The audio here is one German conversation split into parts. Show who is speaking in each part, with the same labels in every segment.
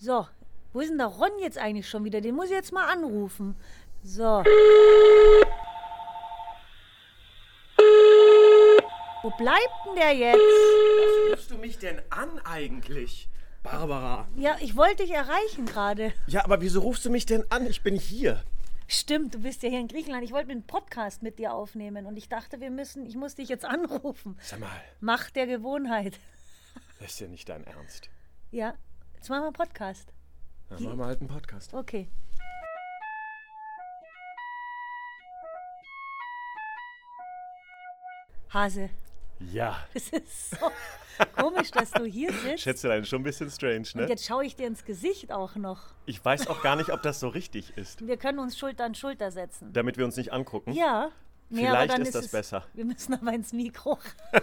Speaker 1: So, wo ist denn der Ron jetzt eigentlich schon wieder? Den muss ich jetzt mal anrufen. So. Wo bleibt denn der jetzt?
Speaker 2: Was rufst du mich denn an eigentlich? Barbara.
Speaker 1: Ja, ich wollte dich erreichen gerade.
Speaker 2: Ja, aber wieso rufst du mich denn an? Ich bin hier.
Speaker 1: Stimmt, du bist ja hier in Griechenland. Ich wollte einen Podcast mit dir aufnehmen und ich dachte, wir müssen, ich muss dich jetzt anrufen.
Speaker 2: Sag mal,
Speaker 1: Macht der Gewohnheit.
Speaker 2: das ist ja nicht dein Ernst.
Speaker 1: Ja, jetzt machen wir einen Podcast.
Speaker 2: Dann machen wir halt einen Podcast.
Speaker 1: Okay. Hase,
Speaker 2: Ja.
Speaker 1: es ist so komisch, dass du hier sitzt.
Speaker 2: Schätzelein, schon ein bisschen strange,
Speaker 1: Und
Speaker 2: ne?
Speaker 1: jetzt schaue ich dir ins Gesicht auch noch.
Speaker 2: Ich weiß auch gar nicht, ob das so richtig ist.
Speaker 1: Wir können uns Schulter an Schulter setzen.
Speaker 2: Damit wir uns nicht angucken.
Speaker 1: Ja. Nee,
Speaker 2: Vielleicht
Speaker 1: dann
Speaker 2: ist das
Speaker 1: es,
Speaker 2: besser.
Speaker 1: Wir müssen aber ins Mikro.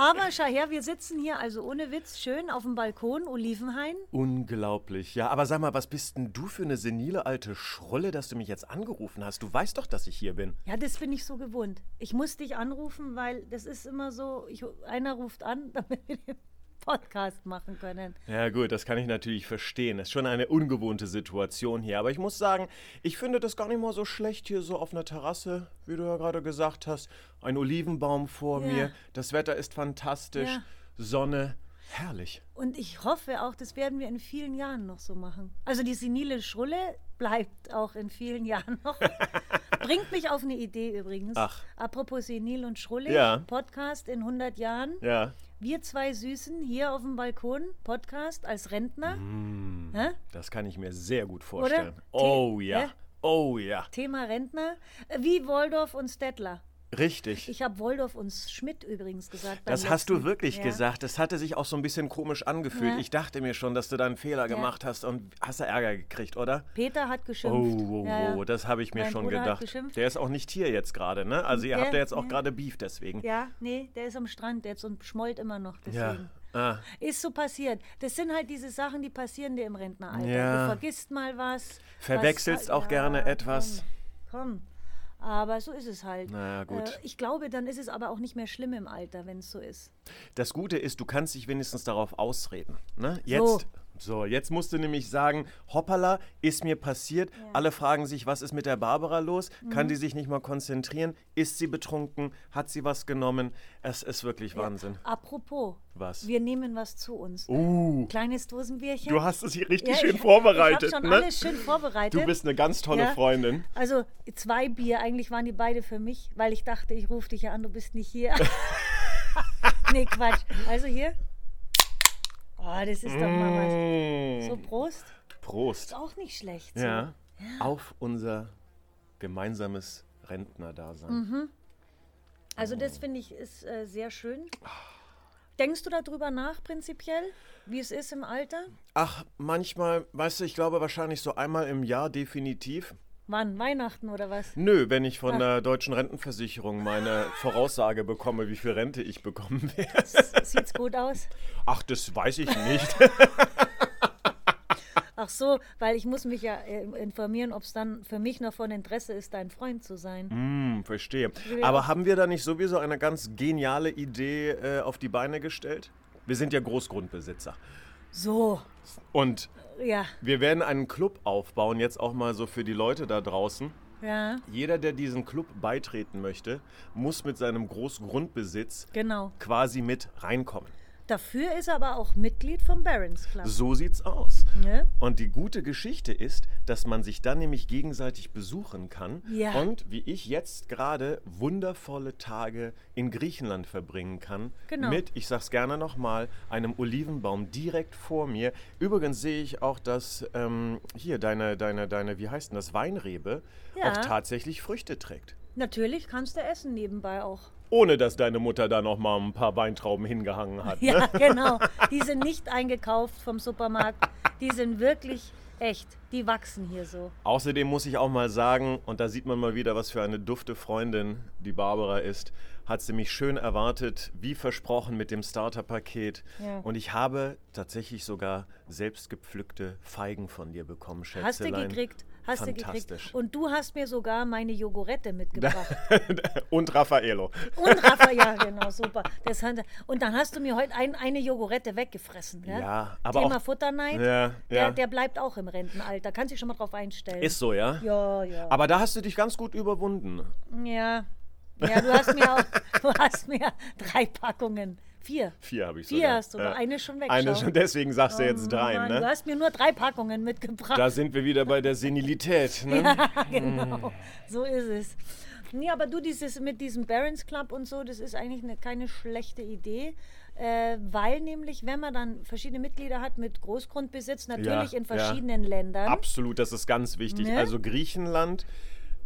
Speaker 1: aber schau her, wir sitzen hier also ohne Witz schön auf dem Balkon, Olivenhain.
Speaker 2: Unglaublich. Ja, aber sag mal, was bist denn du für eine senile alte Schrulle, dass du mich jetzt angerufen hast? Du weißt doch, dass ich hier bin.
Speaker 1: Ja, das bin ich so gewohnt. Ich muss dich anrufen, weil das ist immer so, ich, einer ruft an, damit wir den Podcast machen können.
Speaker 2: Ja gut, das kann ich natürlich verstehen. Das ist schon eine ungewohnte Situation hier. Aber ich muss sagen, ich finde das gar nicht mal so schlecht hier so auf einer Terrasse, wie du ja gerade gesagt hast. Ein Olivenbaum vor
Speaker 1: Ja.
Speaker 2: mir. Das Wetter ist fantastisch.
Speaker 1: Ja.
Speaker 2: Sonne. Herrlich.
Speaker 1: Und ich hoffe auch, das werden wir in vielen Jahren noch so machen. Also die senile Schrulle bleibt auch in vielen Jahren noch. Bringt mich auf eine Idee übrigens.
Speaker 2: Ach.
Speaker 1: Apropos senil und Schrulle,
Speaker 2: Ja.
Speaker 1: Podcast in 100 Jahren.
Speaker 2: Ja.
Speaker 1: Wir zwei Süßen hier auf dem Balkon, Podcast als Rentner.
Speaker 2: Mm. Das kann ich mir sehr gut vorstellen.
Speaker 1: Te-
Speaker 2: Oh ja.
Speaker 1: hä?
Speaker 2: Oh ja.
Speaker 1: Thema Rentner. Äh, Wie Waldorf und Stettler.
Speaker 2: Richtig.
Speaker 1: Ich habe Waldorf und Schmidt übrigens gesagt.
Speaker 2: Das hast du
Speaker 1: letzten-
Speaker 2: wirklich
Speaker 1: Ja.
Speaker 2: gesagt. Das hatte sich auch so ein bisschen komisch angefühlt.
Speaker 1: Ja.
Speaker 2: Ich dachte mir schon, dass du da einen Fehler
Speaker 1: Ja.
Speaker 2: gemacht hast und hast da Ärger gekriegt, oder?
Speaker 1: Peter hat
Speaker 2: Oh,
Speaker 1: geschimpft.
Speaker 2: oh,
Speaker 1: ja.
Speaker 2: oh, das habe ich mir
Speaker 1: Dein
Speaker 2: schon
Speaker 1: Bruder
Speaker 2: gedacht. Der ist auch nicht hier jetzt gerade, ne? Also ihr
Speaker 1: Der-
Speaker 2: habt ja jetzt auch gerade Beef deswegen.
Speaker 1: Ja, nee, der ist am Strand jetzt und schmollt immer noch.
Speaker 2: Ja.
Speaker 1: Deswegen.
Speaker 2: Ah,
Speaker 1: Ist so passiert. Das sind halt diese Sachen, die passieren dir im Rentneralter. Du vergisst mal was.
Speaker 2: Verwechselst
Speaker 1: was,
Speaker 2: auch gerne etwas.
Speaker 1: Komm, komm. Aber so ist es halt.
Speaker 2: Na ja, gut.
Speaker 1: Äh, ich glaube, dann ist es aber auch nicht mehr schlimm im Alter, wenn es so ist.
Speaker 2: das Gute ist, du kannst dich wenigstens darauf ausreden. Ne? Jetzt, so. Jetzt musst du nämlich sagen, hoppala, ist mir passiert. Alle fragen sich, was ist mit der Barbara los?
Speaker 1: Mhm.
Speaker 2: Kann die sich nicht mal konzentrieren? Ist sie betrunken? Hat sie was genommen? Es ist wirklich Wahnsinn.
Speaker 1: Apropos,
Speaker 2: Was?
Speaker 1: wir nehmen was zu uns.
Speaker 2: Uh,
Speaker 1: Kleines Dosenbierchen.
Speaker 2: du hast es hier richtig
Speaker 1: Ja,
Speaker 2: schön
Speaker 1: ich-
Speaker 2: vorbereitet.
Speaker 1: Ich habe schon
Speaker 2: ne?
Speaker 1: alles schön vorbereitet.
Speaker 2: Du bist eine ganz tolle
Speaker 1: Ja.
Speaker 2: Freundin.
Speaker 1: Also zwei Bier, eigentlich waren die beide für mich, weil ich dachte, ich rufe dich ja an, du bist nicht hier. nee, Quatsch. Also hier. Oh, das ist doch mal was.
Speaker 2: Mm.
Speaker 1: So, Prost.
Speaker 2: Prost.
Speaker 1: Ist auch nicht schlecht. So.
Speaker 2: Ja. Auf unser gemeinsames Rentnerdasein.
Speaker 1: Mhm. Also das finde ich ist äh, sehr schön. Denkst du darüber nach prinzipiell, wie es ist im Alter?
Speaker 2: Ach, manchmal, weißt du, ich glaube wahrscheinlich so einmal im Jahr definitiv.
Speaker 1: Wann? Weihnachten oder was?
Speaker 2: Nö, wenn ich von der deutschen Rentenversicherung meine Voraussage bekomme, wie viel Rente ich bekommen werde.
Speaker 1: Sieht's gut aus?
Speaker 2: Ach, das weiß ich nicht.
Speaker 1: Ach so, weil ich muss mich ja äh, informieren, ob es dann für mich noch von Interesse ist, dein Freund zu sein.
Speaker 2: hm, verstehe. Aber haben wir da nicht sowieso eine ganz geniale Idee äh, auf die Beine gestellt? Wir sind ja Großgrundbesitzer.
Speaker 1: So,
Speaker 2: Und
Speaker 1: ja,
Speaker 2: wir werden einen Club aufbauen, jetzt auch mal so für die Leute da draußen.
Speaker 1: ja,
Speaker 2: Jeder, der diesem Club beitreten möchte, muss mit seinem Großgrundbesitz
Speaker 1: genau.
Speaker 2: quasi mit reinkommen.
Speaker 1: Dafür ist er aber auch Mitglied vom Barons Club.
Speaker 2: So sieht's aus.
Speaker 1: Ne?
Speaker 2: Und die gute Geschichte ist, dass man sich dann nämlich gegenseitig besuchen kann
Speaker 1: Ja.
Speaker 2: und wie ich jetzt gerade wundervolle Tage in Griechenland verbringen kann.
Speaker 1: Genau.
Speaker 2: Mit, ich sag's gerne nochmal, einem Olivenbaum direkt vor mir. Übrigens sehe ich auch, dass ähm, hier deine, deine, deine, wie heißt denn das, Weinrebe
Speaker 1: Ja.
Speaker 2: auch tatsächlich Früchte trägt.
Speaker 1: Natürlich kannst du essen nebenbei auch.
Speaker 2: Ohne dass deine Mutter da noch mal ein paar Weintrauben hingehangen hat.
Speaker 1: Ja,
Speaker 2: Ne?
Speaker 1: genau. Die sind nicht eingekauft vom Supermarkt. Die sind wirklich echt. Die wachsen hier so.
Speaker 2: Außerdem muss ich auch mal sagen, und da sieht man mal wieder, was für eine dufte Freundin die Barbara ist, hat sie mich schön erwartet, wie versprochen mit dem Starterpaket.
Speaker 1: Ja.
Speaker 2: Und ich habe tatsächlich sogar selbst gepflückte Feigen von dir bekommen,
Speaker 1: Hast du
Speaker 2: Schätzelein.
Speaker 1: gekriegt? Hast du gekriegt. Und du hast mir sogar meine Jogurette mitgebracht.
Speaker 2: Und Raffaello.
Speaker 1: Und Rafa, ja, genau, super. Das hat, und dann hast du mir heute ein, eine Jogurette weggefressen. Ja,
Speaker 2: Ja, aber
Speaker 1: Thema
Speaker 2: auch-
Speaker 1: Futterneid,
Speaker 2: Ja,
Speaker 1: der,
Speaker 2: ja.
Speaker 1: der bleibt auch im Rentenalter. Kannst dich schon mal drauf einstellen.
Speaker 2: Ist so, ja?
Speaker 1: ja, ja.
Speaker 2: Aber da hast du dich ganz gut überwunden.
Speaker 1: ja. Ja, du hast mir auch, du hast mir drei Packungen, vier.
Speaker 2: Vier habe ich
Speaker 1: Vier
Speaker 2: sogar.
Speaker 1: hast du,
Speaker 2: Ja.
Speaker 1: eine schon weg.
Speaker 2: Eine schon, deswegen sagst du jetzt drei,
Speaker 1: Mann, Du
Speaker 2: ne?
Speaker 1: hast mir nur drei Packungen mitgebracht.
Speaker 2: Da sind wir wieder bei der Senilität, ne?
Speaker 1: Ja, genau. So ist es. Nee, aber du, dieses mit diesem Barons Club und so, das ist eigentlich eine, keine schlechte Idee. Äh, weil nämlich, wenn man dann verschiedene Mitglieder hat mit Großgrundbesitz, natürlich
Speaker 2: Ja,
Speaker 1: in
Speaker 2: ja.
Speaker 1: verschiedenen Ländern.
Speaker 2: Absolut, das ist ganz wichtig.
Speaker 1: Ne?
Speaker 2: Also Griechenland.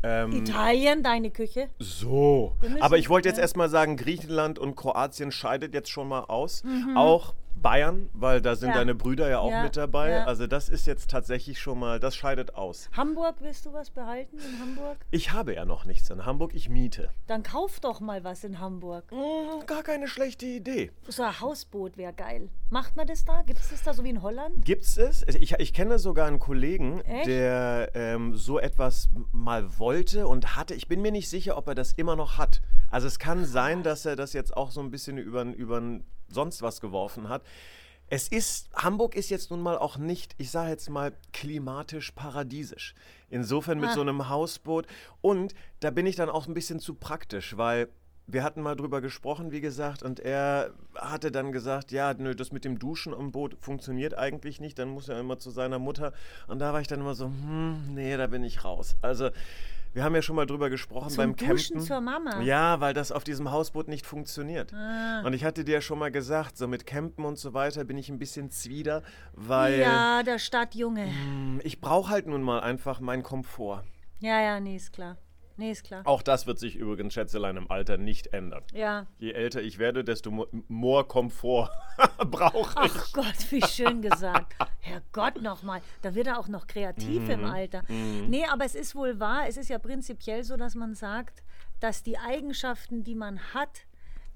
Speaker 2: Ähm,
Speaker 1: Italien, deine Küche.
Speaker 2: so. Aber ich wollte jetzt erstmal sagen, Griechenland und Kroatien scheidet jetzt schon mal aus.
Speaker 1: Mhm.
Speaker 2: Auch Bayern, weil da sind
Speaker 1: Ja.
Speaker 2: deine Brüder ja auch
Speaker 1: Ja,
Speaker 2: mit dabei.
Speaker 1: ja.
Speaker 2: Also das ist jetzt tatsächlich schon mal, das scheidet aus.
Speaker 1: Hamburg, willst du was behalten in Hamburg?
Speaker 2: Ich habe ja noch nichts in Hamburg, ich miete.
Speaker 1: Dann kauf doch mal was in Hamburg.
Speaker 2: Hm, gar keine schlechte Idee.
Speaker 1: So ein Hausboot wäre geil. Macht man das da? Gibt es das da so wie in Holland?
Speaker 2: Gibt's es? Ich, ich kenne sogar einen Kollegen,
Speaker 1: Echt?
Speaker 2: der ähm, so etwas mal wollte und hatte. Ich bin mir nicht sicher, ob er das immer noch hat. Also es kann sein, dass er das jetzt auch so ein bisschen über, über sonst was geworfen hat. Es ist, Hamburg ist jetzt nun mal auch nicht, ich sage jetzt mal, klimatisch paradiesisch. Insofern mit
Speaker 1: Ah.
Speaker 2: so einem Hausboot. Und da bin ich dann auch ein bisschen zu praktisch, weil wir hatten mal drüber gesprochen, wie gesagt, und er hatte dann gesagt, ja, nö, das mit dem Duschen am Boot funktioniert eigentlich nicht, dann muss er immer zu seiner Mutter. Und da war ich dann immer so, hm, nee, da bin ich raus. Also, wir haben ja schon mal drüber gesprochen
Speaker 1: Zum
Speaker 2: beim
Speaker 1: Duschen
Speaker 2: Campen.
Speaker 1: zur Mama?
Speaker 2: Ja, weil das auf diesem Hausboot nicht funktioniert.
Speaker 1: Ah.
Speaker 2: Und ich hatte dir ja schon mal gesagt, so mit Campen und so weiter bin ich ein bisschen zwider, weil
Speaker 1: Ja, der Stadtjunge.
Speaker 2: hm, ich brauche halt nun mal einfach meinen Komfort.
Speaker 1: Ja, ja, nee, ist klar. Nee, ist klar.
Speaker 2: Auch das wird sich übrigens, Schätzelein, im Alter nicht ändern.
Speaker 1: Ja.
Speaker 2: Je älter ich werde, desto more Komfort brauche ich.
Speaker 1: Ach Gott, wie schön gesagt. Herrgott nochmal. Da wird er auch noch kreativ
Speaker 2: Mhm.
Speaker 1: im Alter. Nee, aber es ist wohl wahr. Es ist ja prinzipiell so, dass man sagt, dass die Eigenschaften, die man hat,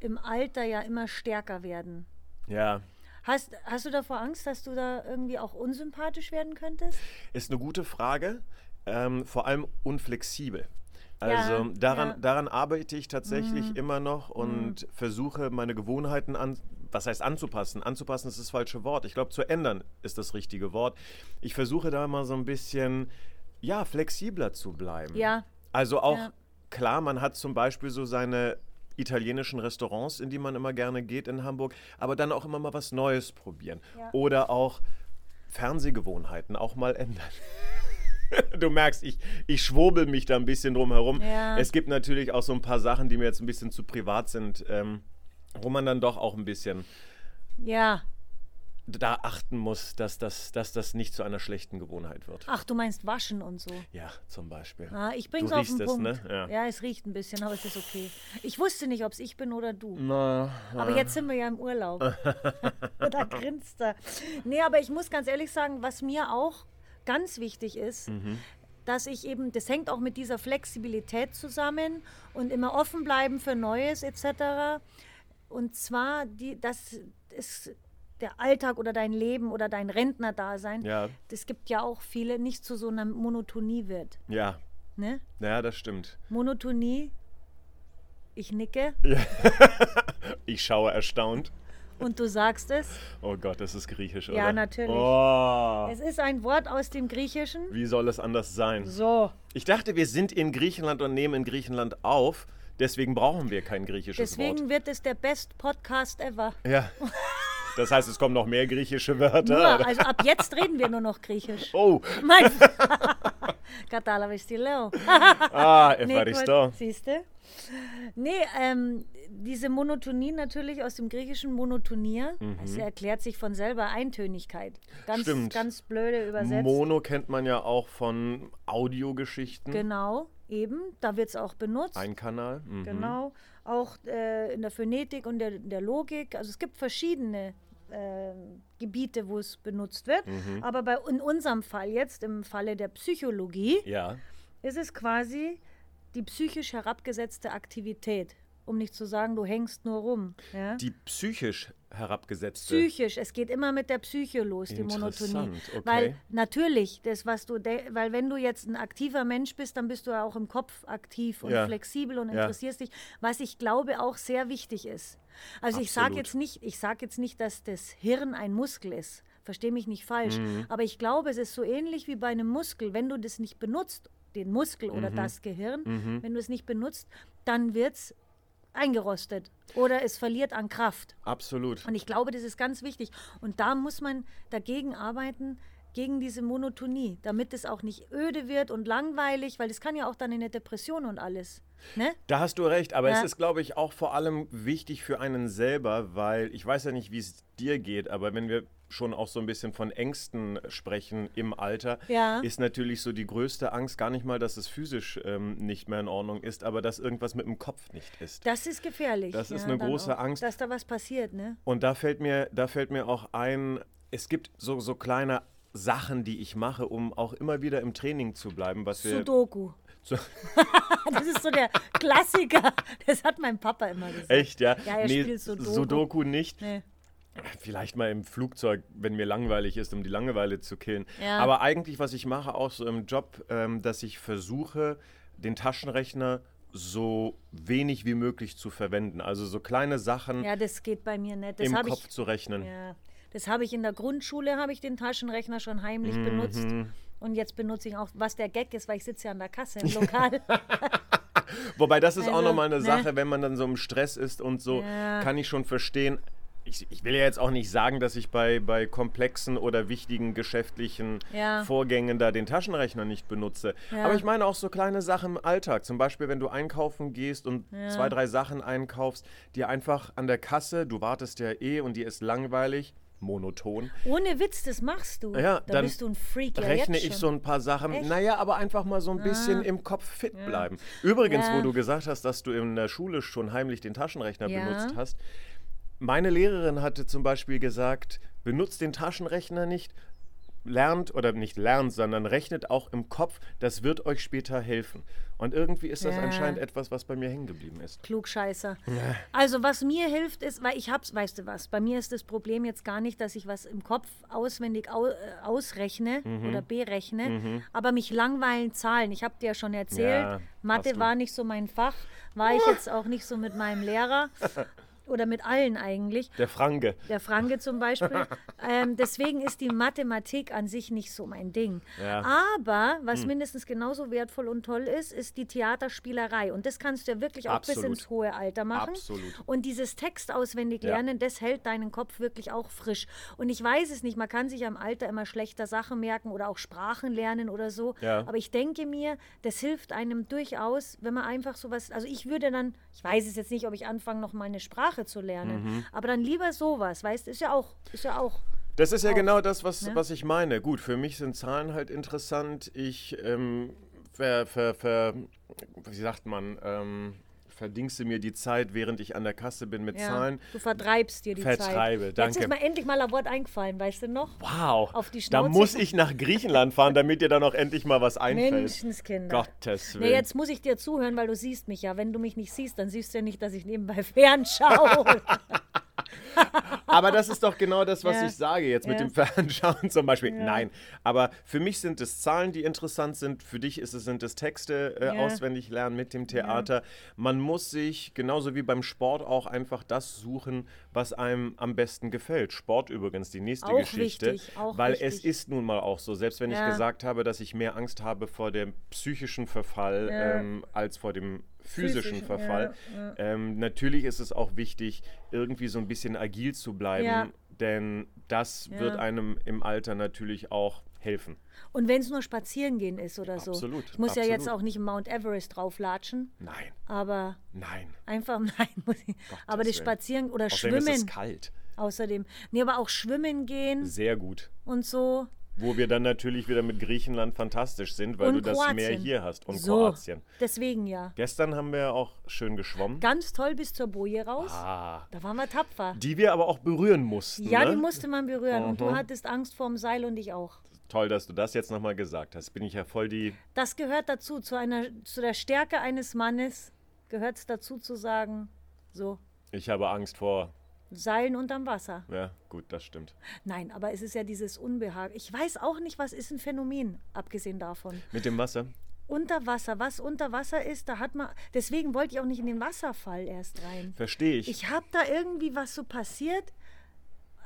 Speaker 1: im Alter ja immer stärker werden.
Speaker 2: Ja,
Speaker 1: Hast, hast du davor Angst, dass du da irgendwie auch unsympathisch werden könntest?
Speaker 2: ist eine gute Frage. Ähm, vor allem unflexibel.
Speaker 1: Ja,
Speaker 2: Also daran,
Speaker 1: ja. Mhm.
Speaker 2: daran arbeite ich tatsächlich immer noch und versuche meine Gewohnheiten an, was heißt anzupassen? Anzupassen ist das falsche Wort. Ich glaube, zu ändern ist das richtige Wort. Ich versuche da mal so ein bisschen, ja, flexibler zu bleiben.
Speaker 1: Ja.
Speaker 2: Also auch,
Speaker 1: Ja.
Speaker 2: klar, man hat zum Beispiel so seine italienischen Restaurants, in die man immer gerne geht in Hamburg, aber dann auch immer mal was Neues probieren.
Speaker 1: Ja.
Speaker 2: Oder auch Fernsehgewohnheiten auch mal ändern. Du merkst, ich, ich schwurbel mich da ein bisschen drum herum.
Speaker 1: Ja.
Speaker 2: Es gibt natürlich auch so ein paar Sachen, die mir jetzt ein bisschen zu privat sind, ähm, wo man dann doch auch ein bisschen
Speaker 1: Ja.
Speaker 2: da achten muss, dass das, dass das nicht zu einer schlechten Gewohnheit wird.
Speaker 1: Ach, du meinst waschen und so.
Speaker 2: Ja, zum Beispiel.
Speaker 1: Ah, ich
Speaker 2: Du
Speaker 1: bring's auf
Speaker 2: riechst
Speaker 1: den
Speaker 2: es,
Speaker 1: Punkt.
Speaker 2: ne? Ja.
Speaker 1: es riecht ein bisschen, aber es ist okay. Ich wusste nicht, ob es ich bin oder du.
Speaker 2: Na,
Speaker 1: Aber jetzt sind wir ja im Urlaub. da grinst er. Nee, aber ich muss ganz ehrlich sagen, was mir auch ganz wichtig ist, dass ich eben, das hängt auch mit dieser Flexibilität zusammen und immer offen bleiben für Neues etc. Und zwar, die, das ist der Alltag oder dein Leben oder dein Rentnerdasein.
Speaker 2: Ja.
Speaker 1: Das gibt ja auch viele, nicht zu so einer Monotonie wird.
Speaker 2: Ja,
Speaker 1: Ne?
Speaker 2: ja, das stimmt.
Speaker 1: Monotonie, ich nicke
Speaker 2: Ich schaue erstaunt.
Speaker 1: Und du sagst es.
Speaker 2: Oh Gott, das ist griechisch,
Speaker 1: Ja,
Speaker 2: oder?
Speaker 1: natürlich.
Speaker 2: Oh,
Speaker 1: Es ist ein Wort aus dem Griechischen.
Speaker 2: wie soll es anders sein?
Speaker 1: So.
Speaker 2: Ich dachte, wir sind in Griechenland und nehmen in Griechenland auf. Deswegen brauchen wir kein griechisches
Speaker 1: Deswegen
Speaker 2: Wort.
Speaker 1: wird es der Best Podcast ever.
Speaker 2: Ja. Das heißt, es kommen noch mehr griechische Wörter.
Speaker 1: Nur, also ab jetzt reden wir nur noch Griechisch.
Speaker 2: Oh,
Speaker 1: Mein Katala Vestileo.
Speaker 2: ah, Evaristo.
Speaker 1: Siehst du? Nee, ähm, diese Monotonie natürlich aus dem griechischen Monotonia, das erklärt sich von selber Eintönigkeit. Ganz,
Speaker 2: Mhm. Stimmt.
Speaker 1: ganz blöde übersetzt.
Speaker 2: Mono kennt man ja auch von Audiogeschichten.
Speaker 1: genau, eben, da wird es auch benutzt.
Speaker 2: Ein Kanal. Mhm.
Speaker 1: Genau, auch äh, in der Phonetik und der, der Logik. Also es gibt verschiedene äh, Gebiete, wo es benutzt wird.
Speaker 2: Mhm.
Speaker 1: Aber bei, in unserem Fall jetzt, im Falle der Psychologie,
Speaker 2: Ja.
Speaker 1: ist es quasi die psychisch herabgesetzte Aktivität. Um nicht zu sagen, du hängst nur rum. Ja?
Speaker 2: Die psychisch herabgesetzte.
Speaker 1: Psychisch, es geht immer mit der Psyche los, die Monotonie.
Speaker 2: Okay.
Speaker 1: Weil natürlich, das, was du, weil wenn du jetzt ein aktiver Mensch bist, dann bist du ja auch im Kopf aktiv und
Speaker 2: Ja.
Speaker 1: flexibel und
Speaker 2: Ja.
Speaker 1: interessierst dich, was ich glaube auch sehr wichtig ist. Also ich sage
Speaker 2: Absolut.
Speaker 1: jetzt nicht, ich sage jetzt nicht, dass das Hirn ein Muskel ist. Verstehe mich nicht falsch.
Speaker 2: Mhm.
Speaker 1: Aber ich glaube, es ist so ähnlich wie bei einem Muskel. Wenn du das nicht benutzt, den Muskel
Speaker 2: Mhm.
Speaker 1: oder das Gehirn, wenn du es nicht benutzt, dann wird es eingerostet oder es verliert an Kraft.
Speaker 2: Absolut.
Speaker 1: Und ich glaube, das ist ganz wichtig. Und da muss man dagegen arbeiten, gegen diese Monotonie, damit es auch nicht öde wird und langweilig, weil das kann ja auch dann in der Depression und alles. Ne?
Speaker 2: Da hast du recht, aber es
Speaker 1: Ja.
Speaker 2: ist, glaube ich, auch vor allem wichtig für einen selber, weil ich weiß ja nicht, wie es dir geht, aber wenn wir schon auch so ein bisschen von Ängsten sprechen im Alter,
Speaker 1: Ja.
Speaker 2: ist natürlich so die größte Angst gar nicht mal, dass es physisch ähm, nicht mehr in Ordnung ist, aber dass irgendwas mit dem Kopf nicht ist.
Speaker 1: Das ist gefährlich.
Speaker 2: Das ist
Speaker 1: ja,
Speaker 2: eine
Speaker 1: dann
Speaker 2: große
Speaker 1: auch,
Speaker 2: Angst.
Speaker 1: Dass da was passiert, ne?
Speaker 2: Und da fällt mir, da fällt mir auch ein, es gibt so, so kleine Sachen, die ich mache, um auch immer wieder im Training zu bleiben, was wir.
Speaker 1: Sudoku.
Speaker 2: So,
Speaker 1: Das ist so der Klassiker. Das hat mein Papa immer gesagt.
Speaker 2: echt, ja?
Speaker 1: Ja, er spielt Sudoku.
Speaker 2: Sudoku nicht.
Speaker 1: Nee.
Speaker 2: Vielleicht mal im Flugzeug, wenn mir langweilig ist, um die Langeweile zu killen.
Speaker 1: Ja.
Speaker 2: Aber eigentlich, was ich mache, auch so im Job, ähm, dass ich versuche, den Taschenrechner so wenig wie möglich zu verwenden. Also so kleine Sachen
Speaker 1: Ja, das geht bei mir nicht. Das
Speaker 2: im Kopf
Speaker 1: ich.
Speaker 2: zu rechnen.
Speaker 1: Ja, das habe ich in der Grundschule, habe ich den Taschenrechner schon heimlich
Speaker 2: Mhm.
Speaker 1: benutzt. Und jetzt benutze ich auch, was der Gag ist, weil ich sitze ja an der Kasse im Lokal.
Speaker 2: Wobei das ist auch
Speaker 1: Also,
Speaker 2: nochmal eine
Speaker 1: ne?
Speaker 2: Sache, wenn man dann so im Stress ist und so,
Speaker 1: Ja.
Speaker 2: kann ich schon verstehen. Ich, ich will ja jetzt auch nicht sagen, dass ich bei, bei komplexen oder wichtigen geschäftlichen
Speaker 1: Ja.
Speaker 2: Vorgängen da den Taschenrechner nicht benutze.
Speaker 1: Ja.
Speaker 2: Aber ich meine auch so kleine Sachen im Alltag. Zum Beispiel, wenn du einkaufen gehst und
Speaker 1: Ja.
Speaker 2: zwei, drei Sachen einkaufst, die einfach an der Kasse, du wartest ja eh und dir ist langweilig, monoton,
Speaker 1: Ohne Witz, das machst du.
Speaker 2: Ja,
Speaker 1: da
Speaker 2: dann
Speaker 1: bist du ein Freak. Ja,
Speaker 2: rechne ich so ein paar Sachen.
Speaker 1: Echt?
Speaker 2: Naja, aber einfach mal so ein bisschen im Kopf fit bleiben. Übrigens,
Speaker 1: Ja.
Speaker 2: wo du gesagt hast, dass du in der Schule schon heimlich den Taschenrechner
Speaker 1: Ja.
Speaker 2: benutzt hast. Meine Lehrerin hatte zum Beispiel gesagt, benutzt den Taschenrechner nicht, lernt oder nicht lernt, sondern rechnet auch im Kopf, das wird euch später helfen. Und irgendwie ist das
Speaker 1: Ja.
Speaker 2: anscheinend etwas, was bei mir hängen geblieben ist.
Speaker 1: Klugscheißer. Also was mir hilft ist, weil ich hab's, weißt du was, bei mir ist das Problem jetzt gar nicht, dass ich was im Kopf auswendig au, äh, ausrechne
Speaker 2: Mhm.
Speaker 1: oder berechne, aber mich langweilen Zahlen. Ich habe dir ja schon erzählt,
Speaker 2: Ja,
Speaker 1: Mathe war nicht so mein Fach, war ich jetzt auch nicht so mit meinem Lehrer oder mit allen eigentlich.
Speaker 2: Der Franke.
Speaker 1: Der Franke zum Beispiel. ähm, deswegen ist die Mathematik an sich nicht so mein Ding.
Speaker 2: Ja.
Speaker 1: Aber was
Speaker 2: Hm.
Speaker 1: mindestens genauso wertvoll und toll ist, ist die Theaterspielerei. Und das kannst du ja wirklich auch bis
Speaker 2: Absolut.
Speaker 1: ins hohe Alter machen.
Speaker 2: Absolut.
Speaker 1: Und dieses Text auswendig
Speaker 2: Ja.
Speaker 1: lernen, das hält deinen Kopf wirklich auch frisch. Und ich weiß es nicht, man kann sich am Alter immer schlechter Sachen merken oder auch Sprachen lernen oder so.
Speaker 2: Ja.
Speaker 1: Aber ich denke mir, das hilft einem durchaus, wenn man einfach sowas, also ich würde dann, ich weiß es jetzt nicht, ob ich anfange, noch mal eine Sprache zu lernen,
Speaker 2: Mhm.
Speaker 1: aber dann lieber sowas, weißt du, ist ja auch, ist ja auch.
Speaker 2: Das ist ja
Speaker 1: auch,
Speaker 2: genau das, was,
Speaker 1: ne?
Speaker 2: was ich meine. Gut, für mich sind Zahlen halt interessant. Ich ähm, ver, ver, ver, wie sagt man, ähm, verdingste mir die Zeit, während ich an der Kasse bin mit
Speaker 1: Ja,
Speaker 2: Zahlen.
Speaker 1: du vertreibst dir die
Speaker 2: Vertreibe,
Speaker 1: Zeit.
Speaker 2: danke.
Speaker 1: Jetzt ist mir endlich mal ein Wort eingefallen, weißt du noch?
Speaker 2: Wow,
Speaker 1: Auf die
Speaker 2: da muss ich nach Griechenland fahren, damit dir dann auch endlich mal was einfällt.
Speaker 1: Menschenskinder.
Speaker 2: Gottes Willen.
Speaker 1: Nee, jetzt muss ich dir zuhören, weil du siehst mich ja. Wenn du mich nicht siehst, dann siehst du ja nicht, dass ich nebenbei fernschaue.
Speaker 2: Aber das ist doch genau das, was
Speaker 1: Ja.
Speaker 2: ich sage jetzt mit
Speaker 1: Ja.
Speaker 2: dem Fernschauen zum Beispiel. Nein, aber für mich sind es Zahlen, die interessant sind. Für dich ist es, sind es Texte äh,
Speaker 1: Ja.
Speaker 2: auswendig lernen mit dem Theater. Man muss sich, genauso wie beim Sport, auch einfach das suchen, was einem am besten gefällt. Sport übrigens, die nächste
Speaker 1: Auch
Speaker 2: Geschichte.
Speaker 1: wichtig, auch
Speaker 2: weil es
Speaker 1: wichtig.
Speaker 2: ist nun mal auch so, selbst wenn ich
Speaker 1: Ja.
Speaker 2: gesagt habe, dass ich mehr Angst habe vor dem psychischen Verfall
Speaker 1: Ja.
Speaker 2: ähm, als vor dem physischen
Speaker 1: Physischen,
Speaker 2: Verfall. Ähm, natürlich ist es auch wichtig, irgendwie so ein bisschen agil zu bleiben,
Speaker 1: Ja.
Speaker 2: denn das
Speaker 1: Ja.
Speaker 2: wird einem im Alter natürlich auch helfen.
Speaker 1: Und wenn es nur spazieren gehen ist oder so.
Speaker 2: Absolut,
Speaker 1: Ich muss ja jetzt
Speaker 2: absolut.
Speaker 1: auch nicht Mount Everest drauflatschen,
Speaker 2: Nein,
Speaker 1: aber
Speaker 2: nein.
Speaker 1: einfach, nein, muss ich. aber das. Spazieren oder
Speaker 2: Außerdem ist es
Speaker 1: Schwimmen
Speaker 2: kalt.
Speaker 1: außerdem. Nee, aber auch schwimmen gehen
Speaker 2: Sehr gut.
Speaker 1: und so.
Speaker 2: Wo wir dann natürlich wieder mit Griechenland fantastisch sind, weil
Speaker 1: und
Speaker 2: du das
Speaker 1: Kroatien.
Speaker 2: Meer hier hast. Und
Speaker 1: so,
Speaker 2: Kroatien.
Speaker 1: Deswegen ja.
Speaker 2: Gestern haben wir auch schön geschwommen.
Speaker 1: Ganz toll bis zur Boje raus.
Speaker 2: Ah,
Speaker 1: Da waren wir tapfer.
Speaker 2: die wir aber auch berühren mussten.
Speaker 1: Ja,
Speaker 2: ne?
Speaker 1: die musste man berühren. Und du
Speaker 2: Mhm.
Speaker 1: hattest Angst vorm Seil und ich auch.
Speaker 2: Toll, dass du das jetzt nochmal gesagt hast. Bin ich ja voll die.
Speaker 1: Das gehört dazu. Zu, einer, zu der Stärke eines Mannes gehört es dazu zu sagen, So.
Speaker 2: Ich habe Angst vor.
Speaker 1: Seilen unterm Wasser.
Speaker 2: Ja, gut, das stimmt.
Speaker 1: Nein, aber es ist ja dieses Unbehagen. Ich weiß auch nicht, was ist ein Phänomen, abgesehen davon.
Speaker 2: Mit dem Wasser?
Speaker 1: Unter Wasser, was unter Wasser ist, da hat man. Deswegen wollte ich auch nicht in den Wasserfall erst rein.
Speaker 2: Verstehe ich.
Speaker 1: Ich habe da irgendwie was so passiert.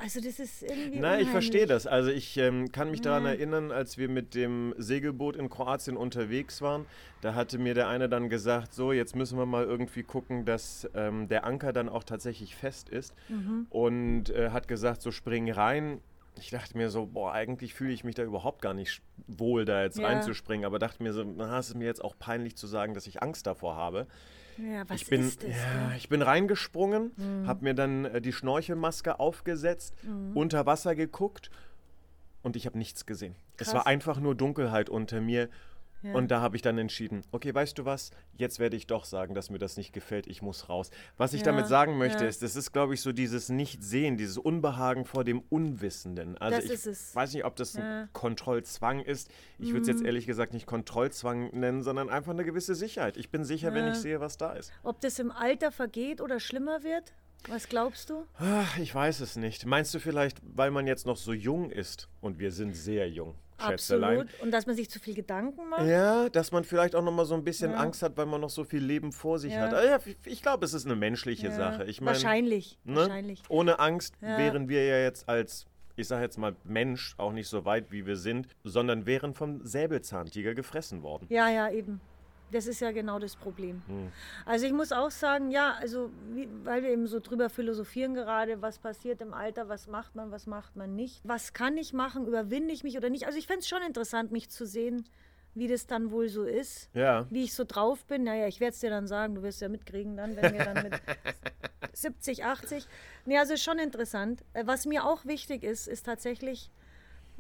Speaker 1: Also das ist irgendwie.
Speaker 2: Nein, ich verstehe
Speaker 1: unheimlich.
Speaker 2: das. Also ich ähm, kann mich daran
Speaker 1: Ja.
Speaker 2: erinnern, als wir mit dem Segelboot in Kroatien unterwegs waren, da hatte mir der eine dann gesagt, so jetzt müssen wir mal irgendwie gucken, dass ähm, der Anker dann auch tatsächlich fest ist
Speaker 1: Mhm.
Speaker 2: und äh, hat gesagt, so spring rein. Ich dachte mir so, boah, eigentlich fühle ich mich da überhaupt gar nicht wohl, da jetzt
Speaker 1: Ja.
Speaker 2: reinzuspringen, aber dachte mir so, na, es ist mir jetzt auch peinlich zu sagen, dass ich Angst davor habe.
Speaker 1: Ja, was
Speaker 2: ich bin,
Speaker 1: ist das?
Speaker 2: ja?
Speaker 1: Mhm.
Speaker 2: ich bin reingesprungen, habe mir dann äh, die Schnorchelmaske aufgesetzt,
Speaker 1: Mhm.
Speaker 2: unter Wasser geguckt und ich habe nichts gesehen. Es
Speaker 1: Krass.
Speaker 2: war einfach nur Dunkelheit unter mir.
Speaker 1: Ja.
Speaker 2: Und da habe ich dann entschieden, okay, weißt du was, jetzt werde ich doch sagen, dass mir das nicht gefällt, ich muss raus. Was ich
Speaker 1: Ja,
Speaker 2: damit sagen möchte,
Speaker 1: ja.
Speaker 2: ist, das ist, glaube ich, so dieses Nicht-Sehen, dieses Unbehagen vor dem Unwissenden. Also
Speaker 1: Das
Speaker 2: ich
Speaker 1: ist es.
Speaker 2: weiß nicht, ob das ein.
Speaker 1: Mhm.
Speaker 2: Kontrollzwang ist. Ich würde es jetzt ehrlich gesagt nicht Kontrollzwang nennen, sondern einfach eine gewisse Sicherheit. Ich bin sicher, wenn ich sehe, was da ist.
Speaker 1: Ob das im Alter vergeht oder schlimmer wird? Was glaubst du?
Speaker 2: Ach, ich weiß es nicht. Meinst du vielleicht, weil man jetzt noch so jung ist und wir sind sehr jung, Schätzelein?
Speaker 1: Absolut. Und dass man sich zu viel Gedanken macht?
Speaker 2: Ja, dass man vielleicht auch noch mal so ein bisschen
Speaker 1: Ja.
Speaker 2: Angst hat, weil man noch so viel Leben vor sich
Speaker 1: Ja.
Speaker 2: hat. Ah Ja, ich- glaube, es ist eine menschliche. Sache. Ich meine,
Speaker 1: wahrscheinlich.
Speaker 2: ne?
Speaker 1: Wahrscheinlich.
Speaker 2: ohne Angst wären wir ja jetzt als, ich sage jetzt mal Mensch, auch nicht so weit, wie wir sind, sondern wären vom Säbelzahntiger gefressen worden.
Speaker 1: Ja, ja, eben. Das ist ja genau das Problem.
Speaker 2: Hm.
Speaker 1: Also ich muss auch sagen, ja, also wie, weil wir eben so drüber philosophieren gerade, was passiert im Alter, was macht man, was macht man nicht. Was kann ich machen, überwinde ich mich oder nicht? Also ich fände es schon interessant, mich zu sehen, wie das dann wohl so ist.
Speaker 2: Ja.
Speaker 1: Wie ich so drauf bin. Naja, ich werde es dir dann sagen, du wirst ja mitkriegen dann, wenn wir dann mit 70, 80. Nee, also schon interessant. Äh, Was mir auch wichtig ist, ist tatsächlich,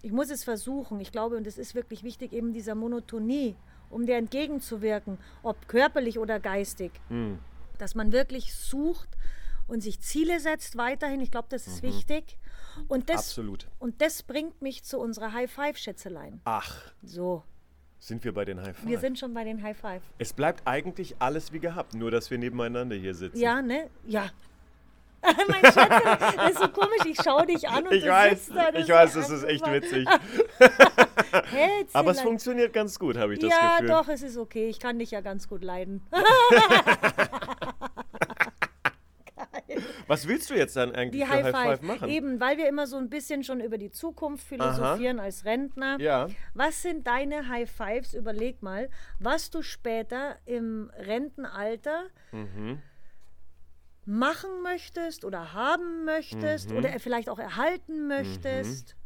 Speaker 1: ich muss es versuchen, ich glaube, und es ist wirklich wichtig, eben dieser Monotonie, um der entgegenzuwirken, ob körperlich oder geistig,
Speaker 2: Hm.
Speaker 1: dass man wirklich sucht und sich Ziele setzt weiterhin. Ich glaube, das ist wichtig. Und das,
Speaker 2: Absolut.
Speaker 1: und das bringt mich zu unserer High-Five-Schätzelein.
Speaker 2: Ach,
Speaker 1: So,
Speaker 2: sind wir bei den High Five?
Speaker 1: wir sind schon bei den High-Five.
Speaker 2: es bleibt eigentlich alles wie gehabt, nur dass wir nebeneinander hier sitzen.
Speaker 1: Ja, ne? Ja. mein Schatz, das ist so komisch. Ich schaue dich an und
Speaker 2: Ich
Speaker 1: du
Speaker 2: weiß,
Speaker 1: sitzt da.
Speaker 2: ich weiß,
Speaker 1: ist
Speaker 2: das ist echt witzig. Aber es funktioniert ganz gut, habe ich das
Speaker 1: Ja,
Speaker 2: Gefühl.
Speaker 1: doch, es ist okay. Ich kann dich ja ganz gut leiden.
Speaker 2: Was willst du jetzt dann eigentlich
Speaker 1: Die
Speaker 2: für
Speaker 1: High
Speaker 2: High
Speaker 1: Five.
Speaker 2: Five machen?
Speaker 1: Eben, weil wir immer so ein bisschen schon über die Zukunft philosophieren als Rentner.
Speaker 2: Ja.
Speaker 1: Was sind deine High Fives? Überleg mal, was du später im Rentenalter
Speaker 2: Mhm.
Speaker 1: Machen möchtest oder haben möchtest
Speaker 2: Mhm.
Speaker 1: oder vielleicht auch erhalten möchtest.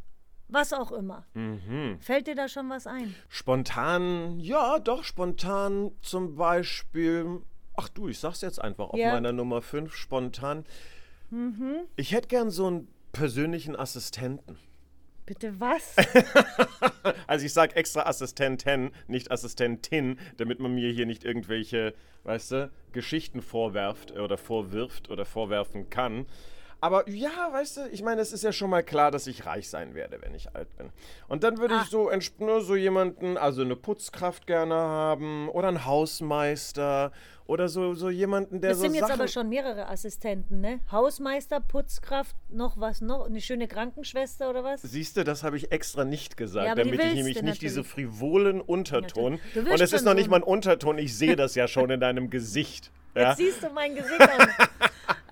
Speaker 1: Was auch immer.
Speaker 2: Mhm.
Speaker 1: Fällt dir da schon was ein?
Speaker 2: Spontan, ja, doch, spontan zum Beispiel. Ach du, ich sag's jetzt einfach auf
Speaker 1: Ja.
Speaker 2: meiner Nummer 5, spontan. Ich hätte gern so einen persönlichen Assistenten.
Speaker 1: Bitte was?
Speaker 2: Also ich sag extra Assistentin, nicht Assistentin, damit man mir hier nicht irgendwelche, weißt du, Geschichten vorwerft oder vorwirft oder vorwerfen kann. Aber ja, weißt du, ich meine, es ist ja schon mal klar, dass ich reich sein werde, wenn ich alt bin. Und dann würde
Speaker 1: Ah.
Speaker 2: ich so, entsp- nur so jemanden, also eine Putzkraft gerne haben oder einen Hausmeister oder so, so jemanden, der
Speaker 1: Das
Speaker 2: so
Speaker 1: sind jetzt
Speaker 2: Sachen...
Speaker 1: aber schon mehrere Assistenten, ne? Hausmeister, Putzkraft, noch was noch? Eine schöne Krankenschwester oder was?
Speaker 2: Siehst du, das habe ich extra nicht gesagt,
Speaker 1: Ja,
Speaker 2: damit ich nämlich nicht diese frivolen Unterton. Und es ist noch
Speaker 1: so
Speaker 2: nicht mal ein Unterton, ich sehe das ja schon in deinem Gesicht. Ja?
Speaker 1: Jetzt siehst du mein Gesicht an.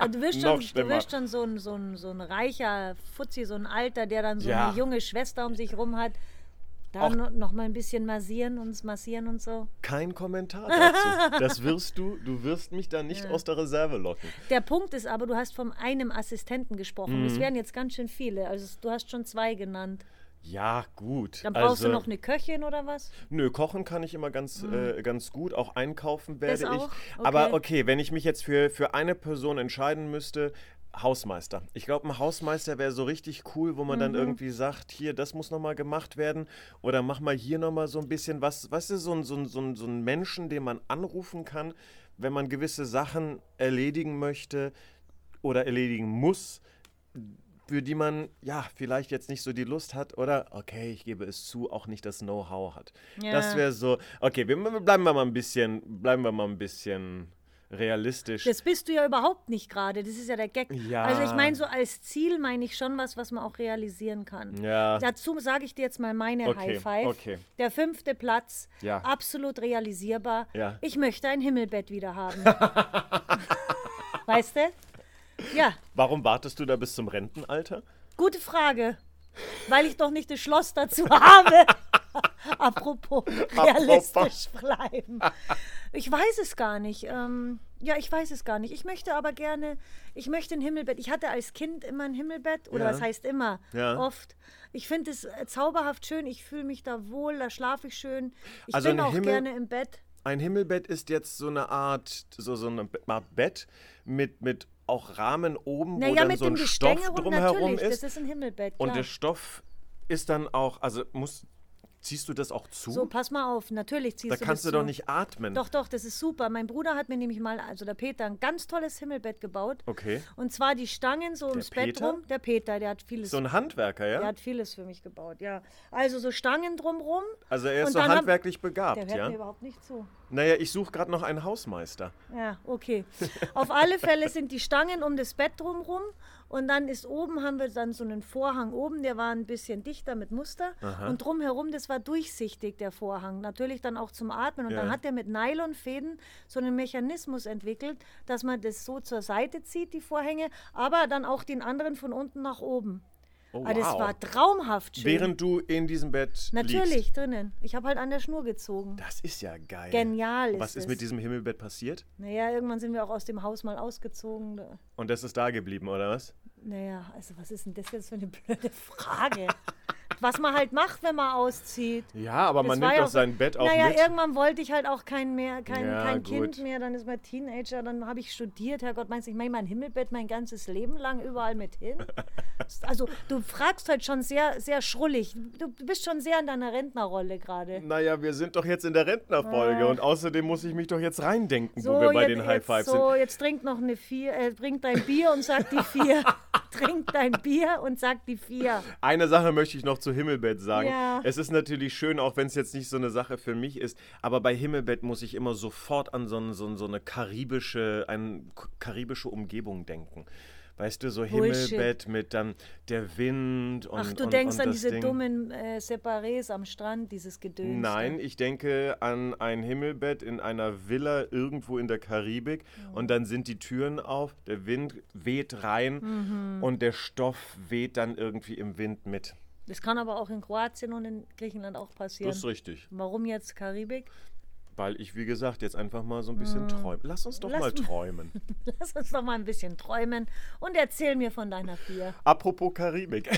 Speaker 1: Du wirst schon, du wirst schon so, ein, so, ein, so ein reicher Fuzzi, so ein Alter, der dann so
Speaker 2: Ja.
Speaker 1: eine junge Schwester um sich rum hat. Da noch mal ein bisschen massieren, uns massieren und so.
Speaker 2: Kein Kommentar dazu. Das wirst du, du wirst mich da nicht aus der Reserve locken.
Speaker 1: Der Punkt ist aber, du hast von einem Assistenten gesprochen.
Speaker 2: Mhm.
Speaker 1: Es wären jetzt ganz schön viele. Also du hast schon zwei genannt.
Speaker 2: Ja, gut.
Speaker 1: Dann brauchst
Speaker 2: also,
Speaker 1: du noch eine Köchin oder was?
Speaker 2: Nö, kochen kann ich immer ganz, äh, ganz gut. Auch einkaufen werde
Speaker 1: Das
Speaker 2: ich.
Speaker 1: auch?
Speaker 2: Aber
Speaker 1: Okay.
Speaker 2: okay, wenn ich mich jetzt für, für eine Person entscheiden müsste, Hausmeister. Ich glaube, ein Hausmeister wäre so richtig cool, wo man
Speaker 1: Mhm.
Speaker 2: dann irgendwie sagt, hier, das muss nochmal gemacht werden. Oder mach mal hier nochmal so ein bisschen was. Weißt du, so ein, so, ein, so, ein, so ein Menschen, den man anrufen kann, wenn man gewisse Sachen erledigen möchte oder erledigen muss, für die man ja vielleicht jetzt nicht so die Lust hat oder, okay, ich gebe es zu, auch nicht das Know-how hat. Das
Speaker 1: Ja.
Speaker 2: wäre so, okay, wir, wir bleiben wir mal ein bisschen, bleiben wir mal ein bisschen realistisch.
Speaker 1: Das bist du ja überhaupt nicht gerade. Das ist ja der Gag.
Speaker 2: Ja.
Speaker 1: Also ich meine, so als Ziel meine ich schon was, was man auch realisieren kann.
Speaker 2: Ja.
Speaker 1: Dazu sage ich dir jetzt mal meine
Speaker 2: Okay,
Speaker 1: High Five.
Speaker 2: okay.
Speaker 1: Der fünfte Platz,
Speaker 2: Ja.
Speaker 1: absolut realisierbar.
Speaker 2: Ja.
Speaker 1: Ich möchte ein Himmelbett wieder haben. weißt du? Ja,
Speaker 2: Warum wartest du da bis zum Rentenalter?
Speaker 1: gute Frage. Weil ich doch nicht das Schloss dazu habe. Apropos realistisch bleiben. Ich weiß es gar nicht. Ähm, ja, ich weiß es gar nicht. Ich möchte aber gerne, ich möchte ein Himmelbett. Ich hatte als Kind immer ein Himmelbett. Oder
Speaker 2: Ja.
Speaker 1: was heißt immer?
Speaker 2: Ja.
Speaker 1: Oft. Ich finde es äh, zauberhaft schön. Ich fühle mich da wohl, da schlafe ich schön. Ich
Speaker 2: Also
Speaker 1: bin auch
Speaker 2: Himmel-
Speaker 1: gerne im Bett.
Speaker 2: Ein Himmelbett ist jetzt so eine Art, so, so eine Art Bett mit, mit auch Rahmen oben, wo
Speaker 1: Naja,
Speaker 2: dann
Speaker 1: mit
Speaker 2: so ein
Speaker 1: dem
Speaker 2: Stoff drumherum ist.
Speaker 1: Das ist ein Himmelbett.
Speaker 2: Und
Speaker 1: klar.
Speaker 2: der Stoff ist dann auch, also muss, ziehst du das auch zu?
Speaker 1: So, pass mal auf. Natürlich ziehst
Speaker 2: da
Speaker 1: du
Speaker 2: kannst
Speaker 1: das
Speaker 2: du doch
Speaker 1: zu.
Speaker 2: nicht atmen.
Speaker 1: Doch, doch, das ist super. Mein Bruder hat mir nämlich mal, also der Peter, ein ganz tolles Himmelbett gebaut.
Speaker 2: Okay.
Speaker 1: Und zwar die Stangen so ums Bett
Speaker 2: Peter?
Speaker 1: rum. Der Peter, der hat vieles,
Speaker 2: So ein Handwerker, ja?
Speaker 1: der hat vieles für mich gebaut, ja. Also so Stangen drumrum.
Speaker 2: also er ist so
Speaker 1: dann hab-
Speaker 2: handwerklich
Speaker 1: Der
Speaker 2: begabt,
Speaker 1: hört
Speaker 2: ja?
Speaker 1: mir überhaupt nicht zu.
Speaker 2: Naja, ich suche gerade noch einen Hausmeister.
Speaker 1: Ja, okay. Auf alle Fälle sind die Stangen um das Bett drumrum und dann ist oben, haben wir dann so einen Vorhang oben, der war ein bisschen dichter mit Muster und drumherum, das war durchsichtig, der Vorhang. Natürlich dann auch zum Atmen und
Speaker 2: Ja.
Speaker 1: dann hat er mit Nylonfäden so einen Mechanismus entwickelt, dass man das so zur Seite zieht, die Vorhänge, aber dann auch den anderen von unten nach oben.
Speaker 2: Oh,
Speaker 1: Ah, das
Speaker 2: wow.
Speaker 1: war traumhaft schön.
Speaker 2: Während du in diesem Bett
Speaker 1: Natürlich
Speaker 2: liegst.
Speaker 1: drinnen. Ich habe halt an der Schnur gezogen.
Speaker 2: Das ist ja geil.
Speaker 1: Genial ist
Speaker 2: Was ist
Speaker 1: es.
Speaker 2: mit diesem Himmelbett passiert?
Speaker 1: Naja, irgendwann sind wir auch aus dem Haus mal ausgezogen.
Speaker 2: Und das ist da geblieben, oder was?
Speaker 1: Naja, also was ist denn das jetzt für eine blöde Frage? was man halt macht, wenn man auszieht.
Speaker 2: Ja, aber
Speaker 1: Das
Speaker 2: man nimmt
Speaker 1: ja
Speaker 2: doch
Speaker 1: auch-
Speaker 2: sein Bett auch
Speaker 1: naja,
Speaker 2: mit.
Speaker 1: irgendwann wollte ich halt auch kein, mehr, kein,
Speaker 2: Ja,
Speaker 1: kein. Kind mehr, dann ist man Teenager, dann habe ich studiert. Herrgott, meinst du, ich mache mein Himmelbett mein ganzes Leben lang überall mit hin? Also, du fragst halt schon sehr, sehr schrullig. Du bist schon sehr in deiner Rentnerrolle gerade.
Speaker 2: Naja, wir sind doch jetzt in der Rentnerfolge und außerdem muss ich mich doch jetzt reindenken, wo wir bei
Speaker 1: jetzt-
Speaker 2: den High Fives
Speaker 1: so, jetzt trink noch eine Vier, äh, trink dein Bier und sag die Vier. trink dein Bier und sag die Vier.
Speaker 2: Eine Sache möchte ich noch zu Himmelbett sagen.
Speaker 1: Ja.
Speaker 2: Es ist natürlich schön, auch wenn es jetzt nicht so eine Sache für mich ist, aber bei Himmelbett muss ich immer sofort an so, so, so eine karibische, eine karibische Umgebung denken. Weißt du, so
Speaker 1: Bullshit.
Speaker 2: Himmelbett mit dann der Wind und
Speaker 1: Ach, du
Speaker 2: und,
Speaker 1: denkst
Speaker 2: und
Speaker 1: an diese
Speaker 2: Ding.
Speaker 1: dummen äh, Separés am Strand, dieses Gedöns.
Speaker 2: Nein,
Speaker 1: da.
Speaker 2: ich denke an ein Himmelbett in einer Villa irgendwo in der Karibik und dann sind die Türen auf, der Wind weht rein
Speaker 1: Mhm.
Speaker 2: und der Stoff weht dann irgendwie im Wind mit.
Speaker 1: Das kann aber auch in Kroatien und in Griechenland auch passieren.
Speaker 2: Das ist richtig.
Speaker 1: Warum jetzt Karibik?
Speaker 2: Weil ich, wie gesagt, jetzt einfach mal so ein bisschen träume. Lass uns doch.
Speaker 1: Lass
Speaker 2: mal träumen.
Speaker 1: Lass uns doch mal ein bisschen träumen und erzähl mir von deiner Vier.
Speaker 2: Apropos Karibik.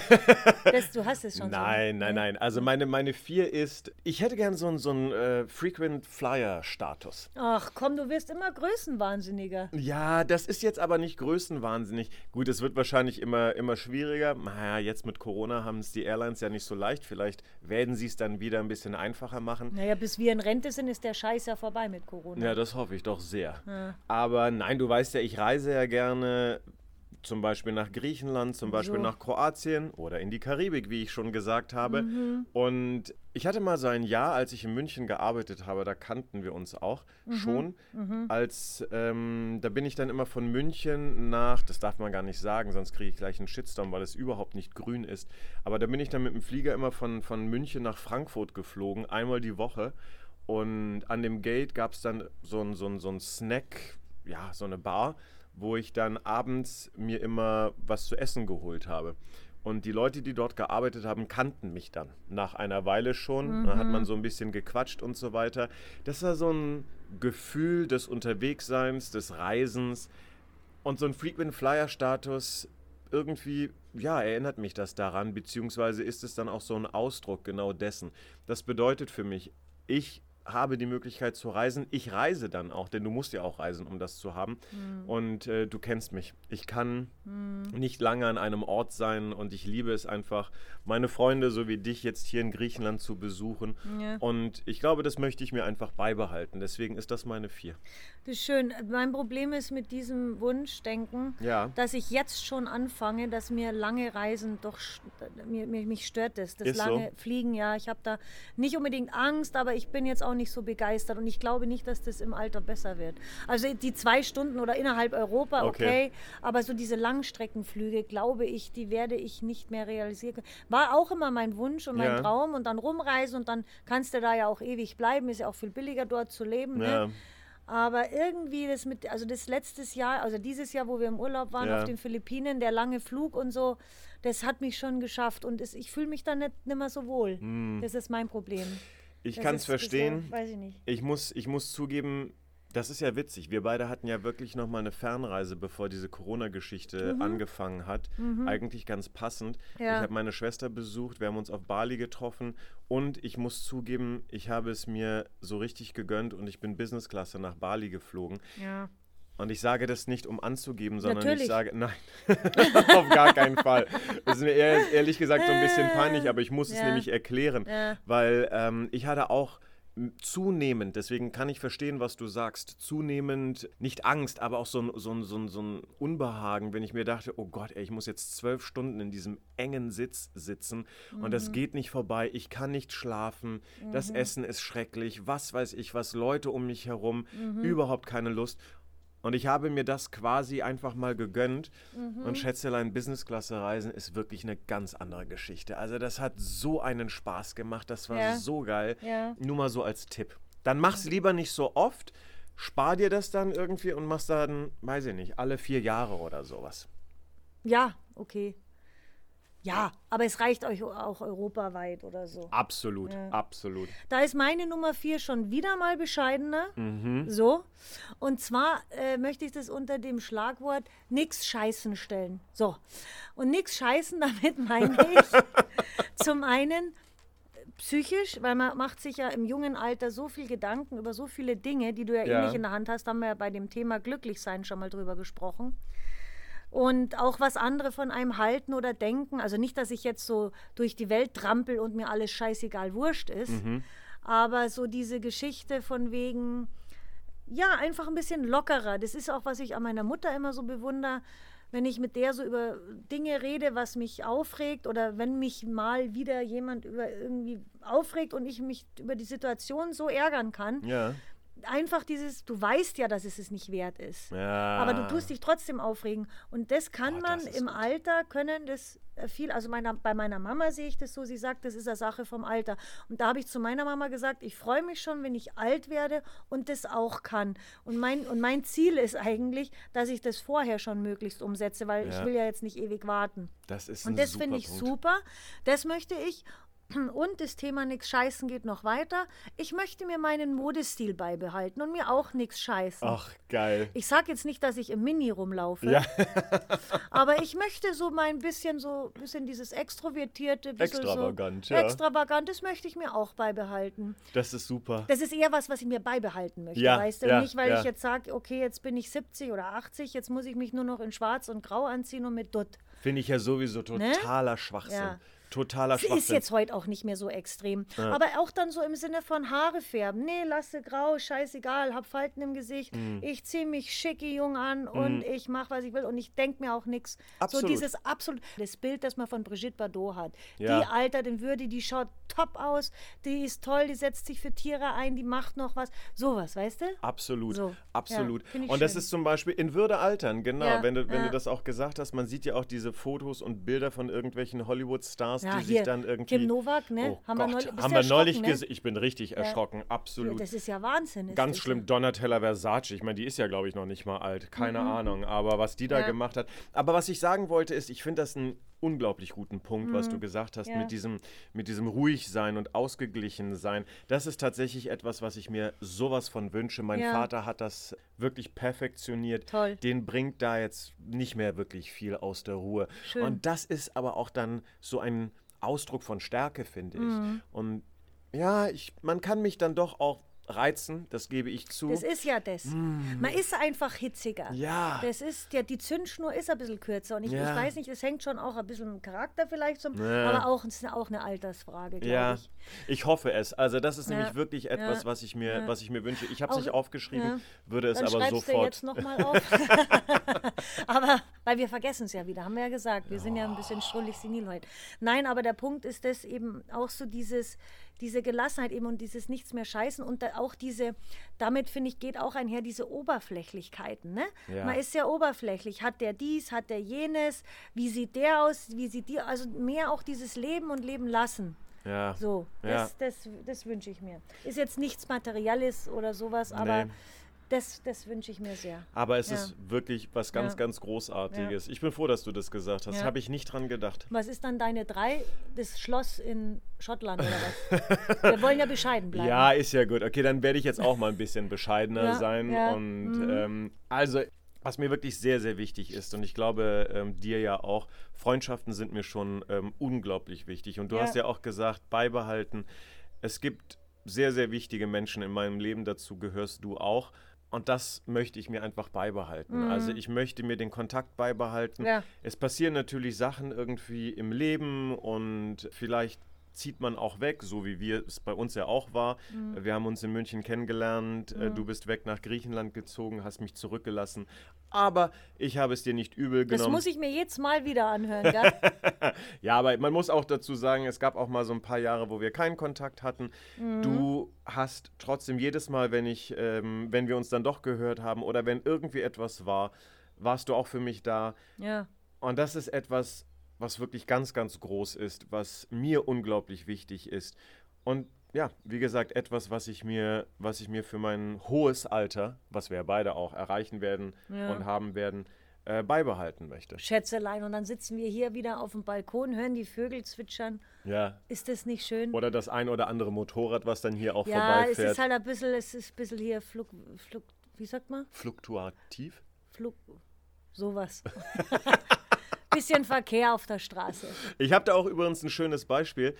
Speaker 1: Das, du hast es schon
Speaker 2: Nein,
Speaker 1: so.
Speaker 2: nein, nein. Also meine, meine vier ist, ich hätte gern so einen so einen, äh, Frequent Flyer Status.
Speaker 1: Ach komm, du wirst immer größenwahnsinniger.
Speaker 2: Ja, das ist jetzt aber nicht größenwahnsinnig. Gut, es wird wahrscheinlich immer, immer schwieriger. Naja, jetzt mit Corona haben es die Airlines ja nicht so leicht. Vielleicht werden sie es dann wieder ein bisschen einfacher machen.
Speaker 1: Naja, bis wir in Rente sind, ist der Scheiß ja vorbei mit Corona.
Speaker 2: Ja, das hoffe ich doch sehr. Aber nein, du weißt ja, ich reise ja gerne zum Beispiel nach Griechenland, zum Beispiel
Speaker 1: So.
Speaker 2: nach Kroatien oder in die Karibik, wie ich schon gesagt habe. Und ich hatte mal so ein Jahr, als ich in München gearbeitet habe, da kannten wir uns auch schon. Als ähm, da bin ich dann immer von München nach, das darf man gar nicht sagen, sonst kriege ich gleich einen Shitstorm, weil es überhaupt nicht grün ist. Aber da bin ich dann mit dem Flieger immer von, von München nach Frankfurt geflogen, einmal die Woche. Und an dem Gate gab es dann so ein, so ein, so ein Snack, ja, so eine Bar, wo ich dann abends mir immer was zu essen geholt habe. Und die Leute, die dort gearbeitet haben, kannten mich dann nach einer Weile schon. Da hat man so ein bisschen gequatscht und so weiter. Das war so ein Gefühl des Unterwegsseins, des Reisens und so ein Frequent Flyer Status. Irgendwie, ja, erinnert mich das daran, beziehungsweise ist es dann auch so ein Ausdruck genau dessen. Das bedeutet für mich, ich habe die Möglichkeit zu reisen. Ich reise dann auch, denn du musst ja auch reisen, um das zu haben. Und äh, du kennst mich. Ich kann nicht lange an einem Ort sein und ich liebe es einfach, meine Freunde so wie dich jetzt hier in Griechenland zu besuchen.
Speaker 1: Ja.
Speaker 2: Und ich glaube, das möchte ich mir einfach beibehalten. Deswegen ist das meine vier.
Speaker 1: Das ist schön. Mein Problem ist mit diesem Wunschdenken,
Speaker 2: Ja.
Speaker 1: dass ich jetzt schon anfange, dass mir lange Reisen doch, mir, mich stört das. Das
Speaker 2: Ist so?
Speaker 1: lange Fliegen, ja. Ich habe da nicht unbedingt Angst, aber ich bin jetzt auch nicht so begeistert und ich glaube nicht, dass das im Alter besser wird. Also die zwei Stunden oder innerhalb Europa, okay,
Speaker 2: Okay.
Speaker 1: aber so diese Langstreckenflüge, glaube ich, die werde ich nicht mehr realisieren können. War auch immer mein Wunsch und mein
Speaker 2: Ja.
Speaker 1: Traum und dann rumreisen und dann kannst du da ja auch ewig bleiben, ist ja auch viel billiger dort zu leben.
Speaker 2: Ja.
Speaker 1: Ne? Aber irgendwie das mit, also das letztes Jahr, also dieses Jahr, wo wir im Urlaub waren
Speaker 2: Ja.
Speaker 1: auf den Philippinen, der lange Flug und so, das hat mich schon geschafft und es, ich fühle mich da nicht, nicht mehr so wohl. Das ist mein Problem.
Speaker 2: Ich kann es verstehen.
Speaker 1: war- weiß ich nicht.
Speaker 2: Ich muss, ich muss zugeben, das ist ja witzig. Wir beide hatten ja wirklich noch mal eine Fernreise, bevor diese Corona-Geschichte angefangen hat. Eigentlich ganz passend.
Speaker 1: Ja.
Speaker 2: Ich habe meine Schwester besucht, wir haben uns auf Bali getroffen und ich muss zugeben, ich habe es mir so richtig gegönnt und ich bin Business-Klasse nach Bali geflogen.
Speaker 1: Ja.
Speaker 2: Und ich sage das nicht, um anzugeben, sondern
Speaker 1: Natürlich.
Speaker 2: ich sage, nein, auf gar keinen Fall. Das ist mir eher, ehrlich gesagt so ein bisschen peinlich, aber ich muss es
Speaker 1: Ja.
Speaker 2: nämlich erklären,
Speaker 1: Ja.
Speaker 2: weil ähm, ich hatte auch zunehmend, deswegen kann ich verstehen, was du sagst, zunehmend, nicht Angst, aber auch so ein, so ein, so ein, so ein Unbehagen, wenn ich mir dachte, oh Gott, ey, ich muss jetzt zwölf Stunden in diesem engen Sitz sitzen und
Speaker 1: Mhm.
Speaker 2: das geht nicht vorbei, ich kann nicht schlafen, das Essen ist schrecklich, was weiß ich, was Leute um mich herum,
Speaker 1: Mhm.
Speaker 2: überhaupt keine Lust. Und ich habe mir das quasi einfach mal gegönnt.
Speaker 1: Mhm.
Speaker 2: Und Schätzelein Business-Klasse-Reisen ist wirklich eine ganz andere Geschichte. Also das hat so einen Spaß gemacht. Das war
Speaker 1: Ja.
Speaker 2: so geil.
Speaker 1: Ja.
Speaker 2: Nur mal so als Tipp. Dann mach's lieber nicht so oft. Spar dir das dann irgendwie und machst dann, weiß ich nicht, alle vier Jahre oder sowas.
Speaker 1: Ja, okay. Ja, aber es reicht euch auch europaweit oder so.
Speaker 2: Absolut, absolut.
Speaker 1: Da ist meine Nummer vier schon wieder mal bescheidener.
Speaker 2: Mhm.
Speaker 1: So. Und zwar äh, möchte ich das unter dem Schlagwort nix scheißen stellen. So. Und nix scheißen, damit meine ich zum einen psychisch, weil man macht sich ja im jungen Alter so viel Gedanken über so viele Dinge, die du ja,
Speaker 2: Ja.
Speaker 1: eh nicht in der Hand hast, haben wir ja bei dem Thema Glücklichsein schon mal drüber gesprochen. Und auch was andere von einem halten oder denken. Also nicht, dass ich jetzt so durch die Welt trampel und mir alles scheißegal wurscht ist. Aber so diese Geschichte von wegen, ja, einfach ein bisschen lockerer. Das ist auch, was ich an meiner Mutter immer so bewundere. Wenn ich mit der so über Dinge rede, was mich aufregt oder wenn mich mal wieder jemand über irgendwie aufregt und ich mich über die Situation so ärgern kann,
Speaker 2: Ja.
Speaker 1: Einfach dieses, du weißt ja, dass es es nicht wert ist.
Speaker 2: ja.
Speaker 1: Aber du tust dich trotzdem aufregen. Und das kann
Speaker 2: Oh,
Speaker 1: man
Speaker 2: das
Speaker 1: im
Speaker 2: gut.
Speaker 1: Alter, können das äh, viel, also meiner, bei meiner Mama sehe ich das so, sie sagt, das ist eine Sache vom Alter. Und da habe ich zu meiner Mama gesagt, ich freue mich schon, wenn ich alt werde und das auch kann. Und mein, und mein Ziel ist eigentlich, dass ich das vorher schon möglichst umsetze, weil ich
Speaker 2: Ja.
Speaker 1: will ja jetzt nicht ewig warten.
Speaker 2: Das ist ein
Speaker 1: Und das finde ich super. Das möchte ich. Und das Thema nix scheißen geht noch weiter. Ich möchte mir meinen Modestil beibehalten und mir auch nix scheißen.
Speaker 2: Ach, geil.
Speaker 1: Ich sage jetzt nicht, dass ich im Mini rumlaufe,
Speaker 2: Ja.
Speaker 1: aber ich möchte so mein bisschen so bisschen dieses extrovertierte, bisschen
Speaker 2: Extravagant,
Speaker 1: so,
Speaker 2: ja.
Speaker 1: extravagant, das möchte ich mir auch beibehalten.
Speaker 2: Das ist super.
Speaker 1: Das ist eher was, was ich mir beibehalten möchte,
Speaker 2: Ja,
Speaker 1: weißt du?
Speaker 2: ja,
Speaker 1: nicht, weil
Speaker 2: ja.
Speaker 1: ich jetzt sage, okay, jetzt bin ich 70 oder 80, jetzt muss ich mich nur noch in Schwarz und Grau anziehen und mit Dutt.
Speaker 2: Finde ich ja sowieso totaler Schwachsinn.
Speaker 1: Ne? Ja.
Speaker 2: Totaler Schwachsinn.
Speaker 1: ist jetzt heute auch nicht mehr so extrem. Aber auch dann so im Sinne von Haare färben. Nee, lasse grau, scheißegal, hab Falten im Gesicht.
Speaker 2: Mhm.
Speaker 1: Ich ziehe mich schicki jung an und ich mache, was ich will und ich denke mir auch nichts. So dieses absolut, das Bild, das man von Brigitte Bardot hat.
Speaker 2: Ja.
Speaker 1: Die altert in Würde, die schaut top aus, die ist toll, die setzt sich für Tiere ein, die macht noch was. Sowas, weißt du?
Speaker 2: Absolut,
Speaker 1: So,
Speaker 2: absolut.
Speaker 1: ja,
Speaker 2: und das
Speaker 1: schön.
Speaker 2: ist zum Beispiel in Würde altern, genau.
Speaker 1: Ja,
Speaker 2: wenn du, wenn
Speaker 1: ja.
Speaker 2: du das auch gesagt hast, man sieht ja auch diese Fotos und Bilder von irgendwelchen Hollywood-Stars,
Speaker 1: Ja,
Speaker 2: die sich
Speaker 1: hier,
Speaker 2: dann irgendwie.
Speaker 1: Kim Novak, ne?
Speaker 2: Oh
Speaker 1: Haben wir
Speaker 2: Gott,
Speaker 1: neulich- bist
Speaker 2: haben wir neulich
Speaker 1: ne?
Speaker 2: gesehen. Ich bin richtig erschrocken, absolut.
Speaker 1: Das ist ja Wahnsinn. Ist
Speaker 2: Ganz schlimm, Donatella Versace. Ich meine, die ist ja, glaube ich, noch nicht mal alt. Keine Ahnung. Aber was die da
Speaker 1: Mhm. Ja.
Speaker 2: gemacht hat. Aber was ich sagen wollte, ist, ich finde das einen unglaublich guten Punkt, was du gesagt hast,
Speaker 1: Mhm. Ja.
Speaker 2: mit diesem, mit diesem ruhig sein und ausgeglichen sein. Das ist tatsächlich etwas, was ich mir sowas von wünsche. Mein
Speaker 1: Ja.
Speaker 2: Vater hat das wirklich perfektioniert.
Speaker 1: Toll.
Speaker 2: Den bringt da jetzt nicht mehr wirklich viel aus der Ruhe.
Speaker 1: Schön.
Speaker 2: Und das ist aber auch dann so ein Ausdruck von Stärke, finde ich.
Speaker 1: Mhm.
Speaker 2: Und ja, ich, man kann mich dann doch auch reizen, das gebe ich zu.
Speaker 1: Das ist ja das. Mm. Man ist einfach hitziger.
Speaker 2: Ja.
Speaker 1: Das ist, ja, die Zündschnur ist ein bisschen kürzer. Und ich, ja. ich weiß nicht, es hängt schon auch ein bisschen im Charakter vielleicht, zum, ja. aber auch, ist auch eine Altersfrage, glaube
Speaker 2: ja.
Speaker 1: ich.
Speaker 2: Ich hoffe es. Also das ist nämlich wirklich etwas, was, ich mir, was ich mir wünsche. Ich habe es nicht aufgeschrieben, würde es
Speaker 1: Dann
Speaker 2: aber sofort.
Speaker 1: Du jetzt nochmal auf. aber, weil wir vergessen es ja wieder, haben wir ja gesagt. Wir sind ja ein bisschen schrullig senil heute. Nein, aber der Punkt ist das eben auch so dieses, diese Gelassenheit eben und dieses Nichts mehr scheißen und auch diese, damit finde ich, geht auch einher diese Oberflächlichkeiten. Ne? Ja. Man ist sehr oberflächlich. Hat der dies, hat der jenes, wie sieht der aus, wie sieht die, also mehr auch dieses Leben und Leben lassen.
Speaker 2: Ja.
Speaker 1: So, das, ja. das, das, das wünsche ich mir. Ist jetzt nichts Materielles oder sowas, aber nee. Das, das wünsche ich mir sehr.
Speaker 2: Aber es ja. ist wirklich was ganz, ja. ganz Großartiges. Ja. Ich bin froh, dass du das gesagt hast. Habe ich nicht dran gedacht.
Speaker 1: Was ist dann deine drei? Das Schloss in Schottland oder was? Wir wollen ja bescheiden bleiben.
Speaker 2: Ja, ist ja gut. Okay, dann werde ich jetzt auch mal ein bisschen bescheidener sein. Und mhm. ähm, also, was mir wirklich sehr, sehr wichtig ist, und ich glaube, ähm, dir ja auch, Freundschaften sind mir schon ähm, unglaublich wichtig. Und du hast ja auch gesagt, beibehalten. Es gibt sehr, sehr wichtige Menschen in meinem Leben, dazu gehörst du auch. Und das möchte ich mir einfach beibehalten. Mhm. Also ich möchte mir den Kontakt beibehalten. Ja. Es passieren natürlich Sachen irgendwie im Leben und vielleicht zieht man auch weg, so wie wir es bei uns ja auch war. Mhm. Wir haben uns in München kennengelernt, äh, mhm. du bist weg nach Griechenland gezogen, hast mich zurückgelassen. Aber ich habe es dir nicht übel genommen. Das
Speaker 1: muss ich mir jetzt mal wieder anhören, gell?
Speaker 2: ja, aber man muss auch dazu sagen, es gab auch mal so ein paar Jahre, wo wir keinen Kontakt hatten. Mhm. Du hast trotzdem jedes Mal, wenn ich, ähm, wenn wir uns dann doch gehört haben oder wenn irgendwie etwas war, warst du auch für mich da.
Speaker 1: Ja.
Speaker 2: Und das ist etwas, was wirklich ganz, ganz groß ist, was mir unglaublich wichtig ist. Und ja, wie gesagt, etwas, was ich mir, was ich mir für mein hohes Alter, was wir beide auch erreichen werden ja. und haben werden, äh, beibehalten möchte.
Speaker 1: Schätzelein, und dann sitzen wir hier wieder auf dem Balkon, hören die Vögel zwitschern.
Speaker 2: Ja.
Speaker 1: Ist das nicht schön?
Speaker 2: Oder das ein oder andere Motorrad, was dann hier auch
Speaker 1: ja,
Speaker 2: vorbeifährt.
Speaker 1: Ja, es ist halt ein bisschen, es ist ein bisschen hier fluk, fluk, wie sagt man?
Speaker 2: Fluktuativ?
Speaker 1: Fluk, sowas. bisschen Verkehr auf der Straße.
Speaker 2: Ich habe da auch übrigens ein schönes Beispiel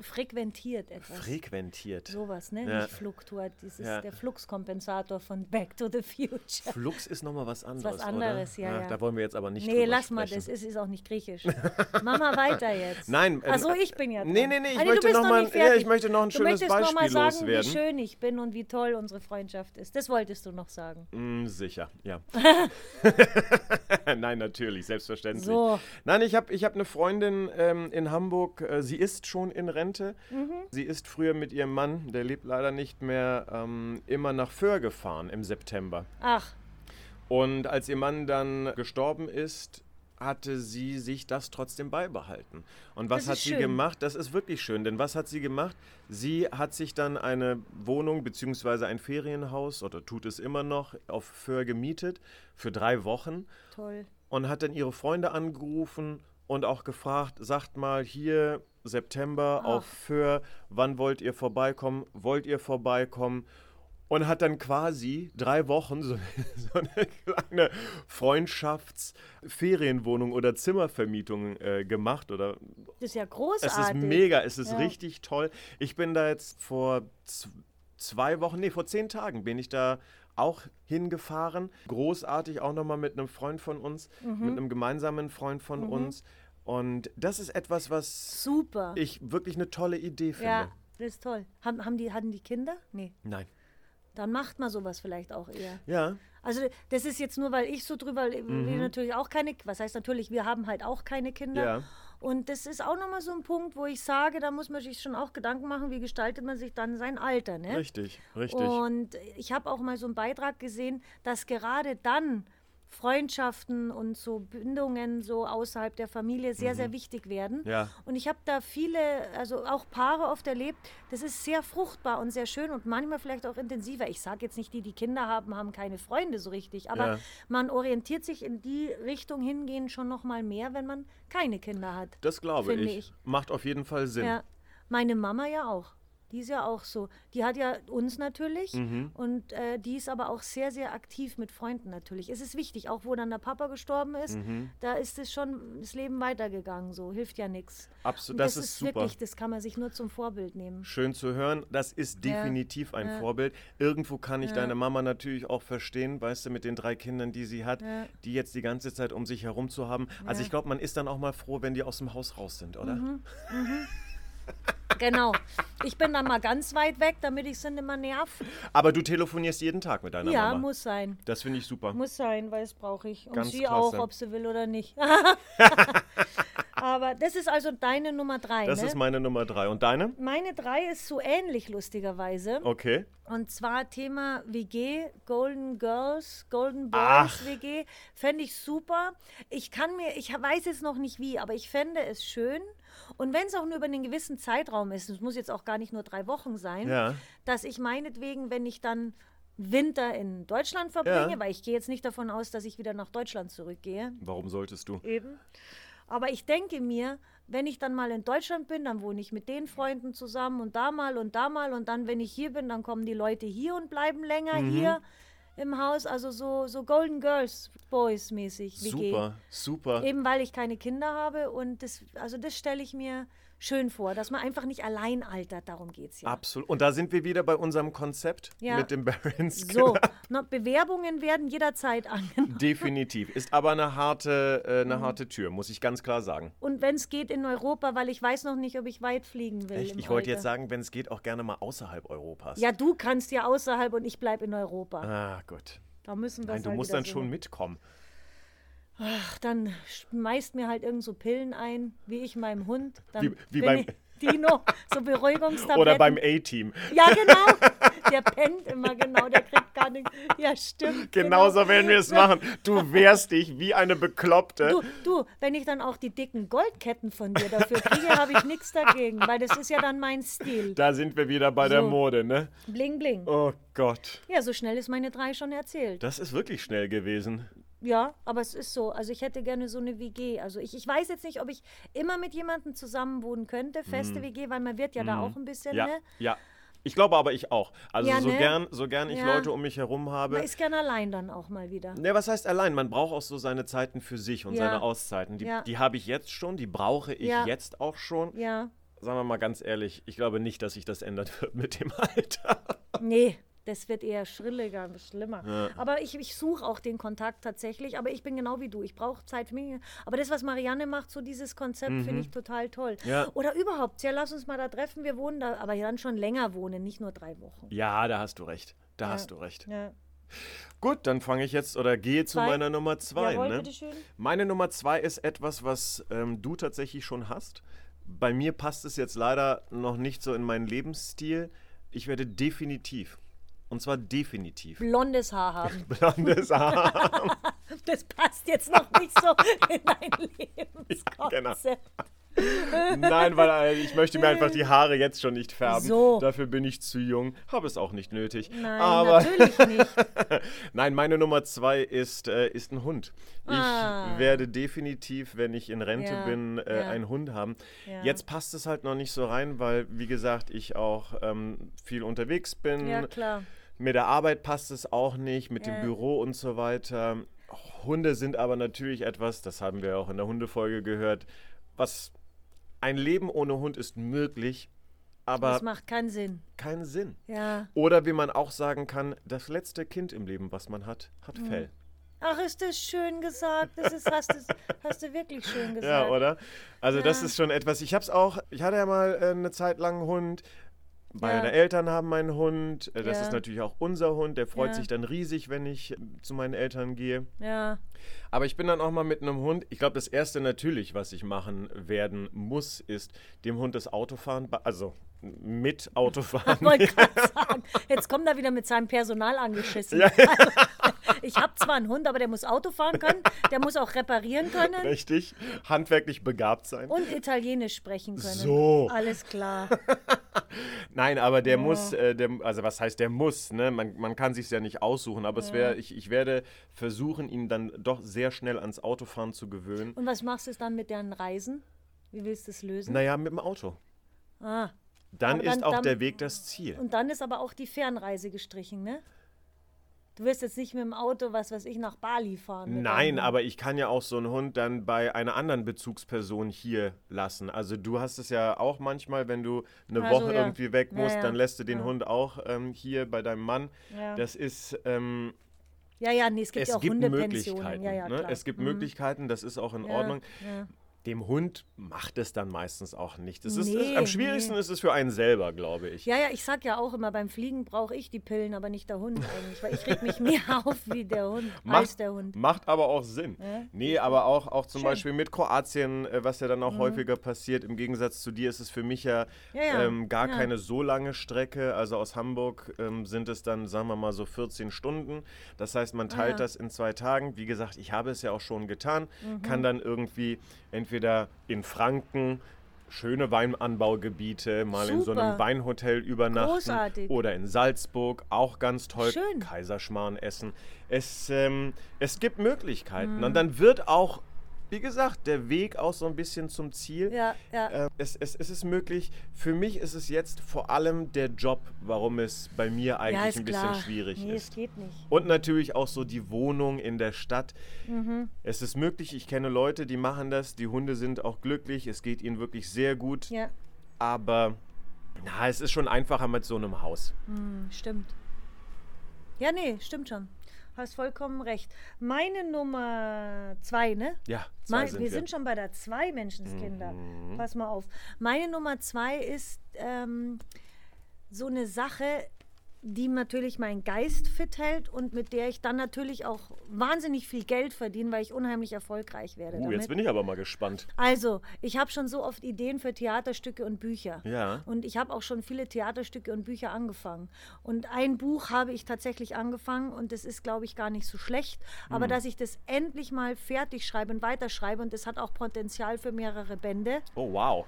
Speaker 1: frequentiert etwas.
Speaker 2: Frequentiert.
Speaker 1: Sowas, ne? Ja. Nicht fluktuat. Das ist ja. der Fluxkompensator von Back to the Future.
Speaker 2: Flux ist nochmal was anderes.
Speaker 1: was anderes,
Speaker 2: oder?
Speaker 1: ja, ja,
Speaker 2: Da wollen wir jetzt aber nicht
Speaker 1: Nee, lass mal, das ist, ist auch nicht griechisch. Mach mal weiter jetzt.
Speaker 2: Nein.
Speaker 1: Ähm, Achso, ich bin ja
Speaker 2: dran. Nee, nee, nee, ich, also, möchte, noch mal, ja, ich möchte noch ein
Speaker 1: du
Speaker 2: schönes Beispiel mal
Speaker 1: sagen,
Speaker 2: loswerden.
Speaker 1: wie schön ich bin und wie toll unsere Freundschaft ist. Das wolltest du noch sagen.
Speaker 2: Mm, sicher, ja. Nein, natürlich, selbstverständlich.
Speaker 1: So.
Speaker 2: Nein, ich habe ich hab eine Freundin ähm, in Hamburg, äh, sie ist schon in Rente. Mhm. Sie ist früher mit ihrem Mann, der lebt leider nicht mehr, ähm, immer nach Föhr gefahren im September.
Speaker 1: Ach.
Speaker 2: Und als ihr Mann dann gestorben ist, hatte sie sich das trotzdem beibehalten. Und was hat sie schön. gemacht? Das ist wirklich schön, denn was hat sie gemacht? Sie hat sich dann eine Wohnung bzw. ein Ferienhaus oder tut es immer noch auf Föhr gemietet für drei Wochen.
Speaker 1: Toll.
Speaker 2: Und hat dann ihre Freunde angerufen und auch gefragt, sagt mal hier September Ach. auf Föhr, wann wollt ihr vorbeikommen? Wollt ihr vorbeikommen? Und hat dann quasi drei Wochen so, so eine kleine Freundschaftsferienwohnung oder Zimmervermietung äh, gemacht. Oder
Speaker 1: das ist ja großartig.
Speaker 2: Es ist mega, es ist ja. richtig toll. Ich bin da jetzt vor zwei Wochen, nee, vor zehn Tagen bin ich da auch hingefahren. Großartig, auch nochmal mit einem Freund von uns, mhm. mit einem gemeinsamen Freund von mhm. uns. Und das ist etwas, was
Speaker 1: Super.
Speaker 2: ich wirklich eine tolle Idee finde.
Speaker 1: Ja, das ist toll. Haben, haben die, hatten die Kinder? Nee.
Speaker 2: Nein.
Speaker 1: Dann macht man sowas vielleicht auch eher.
Speaker 2: Ja.
Speaker 1: Also das ist jetzt nur, weil ich so drüber, mhm. wir natürlich auch keine, was heißt natürlich, wir haben halt auch keine Kinder.
Speaker 2: Ja.
Speaker 1: Und das ist auch nochmal so ein Punkt, wo ich sage, da muss man sich schon auch Gedanken machen, wie gestaltet man sich dann sein Alter. Ne?
Speaker 2: Richtig, richtig.
Speaker 1: Und ich habe auch mal so einen Beitrag gesehen, dass gerade dann Freundschaften und so Bindungen so außerhalb der Familie sehr, mhm. sehr wichtig werden.
Speaker 2: Ja.
Speaker 1: Und ich habe da viele, also auch Paare oft erlebt, das ist sehr fruchtbar und sehr schön und manchmal vielleicht auch intensiver. Ich sage jetzt nicht, die, die Kinder haben, haben keine Freunde so richtig, aber ja. man orientiert sich in die Richtung hingehen schon noch mal mehr, wenn man keine Kinder hat.
Speaker 2: Das glaube ich. ich. Macht auf jeden Fall Sinn.
Speaker 1: Ja. Meine Mama ja auch. Die ist ja auch so. Die hat ja uns natürlich
Speaker 2: Mhm.
Speaker 1: und äh, die ist aber auch sehr, sehr aktiv mit Freunden natürlich. Es ist wichtig, auch wo dann der Papa gestorben ist,
Speaker 2: Mhm.
Speaker 1: da ist es schon das Leben weitergegangen. So hilft ja nichts.
Speaker 2: Absolut,
Speaker 1: Und
Speaker 2: das, ist super.
Speaker 1: wirklich, das kann man sich nur zum Vorbild nehmen.
Speaker 2: Schön zu hören. Das ist
Speaker 1: Ja.
Speaker 2: definitiv ein
Speaker 1: Ja.
Speaker 2: Vorbild. Irgendwo kann ich
Speaker 1: Ja.
Speaker 2: deine Mama natürlich auch verstehen, weißt du, mit den drei Kindern, die sie hat,
Speaker 1: Ja.
Speaker 2: die jetzt die ganze Zeit um sich herum zu haben. Also
Speaker 1: Ja.
Speaker 2: ich glaube, man ist dann auch mal froh, wenn die aus dem Haus raus sind, oder?
Speaker 1: Mhm. Genau. Ich bin dann mal ganz weit weg, damit ich sie nicht mehr nerv.
Speaker 2: Aber du telefonierst jeden Tag mit deiner
Speaker 1: Ja,
Speaker 2: Mama.
Speaker 1: muss sein.
Speaker 2: Das finde ich super.
Speaker 1: Muss sein, weil es brauche ich. Und
Speaker 2: Ganz
Speaker 1: sie
Speaker 2: klasse.
Speaker 1: auch, ob sie will oder nicht. Aber das ist also deine Nummer drei,
Speaker 2: Das
Speaker 1: ne?
Speaker 2: ist meine Nummer drei. Und deine?
Speaker 1: Meine drei ist so ähnlich, lustigerweise.
Speaker 2: Okay.
Speaker 1: Und zwar Thema WG, Golden Girls, Golden Boys
Speaker 2: Ach.
Speaker 1: WG. Fände ich super. Ich kann mir, ich weiß jetzt noch nicht wie, aber ich fände es schön. Und wenn es auch nur über einen gewissen Zeitraum ist, es muss jetzt auch gar nicht nur drei Wochen sein,
Speaker 2: Ja.
Speaker 1: dass ich meinetwegen, wenn ich dann Winter in Deutschland verbringe,
Speaker 2: Ja.
Speaker 1: weil ich gehe jetzt nicht davon aus, dass ich wieder nach Deutschland zurückgehe,
Speaker 2: Warum solltest du?
Speaker 1: Eben. Aber ich denke mir, wenn ich dann mal in Deutschland bin, dann wohne ich mit den Freunden zusammen und da mal und da mal und dann, wenn ich hier bin, dann kommen die Leute hier und bleiben länger
Speaker 2: Mhm.
Speaker 1: hier im Haus. Also so, so Golden Girls Boys mäßig. WG.
Speaker 2: Super, super.
Speaker 1: Eben weil ich keine Kinder habe und das, also das stelle ich mir schön vor, dass man einfach nicht allein altert, darum geht es ja.
Speaker 2: Absolut. Und da sind wir wieder bei unserem Konzept
Speaker 1: Ja.
Speaker 2: mit dem Barons
Speaker 1: So, na, Bewerbungen werden jederzeit angenommen.
Speaker 2: Definitiv. Ist aber eine harte, äh,
Speaker 1: Mhm.
Speaker 2: eine harte Tür, muss ich ganz klar sagen.
Speaker 1: Und wenn es geht in Europa, weil ich weiß noch nicht, ob ich weit fliegen will.
Speaker 2: Echt? Ich wollte jetzt sagen, wenn es geht, auch gerne mal außerhalb Europas.
Speaker 1: Ja, du kannst ja außerhalb und ich bleib in Europa.
Speaker 2: Ah, gut.
Speaker 1: Da müssen wir
Speaker 2: Nein, du musst dann
Speaker 1: so
Speaker 2: schon mitkommen.
Speaker 1: Ach, dann schmeißt mir halt irgend so Pillen ein, wie ich meinem Hund. Dann
Speaker 2: Wie- wie beim-
Speaker 1: Dino, so Beruhigungstabletten.
Speaker 2: Oder beim A-Team.
Speaker 1: Ja, genau. Der pennt immer, genau. Der kriegt gar nichts. Ja, stimmt.
Speaker 2: Genauso
Speaker 1: genau.
Speaker 2: werden wir es machen. Du wehrst dich wie eine Bekloppte.
Speaker 1: Du, du, wenn ich dann auch die dicken Goldketten von dir dafür kriege, habe ich nichts dagegen, weil das ist ja dann mein Stil.
Speaker 2: Da sind wir wieder bei der
Speaker 1: So.
Speaker 2: Mode, ne?
Speaker 1: Bling, bling.
Speaker 2: Oh Gott.
Speaker 1: Ja, so schnell ist meine drei schon erzählt.
Speaker 2: Das ist wirklich schnell gewesen.
Speaker 1: Ja, aber es ist so. Also ich hätte gerne so eine WG. Also ich, ich weiß jetzt nicht, ob ich immer mit jemandem zusammen wohnen könnte, feste WG, weil man wird ja da auch ein bisschen,
Speaker 2: Mhm. Ja,
Speaker 1: ne?
Speaker 2: ja. Ich glaube aber ich auch. Also
Speaker 1: Ja,
Speaker 2: so,
Speaker 1: ne?
Speaker 2: gern, so gern ich
Speaker 1: Ja.
Speaker 2: Leute um mich herum habe.
Speaker 1: Man ist gern allein dann auch mal wieder.
Speaker 2: Ne, was heißt allein? Man braucht auch so seine Zeiten für sich und
Speaker 1: Ja.
Speaker 2: seine Auszeiten. Die, die habe ich jetzt schon, die brauche ich jetzt auch schon.
Speaker 1: Ja,
Speaker 2: Sagen wir mal ganz ehrlich, ich glaube nicht, dass sich das ändern wird mit dem Alter.
Speaker 1: nee, das wird eher schrilliger, schlimmer. Aber ich, ich suche auch den Kontakt tatsächlich. Aber ich bin genau wie du. Ich brauche Zeit für mich. Aber das, was Marianne macht, so dieses Konzept, finde ich total toll.
Speaker 2: Mhm. Ja.
Speaker 1: Oder überhaupt, ja, lass uns mal da treffen. Wir wohnen da, aber dann schon länger wohnen, nicht nur drei Wochen.
Speaker 2: Ja, da hast du recht. Da
Speaker 1: Ja.
Speaker 2: hast du recht.
Speaker 1: Ja.
Speaker 2: Gut, dann fange ich jetzt oder gehe zu
Speaker 1: Zwei.
Speaker 2: meiner Nummer zwei.
Speaker 1: Jawohl,
Speaker 2: ne? Meine Nummer zwei ist etwas, was ähm, du tatsächlich schon hast. Bei mir passt es jetzt leider noch nicht so in meinen Lebensstil. Ich werde definitiv, und zwar definitiv,
Speaker 1: Blondes Haar haben.
Speaker 2: blondes Haar.
Speaker 1: Das passt jetzt noch nicht so in dein Lebenskonzept.
Speaker 2: genau. Nein, weil äh, ich möchte mir einfach die Haare jetzt schon nicht färben.
Speaker 1: So.
Speaker 2: Dafür bin ich zu jung. Habe es auch nicht nötig.
Speaker 1: Nein,
Speaker 2: Aber
Speaker 1: natürlich nicht.
Speaker 2: Nein, meine Nummer zwei ist, äh, ist ein Hund. Ich
Speaker 1: Ah.
Speaker 2: werde definitiv, wenn ich in Rente
Speaker 1: Ja,
Speaker 2: bin, äh,
Speaker 1: ja.
Speaker 2: einen Hund haben.
Speaker 1: Ja.
Speaker 2: Jetzt passt es halt noch nicht so rein, weil, wie gesagt, ich auch ähm, viel unterwegs bin.
Speaker 1: Ja, klar.
Speaker 2: Mit der Arbeit passt es auch nicht, mit
Speaker 1: Ja.
Speaker 2: dem Büro und so weiter. Hunde sind aber natürlich etwas, das haben wir auch in der Hundefolge gehört, was ein Leben ohne Hund ist möglich, aber
Speaker 1: Das macht keinen Sinn.
Speaker 2: keinen Sinn.
Speaker 1: Ja.
Speaker 2: Oder wie man auch sagen kann, das letzte Kind im Leben, was man hat, hat
Speaker 1: Mhm.
Speaker 2: Fell.
Speaker 1: Ach, ist das schön gesagt. Das ist, hast, du, hast du wirklich schön gesagt.
Speaker 2: Ja, oder? Also das
Speaker 1: Ja.
Speaker 2: ist schon etwas. Ich habe es auch, ich hatte ja mal äh, eine Zeit lang einen Hund. Meine
Speaker 1: Ja.
Speaker 2: Eltern haben einen Hund. Äh, Das
Speaker 1: Ja.
Speaker 2: ist natürlich auch unser Hund. Der freut
Speaker 1: Ja.
Speaker 2: sich dann riesig, wenn ich äh, zu meinen Eltern gehe.
Speaker 1: Ja.
Speaker 2: Aber ich bin dann auch mal mit einem Hund. Ich glaube, das Erste natürlich, was ich machen werden muss, ist dem Hund das Autofahren, also mit Autofahren.
Speaker 1: Gerade sagen. Jetzt kommt er wieder mit seinem Personal angeschissen.
Speaker 2: Ja.
Speaker 1: Also, ich habe zwar einen Hund, aber der muss Auto fahren können, der muss auch reparieren können
Speaker 2: Richtig, handwerklich begabt sein.
Speaker 1: und Italienisch sprechen können.
Speaker 2: So.
Speaker 1: Alles klar.
Speaker 2: Nein, aber der muss, äh, der, also was heißt der muss, ne? Man, man kann sich ja nicht aussuchen, aber es wäre, ich, ich werde versuchen, ihn dann doch sehr schnell ans Autofahren zu gewöhnen.
Speaker 1: Und was machst du dann mit deinen Reisen? Wie willst du es lösen?
Speaker 2: Naja, mit dem Auto.
Speaker 1: Ah,
Speaker 2: Dann
Speaker 1: Aber
Speaker 2: ist
Speaker 1: dann-
Speaker 2: auch
Speaker 1: dann-
Speaker 2: der Weg das Ziel.
Speaker 1: Und dann ist aber auch die Fernreise gestrichen, ne? Du wirst jetzt nicht mit dem Auto, was weiß ich, nach Bali fahren.
Speaker 2: Nein, aber ich kann ja auch so einen Hund dann bei einer anderen Bezugsperson hier lassen. Also du hast es ja auch manchmal, wenn du eine
Speaker 1: Ach so,
Speaker 2: Woche
Speaker 1: ja.
Speaker 2: irgendwie weg
Speaker 1: Ja,
Speaker 2: musst,
Speaker 1: ja.
Speaker 2: dann lässt du den
Speaker 1: Ja.
Speaker 2: Hund auch ähm, hier bei deinem Mann.
Speaker 1: Ja.
Speaker 2: Das ist, ähm,
Speaker 1: Ja, ja, nee, es gibt
Speaker 2: es
Speaker 1: ja auch
Speaker 2: gibt
Speaker 1: Hundepensionen.
Speaker 2: Möglichkeiten.
Speaker 1: Ja, ja,
Speaker 2: ne? Es gibt
Speaker 1: Mhm.
Speaker 2: Möglichkeiten, das ist auch in
Speaker 1: Ja,
Speaker 2: Ordnung. Dem Hund macht es dann meistens auch nicht. Es ist,
Speaker 1: Nee,
Speaker 2: am schwierigsten
Speaker 1: nee.
Speaker 2: ist es für einen selber, glaube ich.
Speaker 1: ja, ja, ich sag ja auch immer, beim Fliegen brauche ich die Pillen, aber nicht der Hund eigentlich. Weil ich reg mich mehr auf wie der Hund, als
Speaker 2: Macht,
Speaker 1: der Hund.
Speaker 2: macht aber auch Sinn.
Speaker 1: Ja.
Speaker 2: Nee, aber auch, auch zum
Speaker 1: Schön. Mhm.
Speaker 2: Beispiel mit Kroatien, äh, was ja dann auch häufiger passiert. Im Gegensatz zu dir ist es für mich ja,
Speaker 1: Ja, ja.
Speaker 2: Ähm, gar keine so lange Strecke. Also aus Hamburg ähm, sind es dann, sagen wir mal, so 14 Stunden. Das heißt, man teilt
Speaker 1: Ah, ja.
Speaker 2: das in zwei Tagen. Wie gesagt, ich habe es ja auch schon getan.
Speaker 1: Mhm.
Speaker 2: Kann dann irgendwie entweder in Franken schöne Weinanbaugebiete, mal in so einem
Speaker 1: Super.
Speaker 2: Weinhotel übernachten
Speaker 1: Großartig.
Speaker 2: oder in Salzburg, auch ganz toll.
Speaker 1: Schön.
Speaker 2: Kaiserschmarrn essen. Es, ähm, es gibt Möglichkeiten.
Speaker 1: Mhm.
Speaker 2: Und dann wird auch, wie gesagt, der Weg auch so ein bisschen zum Ziel.
Speaker 1: Ja, ja.
Speaker 2: Äh, es, es, es ist möglich. Für mich ist es jetzt vor allem der Job, warum es bei mir
Speaker 1: ja,
Speaker 2: eigentlich
Speaker 1: ist
Speaker 2: ein bisschen
Speaker 1: klar.
Speaker 2: schwierig
Speaker 1: nee,
Speaker 2: ist.
Speaker 1: es geht nicht.
Speaker 2: Und natürlich auch so die Wohnung in der Stadt.
Speaker 1: Mhm.
Speaker 2: Es ist möglich, ich kenne Leute, die machen das. Die Hunde sind auch glücklich. Es geht ihnen wirklich sehr gut.
Speaker 1: Ja,
Speaker 2: Aber na, es ist schon einfacher mit so einem Haus.
Speaker 1: hm, stimmt. Ja, nee, stimmt schon. Hast vollkommen recht. Meine Nummer zwei, ne?
Speaker 2: Ja, zwei
Speaker 1: Mein,
Speaker 2: sind
Speaker 1: wir
Speaker 2: wir.
Speaker 1: sind schon bei der zwei Menschenskinder.
Speaker 2: Mhm.
Speaker 1: Pass mal auf. Meine Nummer zwei ist ähm, so eine Sache, die natürlich meinen Geist fit hält und mit der ich dann natürlich auch wahnsinnig viel Geld verdiene, weil ich unheimlich erfolgreich werde.
Speaker 2: Uh,
Speaker 1: damit.
Speaker 2: jetzt bin ich aber mal gespannt.
Speaker 1: Also, ich habe schon so oft Ideen für Theaterstücke und Bücher.
Speaker 2: Ja.
Speaker 1: Und ich habe auch schon viele Theaterstücke und Bücher angefangen. Und ein Buch habe ich tatsächlich angefangen und das ist, glaube ich, gar nicht so schlecht. Aber
Speaker 2: Hm.
Speaker 1: dass ich das endlich mal fertig schreibe und weiterschreibe und das hat auch Potenzial für mehrere Bände.
Speaker 2: Oh, wow.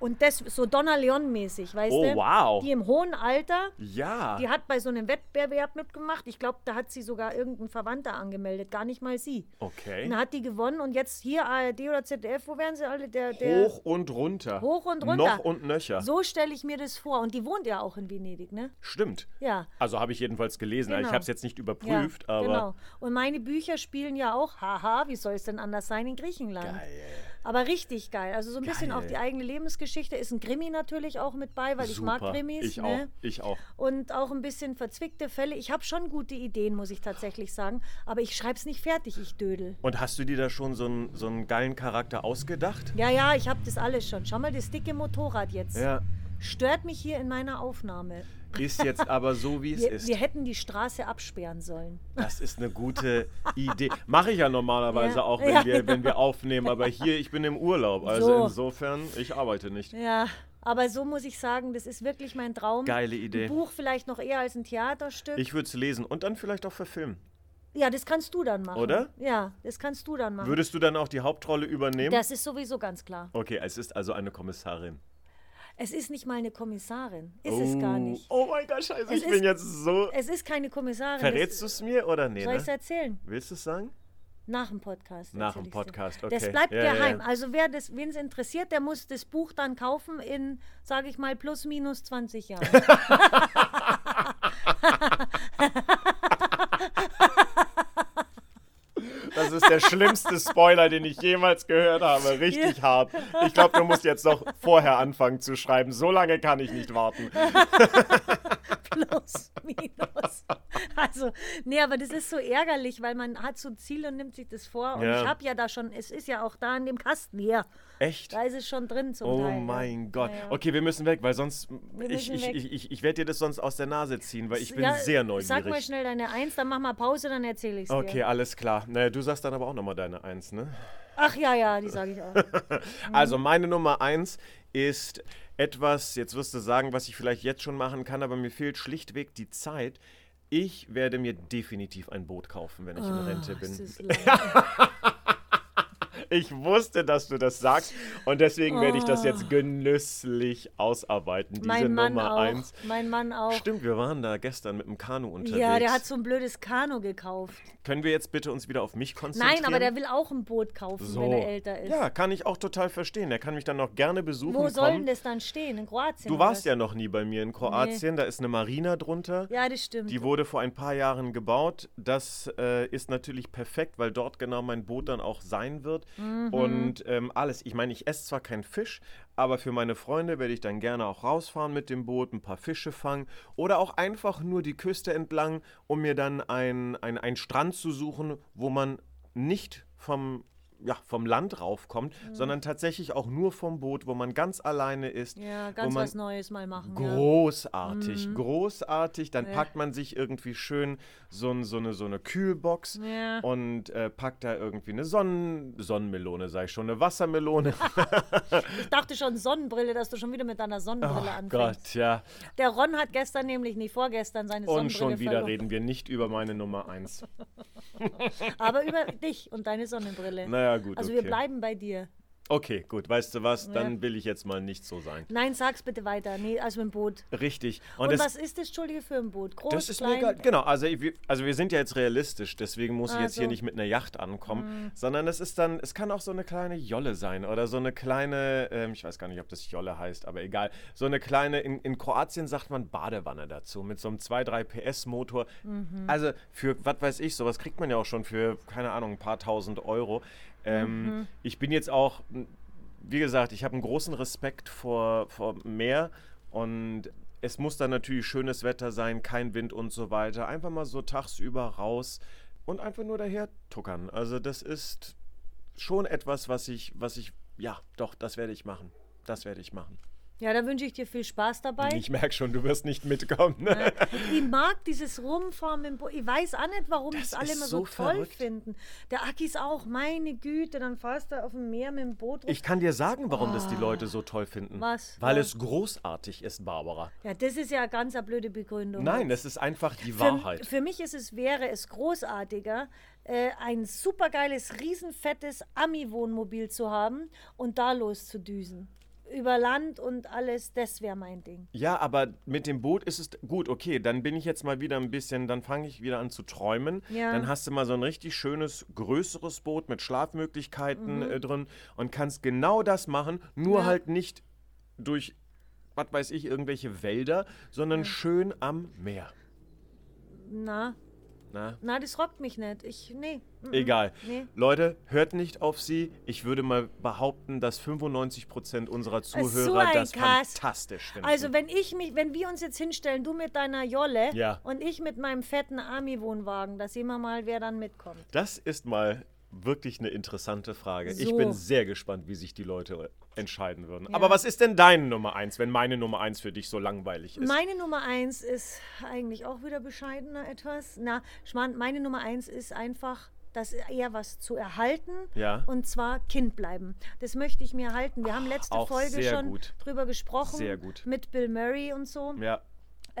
Speaker 1: Und das so Donna Leon-mäßig, weißt
Speaker 2: Oh,
Speaker 1: du?
Speaker 2: wow.
Speaker 1: Die im hohen Alter,
Speaker 2: Ja.
Speaker 1: die hat bei so einem Wettbewerb mitgemacht. Ich glaube, da hat sie sogar irgendein Verwandter angemeldet, gar nicht mal sie.
Speaker 2: Okay.
Speaker 1: Und dann hat die gewonnen und jetzt hier ARD oder ZDF, wo werden sie alle? Der, der,
Speaker 2: Hoch und runter.
Speaker 1: Hoch und runter.
Speaker 2: Noch und nöcher.
Speaker 1: So stelle ich mir das vor. Und die wohnt ja auch in Venedig, ne?
Speaker 2: Stimmt.
Speaker 1: Ja.
Speaker 2: Also habe ich jedenfalls gelesen. Ich
Speaker 1: Genau.
Speaker 2: habe es jetzt nicht
Speaker 1: Ja,
Speaker 2: überprüft, aber
Speaker 1: genau. Und meine Bücher spielen ja auch, haha, wie soll es denn anders sein, in Griechenland.
Speaker 2: geil.
Speaker 1: Aber richtig geil. Also so ein bisschen
Speaker 2: Geil.
Speaker 1: auch die eigene Lebensgeschichte. Ist ein Krimi natürlich auch mit bei, weil ich mag
Speaker 2: Super.
Speaker 1: Krimis.
Speaker 2: Ich
Speaker 1: ne?
Speaker 2: auch. Ich auch.
Speaker 1: Und auch ein bisschen verzwickte Fälle. Ich habe schon gute Ideen, muss ich tatsächlich sagen. Aber ich schreibe es nicht fertig, ich dödel.
Speaker 2: Und hast du dir da schon so einen, so einen geilen Charakter ausgedacht?
Speaker 1: Ja, ja, ich habe das alles schon. Schau mal, das dicke Motorrad jetzt.
Speaker 2: Ja.
Speaker 1: Stört mich hier in meiner Aufnahme.
Speaker 2: Ist jetzt aber so, wie es
Speaker 1: Wir,
Speaker 2: ist.
Speaker 1: wir hätten die Straße absperren sollen.
Speaker 2: Das ist eine gute Idee. Mache ich ja normalerweise
Speaker 1: Ja.
Speaker 2: auch, wenn,
Speaker 1: Ja,
Speaker 2: wir, wenn
Speaker 1: genau.
Speaker 2: wir aufnehmen. Aber hier, ich bin im Urlaub. Also
Speaker 1: So.
Speaker 2: insofern, ich arbeite nicht.
Speaker 1: Ja, aber so muss ich sagen, das ist wirklich mein Traum.
Speaker 2: Geile Idee.
Speaker 1: Ein Buch vielleicht noch eher als ein Theaterstück.
Speaker 2: Ich würde es lesen und dann vielleicht auch verfilmen.
Speaker 1: ja, das kannst du dann machen.
Speaker 2: Oder?
Speaker 1: Ja, das kannst du dann machen.
Speaker 2: Würdest du dann auch die Hauptrolle übernehmen?
Speaker 1: das ist sowieso ganz klar.
Speaker 2: Okay, es ist also eine Kommissarin.
Speaker 1: Es ist nicht mal eine Kommissarin. Ist es gar nicht.
Speaker 2: Oh mein Gott, scheiße,
Speaker 1: Es
Speaker 2: ich bin
Speaker 1: ist-
Speaker 2: jetzt so.
Speaker 1: Es ist keine Kommissarin.
Speaker 2: Verrätst du
Speaker 1: Das-
Speaker 2: es mir oder nee?
Speaker 1: Soll ich es
Speaker 2: Ne?
Speaker 1: erzählen?
Speaker 2: Willst du es sagen?
Speaker 1: Nach dem Podcast.
Speaker 2: Nach dem. Podcast,
Speaker 1: Das
Speaker 2: okay.
Speaker 1: bleibt
Speaker 2: Ja, ja,
Speaker 1: geheim.
Speaker 2: ja.
Speaker 1: Also wer das, wen es interessiert, der muss das Buch dann kaufen in, sage ich mal, plus minus 20 Jahren.
Speaker 2: Das ist der schlimmste Spoiler, den ich jemals gehört habe. Richtig hart. Ich glaube, du musst jetzt noch vorher anfangen zu schreiben. So lange kann ich nicht warten.
Speaker 1: plus minus. Also, nee, aber das ist so ärgerlich, weil man hat so ein Ziel und nimmt sich das vor. Und
Speaker 2: Ja.
Speaker 1: ich habe ja da schon, es ist ja auch da in dem Kasten hier.
Speaker 2: Echt?
Speaker 1: Da ist es schon drin zum
Speaker 2: Oh
Speaker 1: Teil. ja.
Speaker 2: mein Gott.
Speaker 1: Ja, ja.
Speaker 2: Okay, wir müssen weg, weil sonst. Ich, ich,
Speaker 1: weg.
Speaker 2: ich, ich, ich werde dir das sonst aus der Nase ziehen, weil ich bin
Speaker 1: Ja,
Speaker 2: sehr
Speaker 1: Sag mal
Speaker 2: neugierig.
Speaker 1: schnell deine Eins, dann mach mal Pause, dann erzähle ich es
Speaker 2: Okay,
Speaker 1: dir.
Speaker 2: alles klar. Naja, du sagst dann aber auch nochmal deine Eins, ne?
Speaker 1: Ach ja, ja, die sage ich auch.
Speaker 2: Also meine Nummer eins ist etwas, jetzt wirst du sagen, was ich vielleicht jetzt schon machen kann, aber mir fehlt schlichtweg die Zeit. Ich werde mir definitiv ein Boot kaufen, wenn ich in Rente
Speaker 1: Oh, es
Speaker 2: bin. Ich wusste, dass du das sagst und deswegen oh. werde ich das jetzt oh. genüsslich ausarbeiten. Diese
Speaker 1: mein Mann
Speaker 2: Nummer
Speaker 1: auch.
Speaker 2: eins.
Speaker 1: Mein Mann auch.
Speaker 2: Stimmt, wir waren da gestern mit dem Kanu unterwegs.
Speaker 1: Ja, der hat so ein blödes Kanu gekauft.
Speaker 2: Können wir jetzt bitte uns wieder auf mich konzentrieren?
Speaker 1: Nein, aber der will auch ein Boot kaufen, so. wenn er älter ist.
Speaker 2: Ja, kann ich auch total verstehen. Der kann mich dann noch gerne besuchen.
Speaker 1: Wo soll denn das dann stehen? In Kroatien?
Speaker 2: Du warst ja noch nie bei mir in Kroatien. Nee. Da ist eine Marina drunter.
Speaker 1: Ja, das stimmt.
Speaker 2: Die wurde vor ein paar Jahren gebaut. Das äh, ist natürlich perfekt, weil dort genau mein Boot dann auch sein wird. Mhm. Und ähm, alles. Ich meine, ich esse zwar keinen Fisch, aber für meine Freunde werde ich dann gerne auch rausfahren mit dem Boot, ein paar Fische fangen oder auch einfach nur die Küste entlang, um mir dann einen ein Strand zu suchen, wo man nicht vom ja, vom Land raufkommt, mhm. sondern tatsächlich auch nur vom Boot, wo man ganz alleine ist.
Speaker 1: Ja, ganz was Neues mal machen.
Speaker 2: Großartig, ja. großartig. Dann ja. packt man sich irgendwie schön so, so, eine, so eine Kühlbox ja. und äh, packt da irgendwie eine Sonnen Sonnenmelone, sag ich schon, eine Wassermelone.
Speaker 1: ich dachte schon Sonnenbrille, dass du schon wieder mit deiner Sonnenbrille oh anfängst.
Speaker 2: Gott, ja.
Speaker 1: Der Ron hat gestern nämlich, nicht vorgestern, seine und
Speaker 2: Sonnenbrille Und schon wieder verloren. reden wir nicht über meine Nummer 1.
Speaker 1: Aber über dich und deine Sonnenbrille.
Speaker 2: Naja, gut.
Speaker 1: Also
Speaker 2: okay.
Speaker 1: wir bleiben bei dir.
Speaker 2: Okay, gut. Weißt du was? Dann will ich jetzt mal nicht so sein.
Speaker 1: Nein, sag's bitte weiter. Nee, also ein Boot.
Speaker 2: Richtig.
Speaker 1: Und, Und was ist das, Entschuldige, für ein Boot? Groß,
Speaker 2: das ist
Speaker 1: klein?
Speaker 2: Mega, genau, also, also wir sind ja jetzt realistisch, deswegen muss ich jetzt hier nicht mit einer Yacht ankommen, mhm. sondern es ist dann, es kann auch so eine kleine Jolle sein oder so eine kleine, ähm, ich weiß gar nicht, ob das Jolle heißt, aber egal, so eine kleine, in, in Kroatien sagt man Badewanne dazu, mit so einem 2-3 PS Motor. Mhm. Also für, was weiß ich, sowas kriegt man ja auch schon für, keine Ahnung, ein paar tausend Euro. Ähm, mhm. Ich bin jetzt auch, wie gesagt, ich habe einen großen Respekt vor, vor Meer und es muss dann natürlich schönes Wetter sein, kein Wind und so weiter. Einfach mal so tagsüber raus und einfach nur daher tuckern. Also das ist schon etwas, was ich, was ich, ja, doch, das werde ich machen. Das werde ich machen.
Speaker 1: Ja, da wünsche ich dir viel Spaß dabei.
Speaker 2: Ich merke schon, du wirst nicht mitkommen.
Speaker 1: Ne? Ich mag dieses Rumfahren im Boot. Ich weiß auch nicht, warum das, das alle immer so, so toll verrückt. finden. Der Akis auch, meine Güte, dann fahrst du auf dem Meer mit dem Boot rum.
Speaker 2: Ich kann dir sagen, warum oh. das die oh. Leute so toll finden.
Speaker 1: Was?
Speaker 2: Weil Was? es großartig ist, Barbara.
Speaker 1: Ja, das ist ja eine ganz eine blöde Begründung.
Speaker 2: Nein, das ist einfach die Wahrheit.
Speaker 1: Für mich ist es, wäre es großartiger, äh, ein supergeiles, riesenfettes Ami-Wohnmobil zu haben und da loszudüsen über Land und alles, das wäre mein Ding.
Speaker 2: Ja, aber mit dem Boot ist es gut, okay, dann bin ich jetzt mal wieder ein bisschen, dann fange ich wieder an zu träumen. Ja. Dann hast du mal so ein richtig schönes, größeres Boot mit Schlafmöglichkeiten mhm. äh, drin und kannst genau das machen, nur ja. halt nicht durch, was weiß ich, irgendwelche Wälder, sondern ja. schön am Meer.
Speaker 1: Na, na? Na, das rockt mich nicht. Ich, nee.
Speaker 2: Egal. Nee. Leute, hört nicht auf sie. Ich würde mal behaupten, dass 95% unserer Zuhörer so das Kass. fantastisch finden.
Speaker 1: Also wenn ich mich, wenn wir uns jetzt hinstellen, du mit deiner Jolle ja. und ich mit meinem fetten Army-Wohnwagen, da sehen wir mal, wer dann mitkommt.
Speaker 2: Das ist mal wirklich eine interessante Frage. So. Ich bin sehr gespannt, wie sich die Leute entscheiden würden. Ja. Aber was ist denn deine Nummer eins, wenn meine Nummer eins für dich so langweilig ist?
Speaker 1: Meine Nummer eins ist eigentlich auch wieder bescheidener etwas. Na, meine Nummer eins ist einfach das eher was zu erhalten ja. und zwar Kind bleiben. Das möchte ich mir erhalten. Wir Ach, haben letzte Folge schon gut. drüber gesprochen
Speaker 2: sehr gut.
Speaker 1: mit Bill Murray und so.
Speaker 2: Ja.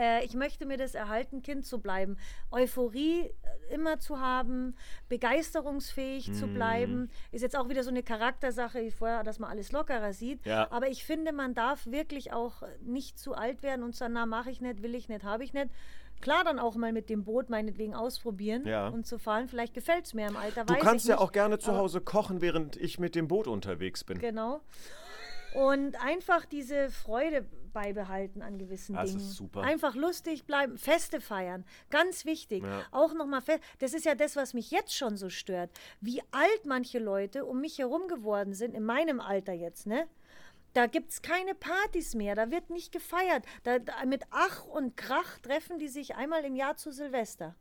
Speaker 1: Äh, ich möchte mir das erhalten, Kind zu bleiben. Euphorie äh, immer zu haben, begeisterungsfähig mm. zu mhm. bleiben. Ist jetzt auch wieder so eine Charaktersache wie vorher, dass man alles lockerer sieht.
Speaker 2: Ja.
Speaker 1: Aber ich finde, man darf wirklich auch nicht zu alt werden und sagen, na, mache ich nicht, will ich nicht, habe ich nicht. Klar, dann auch mal mit dem Boot meinetwegen ausprobieren
Speaker 2: ja.
Speaker 1: und zu fahren. Vielleicht gefällt es mir im Alter.
Speaker 2: Du kannst ja auch gerne zu Hause kochen, während ich mit dem Boot unterwegs bin.
Speaker 1: Genau. Und einfach diese Freude beibehalten an gewissen
Speaker 2: das
Speaker 1: Dingen.
Speaker 2: Ist super.
Speaker 1: Einfach lustig bleiben, Feste feiern. Ganz wichtig. Ja. Auch nochmal fest. Das ist ja das, was mich jetzt schon so stört. Wie alt manche Leute um mich herum geworden sind, in meinem Alter jetzt, ne? Da gibt es keine Partys mehr, da wird nicht gefeiert. Da, da, mit Ach und Krach treffen die sich einmal im Jahr zu Silvester.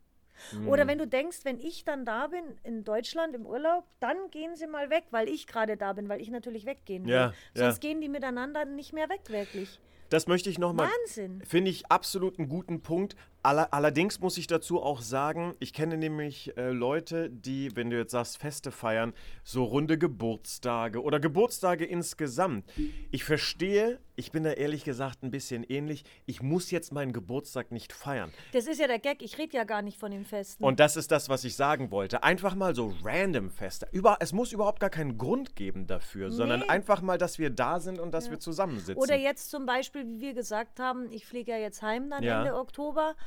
Speaker 1: Oder wenn du denkst, wenn ich dann da bin in Deutschland im Urlaub, dann gehen sie mal weg, weil ich gerade da bin, weil ich natürlich weggehen will.
Speaker 2: Ja,
Speaker 1: Sonst
Speaker 2: ja.
Speaker 1: gehen die miteinander nicht mehr weg, wirklich.
Speaker 2: Das möchte ich nochmal.
Speaker 1: Wahnsinn.
Speaker 2: Finde ich absolut einen guten Punkt. Aller, allerdings muss ich dazu auch sagen, ich kenne nämlich äh, Leute, die, wenn du jetzt sagst, Feste feiern, so runde Geburtstage oder Geburtstage insgesamt. Ich verstehe, ich bin da ehrlich gesagt ein bisschen ähnlich. Ich muss jetzt meinen Geburtstag nicht feiern.
Speaker 1: Das ist ja der Gag, ich rede ja gar nicht von den Festen.
Speaker 2: Und das ist das, was ich sagen wollte. Einfach mal so random Feste. Über, es muss überhaupt gar keinen Grund geben dafür, sondern
Speaker 1: Nee.
Speaker 2: einfach mal, dass wir da sind und dass wir zusammensitzen.
Speaker 1: Oder jetzt zum Beispiel, wie wir gesagt haben, ich fliege ja jetzt heim dann
Speaker 2: Ja.
Speaker 1: Ende Oktober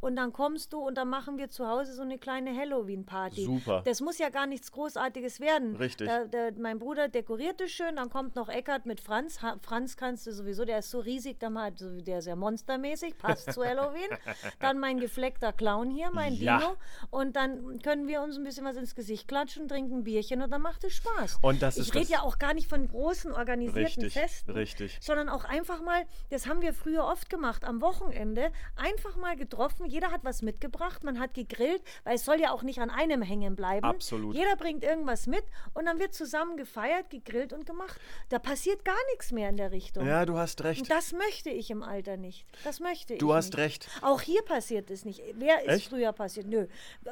Speaker 1: und dann kommst du und dann machen wir zu Hause so eine kleine Halloween-Party.
Speaker 2: Super.
Speaker 1: Das muss ja gar nichts Großartiges werden.
Speaker 2: Richtig.
Speaker 1: Da, da, mein Bruder dekoriert es schön, dann kommt noch Eckart mit Franz. Ha, Franz kannst du sowieso, der ist so riesig, der, mal, der ist ja monstermäßig, passt zu Halloween. Dann mein gefleckter Clown hier, mein
Speaker 2: Ja.
Speaker 1: Dino. Und dann können wir uns ein bisschen was ins Gesicht klatschen, trinken ein Bierchen und dann macht es Spaß.
Speaker 2: Und das
Speaker 1: ich
Speaker 2: ist
Speaker 1: rede
Speaker 2: das-
Speaker 1: ja auch gar nicht von großen organisierten
Speaker 2: Richtig,
Speaker 1: Festen
Speaker 2: richtig.
Speaker 1: sondern auch einfach mal, das haben wir früher oft gemacht, am Wochenende einfach mal getroffen, jeder hat was mitgebracht, man hat gegrillt, weil es soll ja auch nicht an einem hängen bleiben.
Speaker 2: Absolut.
Speaker 1: Jeder bringt irgendwas mit und dann wird zusammen gefeiert, gegrillt und gemacht. Da passiert gar nichts mehr in der Richtung.
Speaker 2: Ja, du hast recht.
Speaker 1: Und das möchte ich im Alter nicht. Das möchte ich
Speaker 2: Du hast
Speaker 1: nicht.
Speaker 2: recht.
Speaker 1: Auch hier passiert es nicht. Wer ist
Speaker 2: Echt?
Speaker 1: früher passiert? Nö.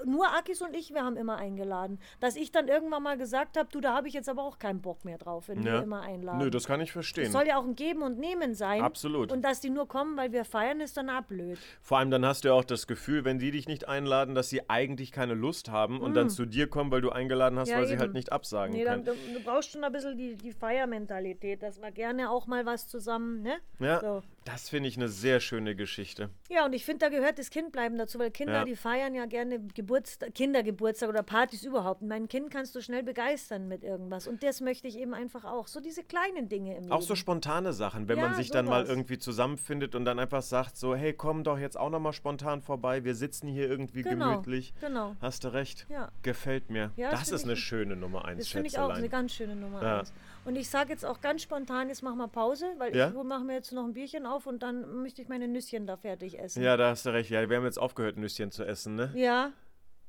Speaker 1: Nur Akis und ich, wir haben immer eingeladen. Dass ich dann irgendwann mal gesagt habe, du, da habe ich jetzt aber auch keinen Bock mehr drauf, wenn wir
Speaker 2: Ja.
Speaker 1: immer einladen.
Speaker 2: Nö, das kann ich
Speaker 1: Es
Speaker 2: verstehen.
Speaker 1: soll ja auch ein Geben und Nehmen sein.
Speaker 2: Absolut.
Speaker 1: Und dass die nur kommen, weil wir feiern, ist dann auch blöd.
Speaker 2: Vor allem dann hast du ja auch das Gefühl, wenn die dich nicht einladen, dass sie eigentlich keine Lust haben und dann zu dir kommen, weil du eingeladen hast,
Speaker 1: Mm. Ja,
Speaker 2: weil sie
Speaker 1: eben.
Speaker 2: halt nicht absagen
Speaker 1: Nee, dann,
Speaker 2: können.
Speaker 1: du, du brauchst schon ein bisschen die, die Feiermentalität, dass wir gerne auch mal was zusammen, ne?
Speaker 2: Ja,
Speaker 1: So.
Speaker 2: Das finde ich eine sehr schöne Geschichte.
Speaker 1: Ja, und ich finde, da gehört das Kindbleiben dazu, weil Kinder,
Speaker 2: Ja.
Speaker 1: die feiern ja gerne Geburtstag, Kindergeburtstag oder Partys überhaupt. Und Mein Kind kannst du schnell begeistern mit irgendwas. Und das möchte ich eben einfach auch. So diese kleinen Dinge im Leben.
Speaker 2: Auch so spontane Sachen, wenn man
Speaker 1: Ja,
Speaker 2: sich dann mal irgendwie zusammenfindet und dann einfach sagt so, hey, komm doch jetzt auch nochmal spontan vorbei, wir sitzen hier irgendwie
Speaker 1: Genau,
Speaker 2: gemütlich.
Speaker 1: genau.
Speaker 2: Hast du recht.
Speaker 1: Ja.
Speaker 2: Gefällt mir.
Speaker 1: Das
Speaker 2: das ist eine
Speaker 1: ein-
Speaker 2: schöne Nummer eins,
Speaker 1: Das finde ich auch eine ganz schöne Nummer eins. Und ich sage jetzt auch ganz spontan, jetzt machen wir Pause, weil
Speaker 2: Ja?
Speaker 1: ich mache mir jetzt noch ein Bierchen auf und dann möchte ich meine Nüsschen da fertig essen.
Speaker 2: Ja, da hast du recht. Ja, wir haben jetzt aufgehört, Nüsschen zu essen, ne?
Speaker 1: Ja.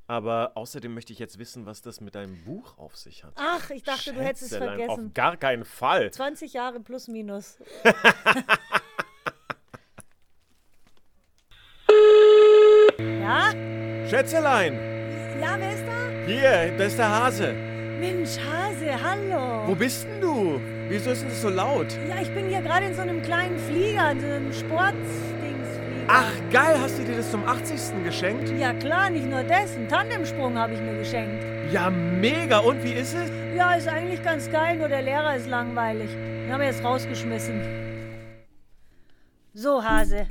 Speaker 2: Aber außerdem möchte ich jetzt wissen, was das mit deinem Buch auf sich hat.
Speaker 1: Ach, ich dachte, du hättest es vergessen.
Speaker 2: Auf gar keinen Fall.
Speaker 1: 20 Jahre plus minus. ja?
Speaker 2: Schätzelein,
Speaker 1: Ja, wer ist da?
Speaker 2: hier, das ist der Hase.
Speaker 1: Mensch, Hase, hallo.
Speaker 2: Wo bist denn du? Wieso ist denn das so laut?
Speaker 1: Ja, ich bin hier gerade in so einem kleinen Flieger, in so einem Sportdingsflieger.
Speaker 2: Ach, geil, hast du dir das zum 80. geschenkt?
Speaker 1: Ja klar, nicht nur das. Einen Tandemsprung habe ich mir geschenkt.
Speaker 2: Ja, mega. Und wie ist es?
Speaker 1: Ja, ist eigentlich ganz geil, nur der Lehrer ist langweilig. Den haben wir jetzt rausgeschmissen. So, Hase,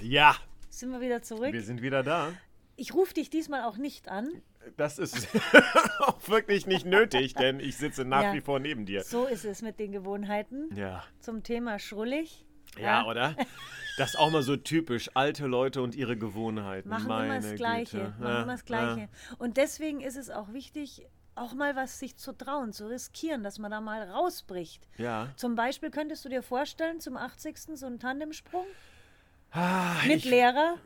Speaker 2: Ja,
Speaker 1: sind wir wieder zurück?
Speaker 2: wir sind wieder da.
Speaker 1: Ich rufe dich diesmal auch nicht an.
Speaker 2: Das ist auch wirklich nicht nötig, denn ich sitze nach
Speaker 1: Ja.
Speaker 2: wie vor neben dir.
Speaker 1: So ist es mit den Gewohnheiten.
Speaker 2: Ja.
Speaker 1: Zum Thema schrullig.
Speaker 2: Ja, oder? Das ist auch mal so typisch. Alte Leute und ihre Gewohnheiten.
Speaker 1: Machen
Speaker 2: Meine
Speaker 1: immer das Gleiche.
Speaker 2: Güte.
Speaker 1: Machen
Speaker 2: Ja,
Speaker 1: immer das Gleiche. Und deswegen ist es auch wichtig, auch mal was sich zu trauen, zu riskieren, dass man da mal rausbricht.
Speaker 2: Ja.
Speaker 1: Zum Beispiel könntest du dir vorstellen, zum 80. so einen Tandemsprung
Speaker 2: Ah,
Speaker 1: mit
Speaker 2: ich,
Speaker 1: Lehrer.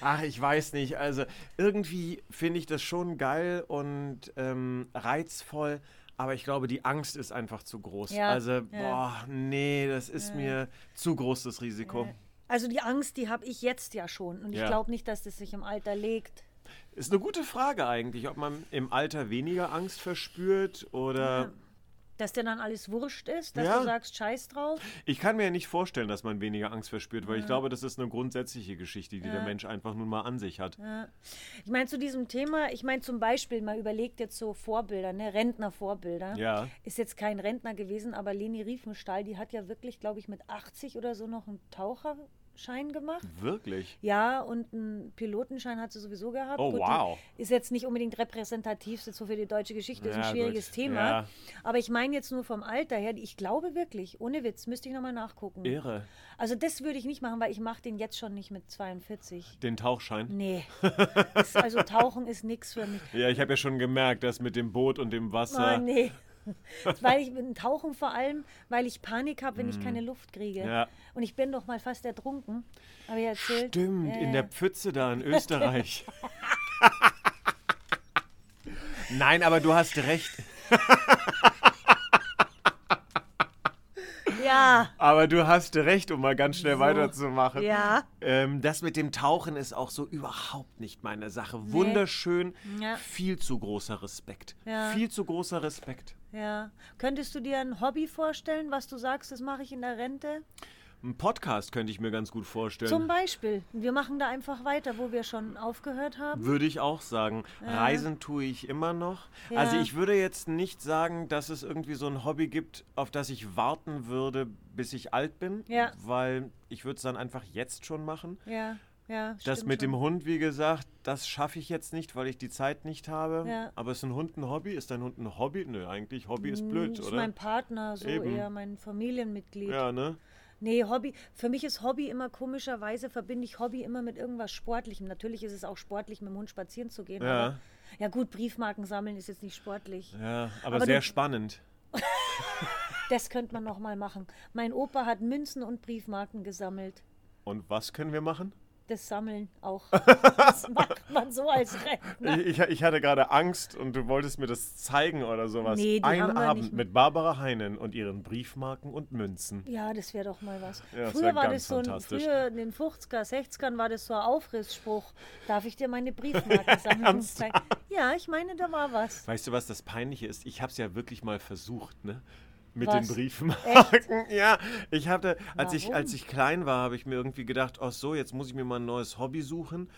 Speaker 2: ach, ich weiß nicht. Also irgendwie finde ich das schon geil und ähm, reizvoll. Aber ich glaube, die Angst ist einfach zu groß.
Speaker 1: Ja,
Speaker 2: Also,
Speaker 1: ja.
Speaker 2: boah, nee, das ist mir zu groß, das Risiko.
Speaker 1: Also die Angst, die habe ich jetzt ja schon. Und ich
Speaker 2: Ja.
Speaker 1: glaube nicht, dass das sich im Alter legt.
Speaker 2: Ist eine gute Frage eigentlich, ob man im Alter weniger Angst verspürt oder.
Speaker 1: Dass dir dann alles wurscht ist, dass
Speaker 2: Ja.
Speaker 1: du sagst, scheiß drauf.
Speaker 2: Ich kann mir ja nicht vorstellen, dass man weniger Angst verspürt, weil ich glaube, das ist eine grundsätzliche Geschichte, die der Mensch einfach nun mal an sich hat.
Speaker 1: Ich meine, zu diesem Thema, ich meine zum Beispiel, mal überlegt jetzt so Vorbilder, ne? Rentnervorbilder.
Speaker 2: Ja.
Speaker 1: Ist jetzt kein Rentner gewesen, aber Leni Riefenstahl, die hat ja wirklich, glaube ich, mit 80 oder so noch einen Taucherschein gemacht.
Speaker 2: Wirklich?
Speaker 1: Ja, und einen Pilotenschein hat sie sowieso gehabt.
Speaker 2: Oh,
Speaker 1: die
Speaker 2: wow.
Speaker 1: Ist jetzt nicht unbedingt repräsentativ so für die deutsche Geschichte, ist ein
Speaker 2: Ja,
Speaker 1: schwieriges
Speaker 2: gut.
Speaker 1: Thema.
Speaker 2: Ja.
Speaker 1: Aber ich meine jetzt nur vom Alter her, ich glaube wirklich, ohne Witz, müsste ich nochmal nachgucken.
Speaker 2: Irre.
Speaker 1: Also das würde ich nicht machen, weil ich mache den jetzt schon nicht mit 42.
Speaker 2: Den Tauchschein?
Speaker 1: Nee. Das, also Tauchen ist nichts für mich.
Speaker 2: Ja, ich habe ja schon gemerkt, das mit dem Boot und dem Wasser.
Speaker 1: Oh, nee. weil ich bin Tauchen vor allem, weil ich Panik habe, wenn ich keine Luft kriege.
Speaker 2: Mm. Ja.
Speaker 1: Und ich bin doch mal fast ertrunken. Habe ich erzählt.
Speaker 2: Stimmt,
Speaker 1: Ja,
Speaker 2: in
Speaker 1: ja.
Speaker 2: der Pfütze da in Österreich. Nein, aber du hast recht.
Speaker 1: Ja.
Speaker 2: Aber du hast recht, um mal ganz schnell
Speaker 1: So.
Speaker 2: weiterzumachen.
Speaker 1: Ja.
Speaker 2: Ähm, das mit dem Tauchen ist auch so überhaupt nicht meine Sache. Wunderschön,
Speaker 1: Ja.
Speaker 2: viel zu großer Respekt.
Speaker 1: Ja.
Speaker 2: Viel zu großer Respekt.
Speaker 1: Ja. Könntest du dir ein Hobby vorstellen, was du sagst, das mache ich in der Rente?
Speaker 2: Ein Podcast könnte ich mir ganz gut vorstellen.
Speaker 1: Zum Beispiel. Wir machen da einfach weiter, wo wir schon aufgehört haben.
Speaker 2: Würde ich auch sagen. Reisen tue ich immer noch. Also
Speaker 1: Ja.
Speaker 2: ich würde jetzt nicht sagen, dass es irgendwie so ein Hobby gibt, auf das ich warten würde, bis ich alt bin.
Speaker 1: Ja.
Speaker 2: Weil ich würde es dann einfach jetzt schon machen.
Speaker 1: Ja, ja.
Speaker 2: Das mit dem
Speaker 1: schon.
Speaker 2: Hund, wie gesagt, das schaffe ich jetzt nicht, weil ich die Zeit nicht habe.
Speaker 1: Ja.
Speaker 2: Aber ist ein Hund ein Hobby? Ist dein Hund ein Hobby? Nö, eigentlich Hobby ist blöd,
Speaker 1: Das ist
Speaker 2: oder?
Speaker 1: mein Partner, so
Speaker 2: Eben.
Speaker 1: eher mein Familienmitglied.
Speaker 2: ja, ne?
Speaker 1: Nee, Hobby. Für mich ist Hobby immer komischerweise, verbinde ich Hobby immer mit irgendwas Sportlichem. Natürlich ist es auch sportlich, mit dem Hund spazieren zu gehen.
Speaker 2: Ja.
Speaker 1: Aber, ja, gut, Briefmarken sammeln ist jetzt nicht sportlich.
Speaker 2: Ja, aber,
Speaker 1: Aber
Speaker 2: sehr
Speaker 1: du-
Speaker 2: spannend.
Speaker 1: Das könnte man nochmal machen. Mein Opa hat Münzen und Briefmarken gesammelt.
Speaker 2: Und was können wir machen?
Speaker 1: Das Sammeln auch. Das macht man so als Rentner.
Speaker 2: Ich, ich, hatte gerade Angst und du wolltest mir das zeigen oder sowas.
Speaker 1: Nee,
Speaker 2: Ein Abend mit Barbara Heinen und ihren Briefmarken und Münzen.
Speaker 1: Ja, das wäre doch mal was.
Speaker 2: Ja,
Speaker 1: früher war das so ein, früher in den 50er, 60ern war das so ein Aufrissspruch. Darf ich dir meine Briefmarke sammeln? zeigen? ja, ich meine, da war was.
Speaker 2: Weißt du, was das Peinliche ist? Ich habe es ja wirklich mal versucht, ne? Mit
Speaker 1: Was?
Speaker 2: den Briefmarken. Ja, ich hatte, als ich, als ich klein war, habe ich mir irgendwie gedacht, ach so, jetzt muss ich mir mal ein neues Hobby suchen.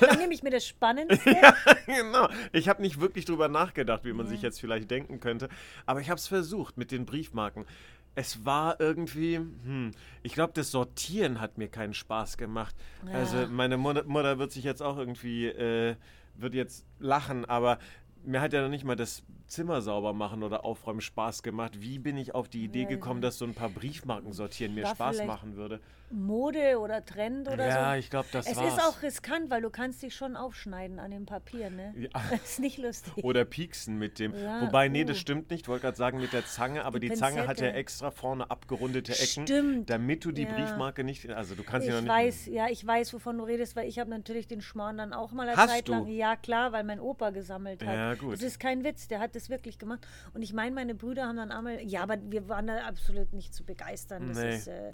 Speaker 1: Dann nehme ich mir das Spannendste.
Speaker 2: genau. Ich habe nicht wirklich drüber nachgedacht, wie man sich jetzt vielleicht denken könnte. Aber ich habe es versucht mit den Briefmarken. Es war irgendwie, hm, ich glaube, das Sortieren hat mir keinen Spaß gemacht. Also meine Mutter, Mutter wird sich jetzt auch irgendwie, äh, wird jetzt lachen, aber mir hat ja noch nicht mal das Zimmer sauber machen oder aufräumen Spaß gemacht. Wie bin ich auf die Idee gekommen, dass so ein paar Briefmarken sortieren mir
Speaker 1: War
Speaker 2: Spaß machen würde?
Speaker 1: Mode oder Trend oder so.
Speaker 2: Ja, ich glaube, das
Speaker 1: es
Speaker 2: war's.
Speaker 1: ist auch riskant, weil du kannst dich schon aufschneiden an dem Papier, ne?
Speaker 2: Ja.
Speaker 1: Das ist nicht lustig.
Speaker 2: Oder pieksen mit dem.
Speaker 1: Ja,
Speaker 2: Wobei, nee,
Speaker 1: uh.
Speaker 2: das stimmt nicht. Ich wollte gerade sagen mit der Zange, aber die,
Speaker 1: Die
Speaker 2: Zange hat ja extra vorne abgerundete Ecken,
Speaker 1: Stimmt.
Speaker 2: damit du die
Speaker 1: Ja.
Speaker 2: Briefmarke nicht. Also du kannst sie noch
Speaker 1: Ich
Speaker 2: nicht.
Speaker 1: weiß, ja, ich weiß, wovon du redest, weil ich habe natürlich den Schmarrn dann auch mal eine
Speaker 2: Hast
Speaker 1: Zeit lang.
Speaker 2: du?
Speaker 1: Ja, klar, weil mein Opa gesammelt hat.
Speaker 2: Ja, gut.
Speaker 1: Das ist kein Witz, der hat das wirklich gemacht. Und ich meine, meine Brüder haben dann einmal, ja, aber wir waren da absolut nicht zu begeistern. Das
Speaker 2: Nee.
Speaker 1: ist, äh,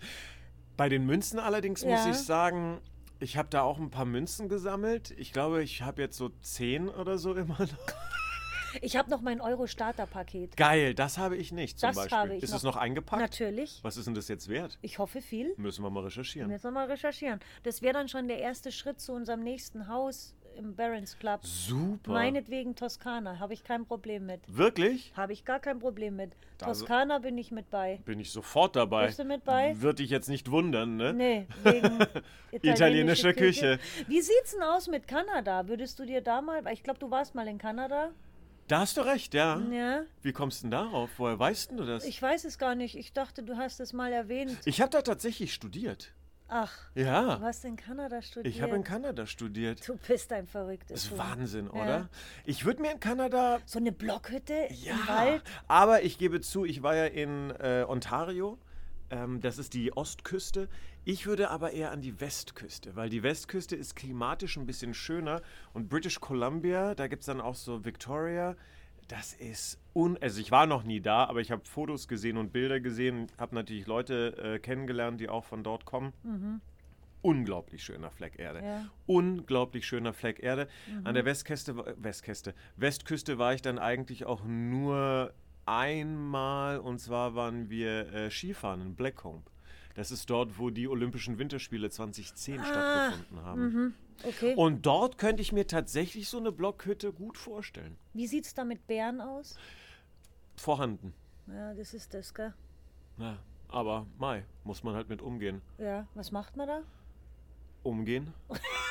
Speaker 2: Bei den Münzen allerdings muss
Speaker 1: Ja.
Speaker 2: ich sagen, ich habe da auch ein paar Münzen gesammelt. Ich glaube, ich habe jetzt so zehn oder so immer noch.
Speaker 1: ich habe noch mein Euro-Starter-Paket.
Speaker 2: Geil, das habe ich nicht zum
Speaker 1: Das
Speaker 2: Beispiel.
Speaker 1: habe ich
Speaker 2: ist es
Speaker 1: noch.
Speaker 2: noch eingepackt?
Speaker 1: Natürlich.
Speaker 2: Was ist denn das jetzt wert?
Speaker 1: Ich hoffe viel.
Speaker 2: Müssen wir mal recherchieren.
Speaker 1: Jetzt nochmal recherchieren. Das wäre dann schon der erste Schritt zu unserem nächsten Haus im Barons Club.
Speaker 2: Super.
Speaker 1: Meinetwegen Toskana, habe ich kein Problem mit.
Speaker 2: Wirklich?
Speaker 1: Habe ich gar kein Problem mit.
Speaker 2: Also-
Speaker 1: Toskana bin ich mit bei.
Speaker 2: Bin ich sofort dabei.
Speaker 1: Bist du mit bei?
Speaker 2: Wird dich jetzt nicht wundern, ne?
Speaker 1: Nee, wegen
Speaker 2: Italienische Küche.
Speaker 1: Wie sieht's denn aus mit Kanada? Würdest du dir da mal, ich glaube, du warst mal in Kanada.
Speaker 2: Da hast du recht, ja.
Speaker 1: Ja,
Speaker 2: Wie kommst du denn darauf? Woher weißt du das?
Speaker 1: ich weiß es gar nicht. Ich dachte, du hast es mal erwähnt.
Speaker 2: Ich habe da tatsächlich studiert.
Speaker 1: Ach, du
Speaker 2: Ja,
Speaker 1: hast in Kanada studiert.
Speaker 2: ich habe in Kanada studiert.
Speaker 1: Du bist ein verrücktes
Speaker 2: Das ist. Wahnsinn,
Speaker 1: Ja.
Speaker 2: oder? Ich würde mir in Kanada.
Speaker 1: So eine Blockhütte
Speaker 2: Ja,
Speaker 1: im Wald.
Speaker 2: aber ich gebe zu, ich war ja in äh, Ontario. Ähm, das ist die Ostküste. Ich würde aber eher an die Westküste, weil die Westküste ist klimatisch ein bisschen schöner. Und British Columbia, da gibt es dann auch so Victoria. Das ist un. Also, ich war noch nie da, aber ich habe Fotos gesehen und Bilder gesehen. Habe natürlich Leute äh, kennengelernt, die auch von dort kommen. Unglaublich schöner Fleck Erde.
Speaker 1: Ja.
Speaker 2: Unglaublich schöner Fleck Erde. An der Westküste, wa- Westküste, Westküste war ich dann eigentlich auch nur einmal und zwar waren wir äh, Skifahren in Blackcomb. Das ist dort, wo die Olympischen Winterspiele 2010 stattgefunden haben.
Speaker 1: Okay.
Speaker 2: Und dort könnte ich mir tatsächlich so eine Blockhütte gut vorstellen.
Speaker 1: Wie sieht's da mit Bären aus?
Speaker 2: Vorhanden.
Speaker 1: Ja, das ist das, gell?
Speaker 2: Ja, aber Mai, muss man halt mit umgehen.
Speaker 1: Ja, was macht man da?
Speaker 2: Umgehen?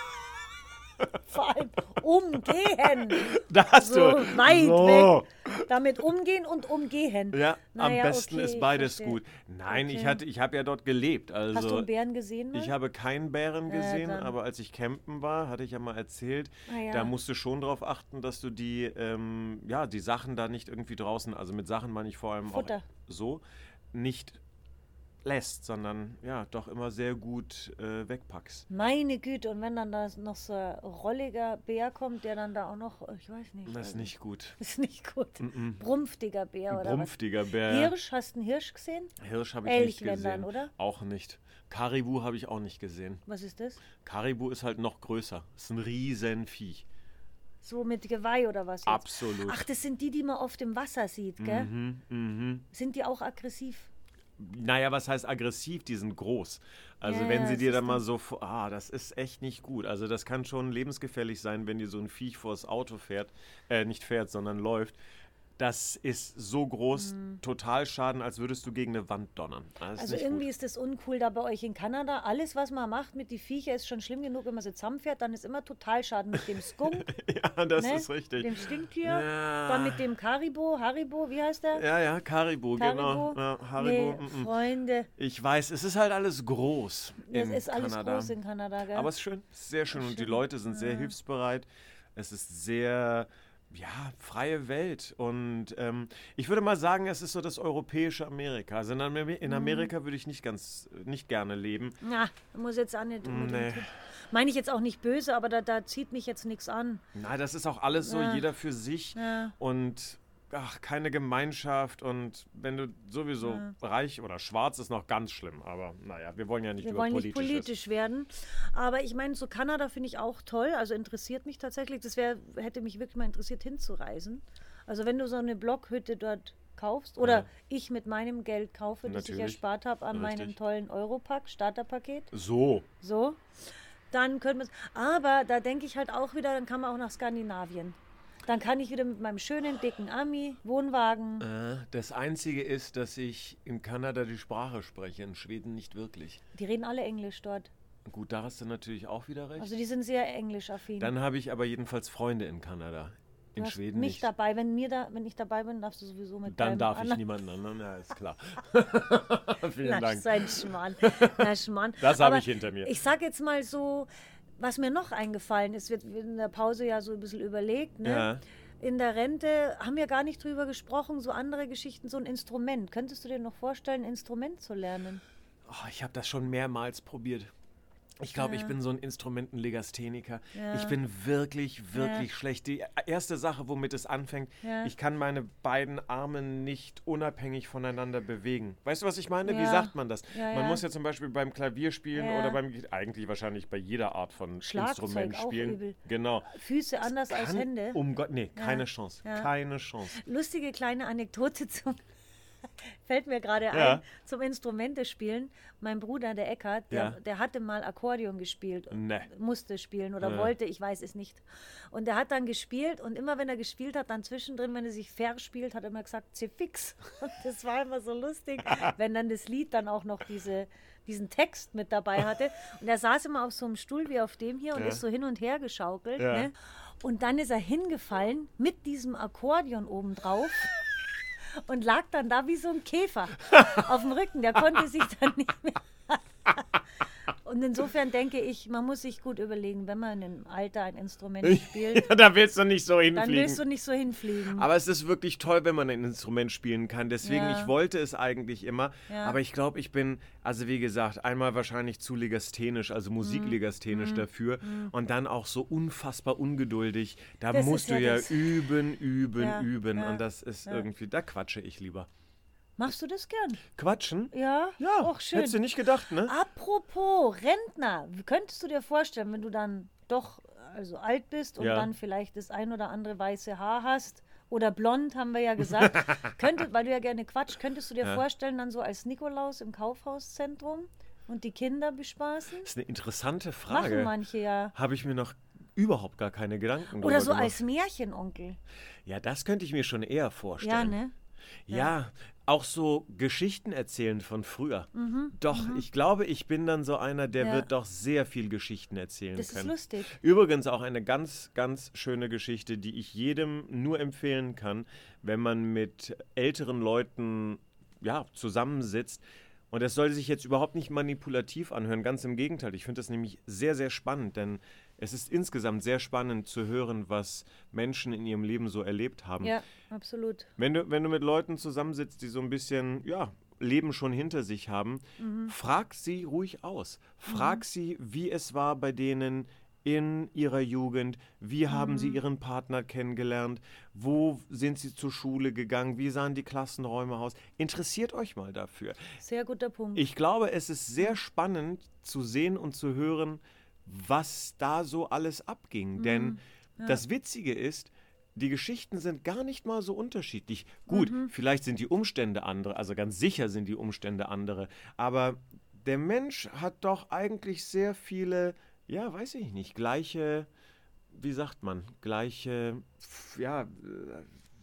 Speaker 1: Vor allem umgehen.
Speaker 2: Da hast
Speaker 1: So
Speaker 2: du.
Speaker 1: weit
Speaker 2: so.
Speaker 1: weg. Damit umgehen und umgehen.
Speaker 2: Ja,
Speaker 1: Naja,
Speaker 2: am besten
Speaker 1: okay,
Speaker 2: ist
Speaker 1: ich
Speaker 2: beides gut. Nein, ich
Speaker 1: Okay.
Speaker 2: hatte, ich habe ja dort gelebt. Also
Speaker 1: Hast du einen Bären gesehen? Mal?
Speaker 2: ich habe keinen Bären
Speaker 1: Ja,
Speaker 2: gesehen,
Speaker 1: dann.
Speaker 2: aber als ich campen war, hatte ich ja mal erzählt,
Speaker 1: Ah, ja.
Speaker 2: da musst du schon darauf achten, dass du die, ähm, ja, die Sachen da nicht irgendwie draußen, also mit Sachen meine ich vor allem
Speaker 1: Futter.
Speaker 2: auch so, nicht lässt, sondern ja, doch immer sehr gut äh, wegpackst.
Speaker 1: Meine Güte, und wenn dann da noch so ein rolliger Bär kommt, der dann da auch noch, ich weiß nicht.
Speaker 2: Das ist
Speaker 1: also-
Speaker 2: nicht gut.
Speaker 1: ist nicht gut.
Speaker 2: Mm -mm.
Speaker 1: Brumpftiger Bär oder
Speaker 2: brumpftiger
Speaker 1: was?
Speaker 2: Bär.
Speaker 1: Hirsch, hast du einen Hirsch gesehen?
Speaker 2: Hirsch habe ich
Speaker 1: Elch,
Speaker 2: nicht gesehen.
Speaker 1: dann, oder?
Speaker 2: Auch nicht. Karibu habe ich auch nicht gesehen.
Speaker 1: Was ist das?
Speaker 2: Karibu ist halt noch größer. Ist ein riesen Viech.
Speaker 1: So mit Geweih oder was? Jetzt?
Speaker 2: Absolut.
Speaker 1: Ach, das sind die, die man oft im Wasser sieht, gell?
Speaker 2: Mhm, mhm.
Speaker 1: Sind die auch aggressiv?
Speaker 2: Naja, was heißt aggressiv? Die sind groß. Also
Speaker 1: Ja,
Speaker 2: wenn sie dir dann mal so, vor- ah, das ist echt nicht gut. Also das kann schon lebensgefährlich sein, wenn dir so ein Viech vors Auto fährt, äh, nicht fährt, sondern läuft. Das ist so groß, total schaden, als würdest du gegen eine Wand donnern.
Speaker 1: Also irgendwie
Speaker 2: gut.
Speaker 1: ist das uncool da bei euch in Kanada. Alles, was man macht mit die Viecher, ist schon schlimm genug, wenn man sie zusammenfährt. Dann ist immer total Schaden mit dem Skunk,
Speaker 2: Ja, das
Speaker 1: ne?
Speaker 2: ist richtig.
Speaker 1: dem Stinktier.
Speaker 2: Ja.
Speaker 1: Dann mit dem Karibo, Haribo, wie heißt der?
Speaker 2: Ja, ja, Karibu, genau.
Speaker 1: Haribo?
Speaker 2: Ja, Haribo.
Speaker 1: nee,
Speaker 2: mm, mm.
Speaker 1: Freunde,
Speaker 2: Ich weiß, es ist halt alles groß. in
Speaker 1: ist alles
Speaker 2: Kanada.
Speaker 1: groß in Kanada, gell?
Speaker 2: Aber es ist schön, es sehr schön und die Leute sind sehr hilfsbereit. Es ist sehr, ja, freie Welt. Und ähm, ich würde mal sagen, es ist so das europäische Amerika. Also in, Amer
Speaker 1: Mhm.
Speaker 2: in Amerika würde ich nicht ganz, nicht gerne leben.
Speaker 1: Na, muss jetzt auch nicht.
Speaker 2: Nee.
Speaker 1: Meine ich jetzt auch nicht böse, aber da, da zieht mich jetzt nichts an.
Speaker 2: Nein, das ist auch alles so,
Speaker 1: Ja.
Speaker 2: jeder für sich.
Speaker 1: Ja.
Speaker 2: Und ach, keine Gemeinschaft. Und wenn du sowieso reich oder schwarz ist, noch ganz schlimm. Aber naja, wir wollen ja nicht
Speaker 1: Wir
Speaker 2: über
Speaker 1: wollen nicht politisch werden. Aber ich meine, so Kanada finde ich auch toll. Also interessiert mich tatsächlich. Das wär, hätte mich wirklich mal interessiert, hinzureisen. Also wenn du so eine Blockhütte dort kaufst oder
Speaker 2: Ja.
Speaker 1: ich mit meinem Geld kaufe, das ich
Speaker 2: Natürlich.
Speaker 1: erspart habe an meinem
Speaker 2: Richtig.
Speaker 1: tollen Europack, Starterpaket,
Speaker 2: So.
Speaker 1: so, dann könnte man Aber da denke ich halt auch wieder, dann kann man auch nach Skandinavien. Dann kann ich wieder mit meinem schönen, dicken Ami, Wohnwagen.
Speaker 2: Äh, Das Einzige ist, dass ich in Kanada die Sprache spreche, in Schweden nicht wirklich.
Speaker 1: Die reden alle Englisch dort.
Speaker 2: Gut, da hast du natürlich auch wieder recht.
Speaker 1: Also die sind sehr englisch-affin.
Speaker 2: Dann habe ich aber jedenfalls Freunde in Kanada. In
Speaker 1: Du hast
Speaker 2: Schweden
Speaker 1: mich
Speaker 2: nicht.
Speaker 1: dabei. Wenn, mir da, wenn ich dabei bin, darfst du sowieso mit
Speaker 2: Dann darf ich
Speaker 1: anderen-
Speaker 2: niemanden anderen, ja, ist klar. Vielen
Speaker 1: Na,
Speaker 2: Dank.
Speaker 1: so ein Schmarrn. Na, Schmarrn.
Speaker 2: Das habe ich hinter mir.
Speaker 1: Ich sage jetzt mal so, was mir noch eingefallen ist, wird in der Pause ja so ein bisschen überlegt. Ne?
Speaker 2: Ja.
Speaker 1: In der Rente haben wir gar nicht drüber gesprochen, so andere Geschichten, so ein Instrument. Könntest du dir noch vorstellen, ein Instrument zu lernen?
Speaker 2: Oh, ich habe das schon mehrmals probiert. Ich glaube, ich bin so ein Instrumentenlegastheniker.
Speaker 1: Ja.
Speaker 2: Ich bin wirklich, wirklich schlecht. Die erste Sache, womit es anfängt,
Speaker 1: Ja.
Speaker 2: ich kann meine beiden Arme nicht unabhängig voneinander bewegen. Weißt du, was ich meine? Wie
Speaker 1: Ja.
Speaker 2: sagt man das?
Speaker 1: Ja,
Speaker 2: man
Speaker 1: ja.
Speaker 2: muss ja zum Beispiel beim Klavier spielen
Speaker 1: Ja.
Speaker 2: oder beim, eigentlich wahrscheinlich bei jeder Art von
Speaker 1: Schlagzeug
Speaker 2: Instrument
Speaker 1: auch
Speaker 2: spielen.
Speaker 1: übel.
Speaker 2: Genau.
Speaker 1: Füße anders als
Speaker 2: Kann-
Speaker 1: Hände.
Speaker 2: Um Gott, nee, keine Chance.
Speaker 1: Ja.
Speaker 2: Keine Chance.
Speaker 1: Lustige kleine Anekdote zum. Fällt mir gerade
Speaker 2: Ja.
Speaker 1: ein, zum Instrumente-Spielen. Mein Bruder, der Eckart, der,
Speaker 2: Ja.
Speaker 1: der hatte mal Akkordeon gespielt. und
Speaker 2: Nee.
Speaker 1: Musste spielen oder
Speaker 2: Ja.
Speaker 1: wollte, ich weiß es nicht. Und der hat dann gespielt und immer wenn er gespielt hat, dann zwischendrin, wenn er sich verspielt, hat er immer gesagt. Und das war immer so lustig, wenn dann das Lied dann auch noch diese, diesen Text mit dabei hatte. Und er saß immer auf so einem Stuhl wie auf dem hier und ist so hin und her geschaukelt. Ne? Und dann ist er hingefallen mit diesem Akkordeon obendrauf und lag dann da wie so ein Käfer auf dem Rücken. Der konnte sich dann nicht mehr. Und insofern denke ich, man muss sich gut überlegen, wenn man im Alter ein Instrument spielt,
Speaker 2: Ja, da willst du nicht so
Speaker 1: dann
Speaker 2: hinfliegen.
Speaker 1: willst du nicht so hinfliegen.
Speaker 2: Aber es ist wirklich toll, wenn man ein Instrument spielen kann. Deswegen,
Speaker 1: Ja.
Speaker 2: ich wollte es eigentlich immer.
Speaker 1: Ja.
Speaker 2: Aber ich glaube, ich bin, also wie gesagt, einmal wahrscheinlich zu legasthenisch, also
Speaker 1: Mhm.
Speaker 2: musiklegasthenisch dafür. Und dann auch so unfassbar ungeduldig. Da
Speaker 1: Das
Speaker 2: musst du
Speaker 1: ja
Speaker 2: ja üben, üben, üben. Und das ist irgendwie, da quatsche ich lieber.
Speaker 1: Machst du das gern?
Speaker 2: Quatschen?
Speaker 1: Ja?
Speaker 2: Ja,
Speaker 1: Auch schön.
Speaker 2: hättest du nicht gedacht, ne?
Speaker 1: Apropos Rentner, könntest du dir vorstellen, wenn du dann doch also alt bist und
Speaker 2: Ja.
Speaker 1: dann vielleicht das ein oder andere weiße Haar hast oder blond, haben wir ja gesagt, könnte, weil du ja gerne quatsch, könntest du dir vorstellen, dann so als Nikolaus im Kaufhauszentrum und die Kinder bespaßen?
Speaker 2: Das ist eine interessante
Speaker 1: Machen
Speaker 2: Frage.
Speaker 1: manche ja.
Speaker 2: Habe ich mir noch überhaupt gar keine Gedanken
Speaker 1: Oder
Speaker 2: drüber
Speaker 1: so
Speaker 2: gemacht.
Speaker 1: als Märchenonkel.
Speaker 2: Ja, das könnte ich mir schon eher vorstellen.
Speaker 1: Ja, ne?
Speaker 2: Ja, auch so Geschichten erzählen von früher. Doch, ich glaube, ich bin dann so einer, der
Speaker 1: Mhm, Ja.
Speaker 2: wird doch sehr viel Geschichten erzählen
Speaker 1: Das ist
Speaker 2: können.
Speaker 1: lustig.
Speaker 2: Übrigens auch eine ganz, ganz schöne Geschichte, die ich jedem nur empfehlen kann, wenn man mit älteren Leuten ja, zusammensitzt. Und das soll sich jetzt überhaupt nicht manipulativ anhören, ganz im Gegenteil. Ich finde das nämlich sehr, sehr spannend, denn es ist insgesamt sehr spannend zu hören, was Menschen in ihrem Leben so erlebt haben.
Speaker 1: Ja, absolut.
Speaker 2: Wenn du, wenn du mit Leuten zusammensitzt, die so ein bisschen, ja, Leben schon hinter sich haben,
Speaker 1: Mhm.
Speaker 2: frag sie ruhig aus. Frag sie, wie es war bei denen in ihrer Jugend, wie haben
Speaker 1: Mhm.
Speaker 2: sie ihren Partner kennengelernt, wo sind sie zur Schule gegangen, wie sahen die Klassenräume aus. Interessiert euch mal dafür.
Speaker 1: Sehr guter Punkt.
Speaker 2: Ich glaube, es ist sehr spannend zu sehen und zu hören, was da so alles abging. Denn das Witzige ist, die Geschichten sind gar nicht mal so unterschiedlich. Gut, vielleicht sind die Umstände andere, also ganz sicher sind die Umstände andere, aber der Mensch hat doch eigentlich sehr viele, ja, weiß ich nicht, gleiche, wie sagt man, gleiche, ja, äh,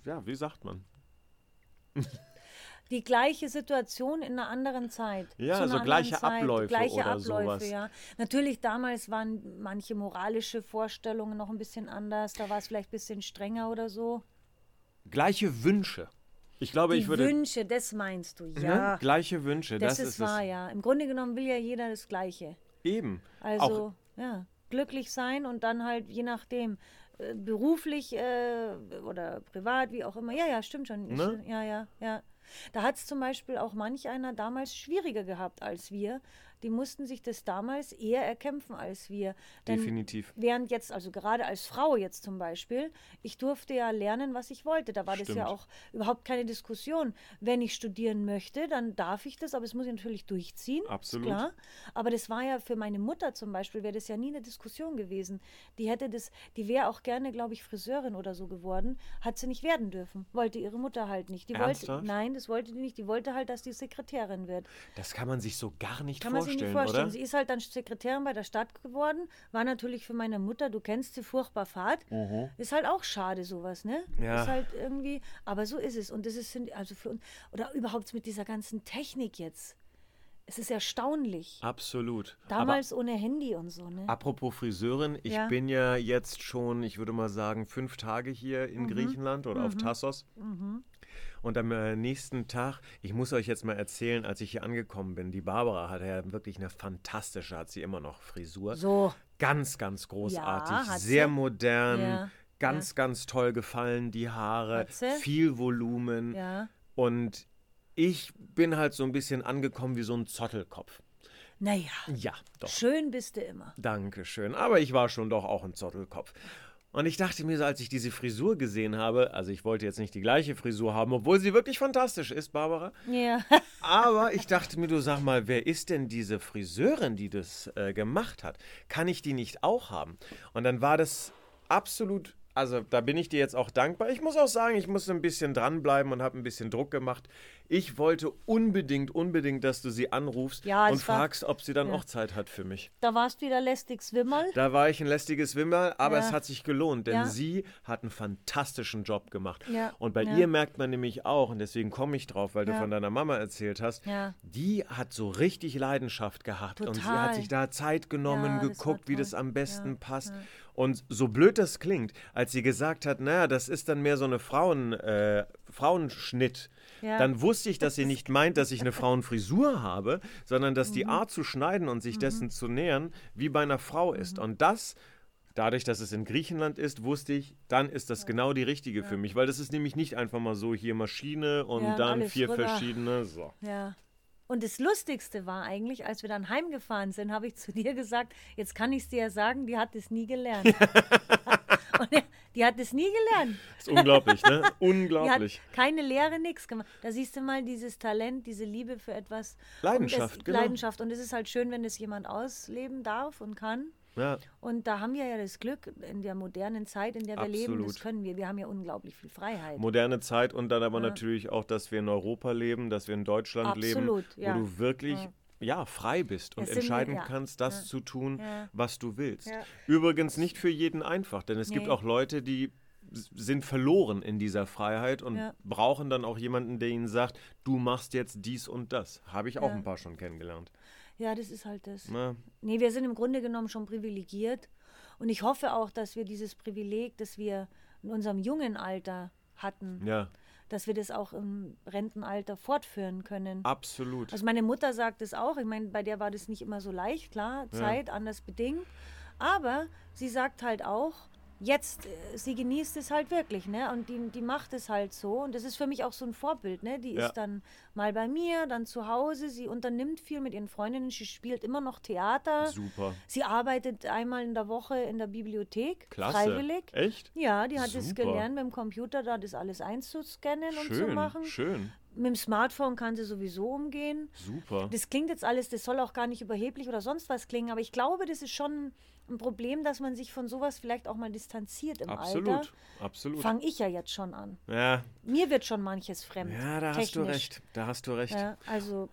Speaker 2: ja, wie sagt man?
Speaker 1: die gleiche Situation in einer anderen Zeit.
Speaker 2: Ja,
Speaker 1: Zu einer
Speaker 2: so
Speaker 1: anderen
Speaker 2: gleiche
Speaker 1: Zeit,
Speaker 2: Abläufe
Speaker 1: gleiche
Speaker 2: oder
Speaker 1: Abläufe,
Speaker 2: sowas.
Speaker 1: ja. Natürlich damals waren manche moralische Vorstellungen noch ein bisschen anders. Da war es vielleicht ein bisschen strenger oder so.
Speaker 2: Gleiche Wünsche. Ich glaube,
Speaker 1: Die
Speaker 2: ich würde.
Speaker 1: Wünsche, das meinst du,
Speaker 2: Ne?
Speaker 1: ja.
Speaker 2: Gleiche Wünsche,
Speaker 1: Das,
Speaker 2: das,
Speaker 1: ist wahr, ja. Im Grunde genommen will ja jeder das Gleiche.
Speaker 2: es. Eben.
Speaker 1: Also,
Speaker 2: Auch,
Speaker 1: ja, glücklich sein und dann halt je nachdem, äh, beruflich äh, oder privat, wie auch immer. Ja, ja, stimmt schon.
Speaker 2: Ne?
Speaker 1: Ja, ja, ja. Da hat es zum Beispiel auch manch einer damals schwieriger gehabt als wir. Die mussten sich das damals eher erkämpfen als wir. Denn
Speaker 2: definitiv.
Speaker 1: Während jetzt, also gerade als Frau jetzt zum Beispiel, ich durfte ja lernen, was ich wollte. Da war das ja
Speaker 2: Stimmt.
Speaker 1: auch überhaupt keine Diskussion. Wenn ich studieren möchte, dann darf ich das, aber es muss ich natürlich durchziehen.
Speaker 2: Absolut.
Speaker 1: Klar. Aber das war ja für meine Mutter zum Beispiel, wäre das ja nie eine Diskussion gewesen. Die hätte das, die wäre auch gerne, glaube ich, Friseurin oder so geworden. Hat sie nicht werden dürfen. Wollte ihre Mutter halt nicht. Die
Speaker 2: Ernsthaft?
Speaker 1: wollte, nein, das wollte die nicht. Die wollte halt, dass die Sekretärin wird.
Speaker 2: Das kann man sich so gar nicht
Speaker 1: Kann sich
Speaker 2: vorstellen,
Speaker 1: vorstellen.
Speaker 2: oder?
Speaker 1: Sie ist halt dann Sekretärin bei der Stadt geworden. War natürlich für meine Mutter, du kennst sie, furchtbar fad. Ist halt auch schade, sowas, ne?
Speaker 2: Ja.
Speaker 1: Ist halt irgendwie, aber so ist es. Und das ist, also für uns, oder überhaupt mit dieser ganzen Technik jetzt. Es ist erstaunlich.
Speaker 2: Absolut.
Speaker 1: Damals ohne Handy und so, ne?
Speaker 2: Aber apropos Friseurin, ich
Speaker 1: Ja.
Speaker 2: bin ja jetzt schon, ich würde mal sagen, fünf Tage hier
Speaker 1: Mhm.
Speaker 2: in Griechenland oder auf Tassos. Und am äh, nächsten Tag, ich muss euch jetzt mal erzählen, als ich hier angekommen bin, die Barbara hatte ja wirklich eine fantastische, hat sie immer noch Frisur.
Speaker 1: So.
Speaker 2: Ganz, ganz großartig,
Speaker 1: Ja, hat
Speaker 2: sehr
Speaker 1: sie.
Speaker 2: modern,
Speaker 1: Ja,
Speaker 2: ganz, ganz toll gefallen, die Haare,
Speaker 1: Hat
Speaker 2: viel Volumen.
Speaker 1: Ja.
Speaker 2: Und ich bin halt so ein bisschen angekommen wie so ein Zottelkopf.
Speaker 1: Naja,
Speaker 2: Ja, doch.
Speaker 1: schön bist du immer.
Speaker 2: Dankeschön. Aber ich war schon doch auch ein Zottelkopf. Und ich dachte mir so, als ich diese Frisur gesehen habe, also ich wollte jetzt nicht die gleiche Frisur haben, obwohl sie wirklich fantastisch ist, Barbara.
Speaker 1: Ja.
Speaker 2: Aber ich dachte mir, du sag mal, wer ist denn diese Friseurin, die das äh, gemacht hat? Kann ich die nicht auch haben? Und dann war das absolut, also da bin ich dir jetzt auch dankbar. Ich muss auch sagen, ich musste ein bisschen dranbleiben und habe ein bisschen Druck gemacht. Ich wollte unbedingt, unbedingt, dass du sie anrufst
Speaker 1: Ja,
Speaker 2: und
Speaker 1: es war-
Speaker 2: fragst, ob sie dann
Speaker 1: ja.
Speaker 2: auch Zeit hat für mich.
Speaker 1: Da warst du wieder lästig Swimmerl.
Speaker 2: Da war ich ein lästiges Wimmer, aber
Speaker 1: Ja.
Speaker 2: es hat sich gelohnt, denn sie hat einen fantastischen Job gemacht. Und bei ihr merkt man nämlich auch, und deswegen komme ich drauf, weil du von deiner Mama erzählt hast, die hat so richtig Leidenschaft gehabt und sie
Speaker 1: Total.
Speaker 2: hat sich da Zeit genommen, geguckt, wie das am besten passt. Und so blöd das klingt, als sie gesagt hat, naja, das ist dann mehr so eine Frauen, äh, Frauenschnitt,
Speaker 1: Ja.
Speaker 2: dann wusste ich, dass sie nicht meint, dass ich eine Frauenfrisur habe, sondern dass
Speaker 1: Mhm.
Speaker 2: die Art zu schneiden und sich dessen zu nähern, wie bei einer Frau ist.
Speaker 1: Mhm.
Speaker 2: Und das, dadurch, dass es in Griechenland ist, wusste ich, dann ist das genau die richtige für mich, weil das ist nämlich nicht einfach mal so hier Maschine und
Speaker 1: Ja,
Speaker 2: dann vier
Speaker 1: rüber.
Speaker 2: verschiedene. So.
Speaker 1: Ja. Und das Lustigste war eigentlich, als wir dann heimgefahren sind, habe ich zu dir gesagt, jetzt kann ich es dir ja sagen, die hat es nie gelernt. Und die hat es nie gelernt.
Speaker 2: Ist unglaublich, ne?
Speaker 1: Die hat
Speaker 2: Unglaublich.
Speaker 1: keine Lehre, nichts gemacht. Da siehst du mal dieses Talent, diese Liebe für etwas.
Speaker 2: Leidenschaft,
Speaker 1: und es,
Speaker 2: genau.
Speaker 1: Leidenschaft. Und es ist halt schön, wenn es jemand ausleben darf und kann.
Speaker 2: Ja,
Speaker 1: Und da haben wir ja das Glück, in der modernen Zeit, in der wir leben, das
Speaker 2: Absolut.
Speaker 1: können wir. Wir haben ja unglaublich viel Freiheit.
Speaker 2: moderne Zeit und dann aber natürlich auch, dass wir in Europa leben, dass wir in Deutschland
Speaker 1: Absolut,
Speaker 2: leben,
Speaker 1: ja.
Speaker 2: wo du wirklich ja. frei bist und entscheiden
Speaker 1: ja,
Speaker 2: kannst, das
Speaker 1: ja,
Speaker 2: zu tun,
Speaker 1: ja.
Speaker 2: was du willst.
Speaker 1: Ja.
Speaker 2: Übrigens nicht für jeden einfach, denn es gibt
Speaker 1: Nee.
Speaker 2: auch Leute, die sind verloren in dieser Freiheit und
Speaker 1: Ja.
Speaker 2: brauchen dann auch jemanden, der ihnen sagt, du machst jetzt dies und das. Habe ich auch
Speaker 1: Ja.
Speaker 2: ein paar schon kennengelernt.
Speaker 1: Ja, das ist halt das.
Speaker 2: Na,
Speaker 1: Nee, wir sind im Grunde genommen schon privilegiert. Und ich hoffe auch, dass wir dieses Privileg, das wir in unserem jungen Alter hatten,
Speaker 2: ja,
Speaker 1: dass wir das auch im Rentenalter fortführen können.
Speaker 2: absolut.
Speaker 1: Also meine Mutter sagt es auch. Ich meine, bei der war das nicht immer so leicht, klar, Zeit anders bedingt. Aber sie sagt halt auch, jetzt, äh, sie genießt es halt wirklich, ne? Und die, die macht es halt so. Und das ist für mich auch so ein Vorbild, ne? Die
Speaker 2: Ja.
Speaker 1: ist dann mal bei mir, dann zu Hause. Sie unternimmt viel mit ihren Freundinnen. Sie spielt immer noch Theater.
Speaker 2: Super.
Speaker 1: Sie arbeitet einmal in der Woche in der Bibliothek,
Speaker 2: Klasse.
Speaker 1: freiwillig.
Speaker 2: Echt?
Speaker 1: Ja, die hat es
Speaker 2: Super.
Speaker 1: gelernt, mit dem Computer da das alles einzuscannen und zu
Speaker 2: Schön,
Speaker 1: machen.
Speaker 2: schön.
Speaker 1: Mit dem Smartphone kann sie sowieso umgehen.
Speaker 2: Super.
Speaker 1: Das klingt jetzt alles, das soll auch gar nicht überheblich oder sonst was klingen, aber ich glaube, das ist schon ein Problem, dass man sich von sowas vielleicht auch mal distanziert im
Speaker 2: Absolut,
Speaker 1: Alter.
Speaker 2: absolut.
Speaker 1: Fange ich ja jetzt schon an.
Speaker 2: Ja,
Speaker 1: Mir wird schon manches fremd.
Speaker 2: ja, da hast du
Speaker 1: technisch.
Speaker 2: recht. Da hast du recht.
Speaker 1: Ja, also,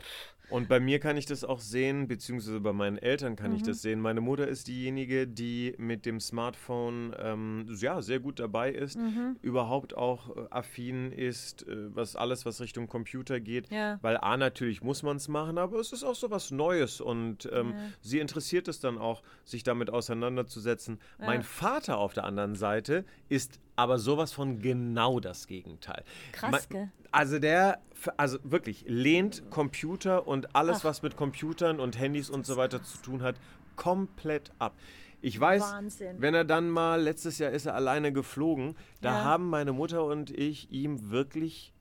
Speaker 2: Und bei mir kann ich das auch sehen, beziehungsweise bei meinen Eltern kann
Speaker 1: Mhm.
Speaker 2: ich das sehen. Meine Mutter ist diejenige, die mit dem Smartphone ähm, ja, sehr gut dabei ist,
Speaker 1: Mhm.
Speaker 2: überhaupt auch äh, affin ist, äh, was alles, was Richtung Computer geht.
Speaker 1: Ja.
Speaker 2: Weil A, natürlich muss man es machen, aber es ist auch so was Neues und ähm,
Speaker 1: Ja.
Speaker 2: sie interessiert es dann auch, sich damit auseinanderzusetzen. Mein Vater auf der anderen Seite ist aber sowas von genau das Gegenteil.
Speaker 1: Krass, gell?
Speaker 2: Also der, also wirklich, lehnt Computer und alles,
Speaker 1: Ach.
Speaker 2: was mit Computern und Handys und so weiter zu tun hat, komplett ab. Ich weiß,
Speaker 1: Wahnsinn.
Speaker 2: wenn er dann mal, letztes Jahr ist er alleine geflogen, da
Speaker 1: Ja.
Speaker 2: haben meine Mutter und ich ihm wirklich,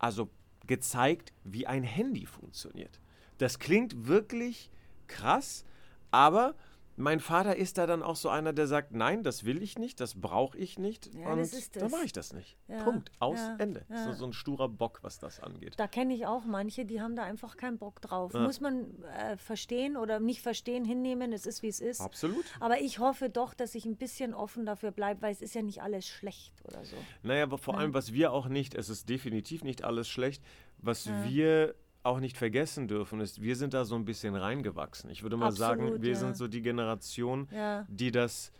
Speaker 2: also gezeigt, wie ein Handy funktioniert. Das klingt wirklich krass, aber mein Vater ist da dann auch so einer, der sagt, nein, das will ich nicht, das brauche ich nicht
Speaker 1: Ja,
Speaker 2: und
Speaker 1: das ist
Speaker 2: dann mache ich das nicht.
Speaker 1: Ja,
Speaker 2: Punkt, aus,
Speaker 1: ja,
Speaker 2: Ende. So, so ein sturer Bock, was das angeht.
Speaker 1: Da kenne ich auch manche, die haben da einfach keinen Bock drauf. Muss man äh, verstehen oder nicht verstehen, hinnehmen, es ist wie es ist.
Speaker 2: Absolut.
Speaker 1: Aber ich hoffe doch, dass ich ein bisschen offen dafür bleibe, weil es ist ja nicht alles schlecht oder so.
Speaker 2: Naja, aber vor allem, was wir auch nicht, es ist definitiv nicht alles schlecht, was wir auch nicht vergessen dürfen, ist, wir sind da so ein bisschen reingewachsen. Ich würde mal sagen,
Speaker 1: Absolut,
Speaker 2: wir
Speaker 1: ja.
Speaker 2: sind so die Generation,
Speaker 1: Ja,
Speaker 2: die das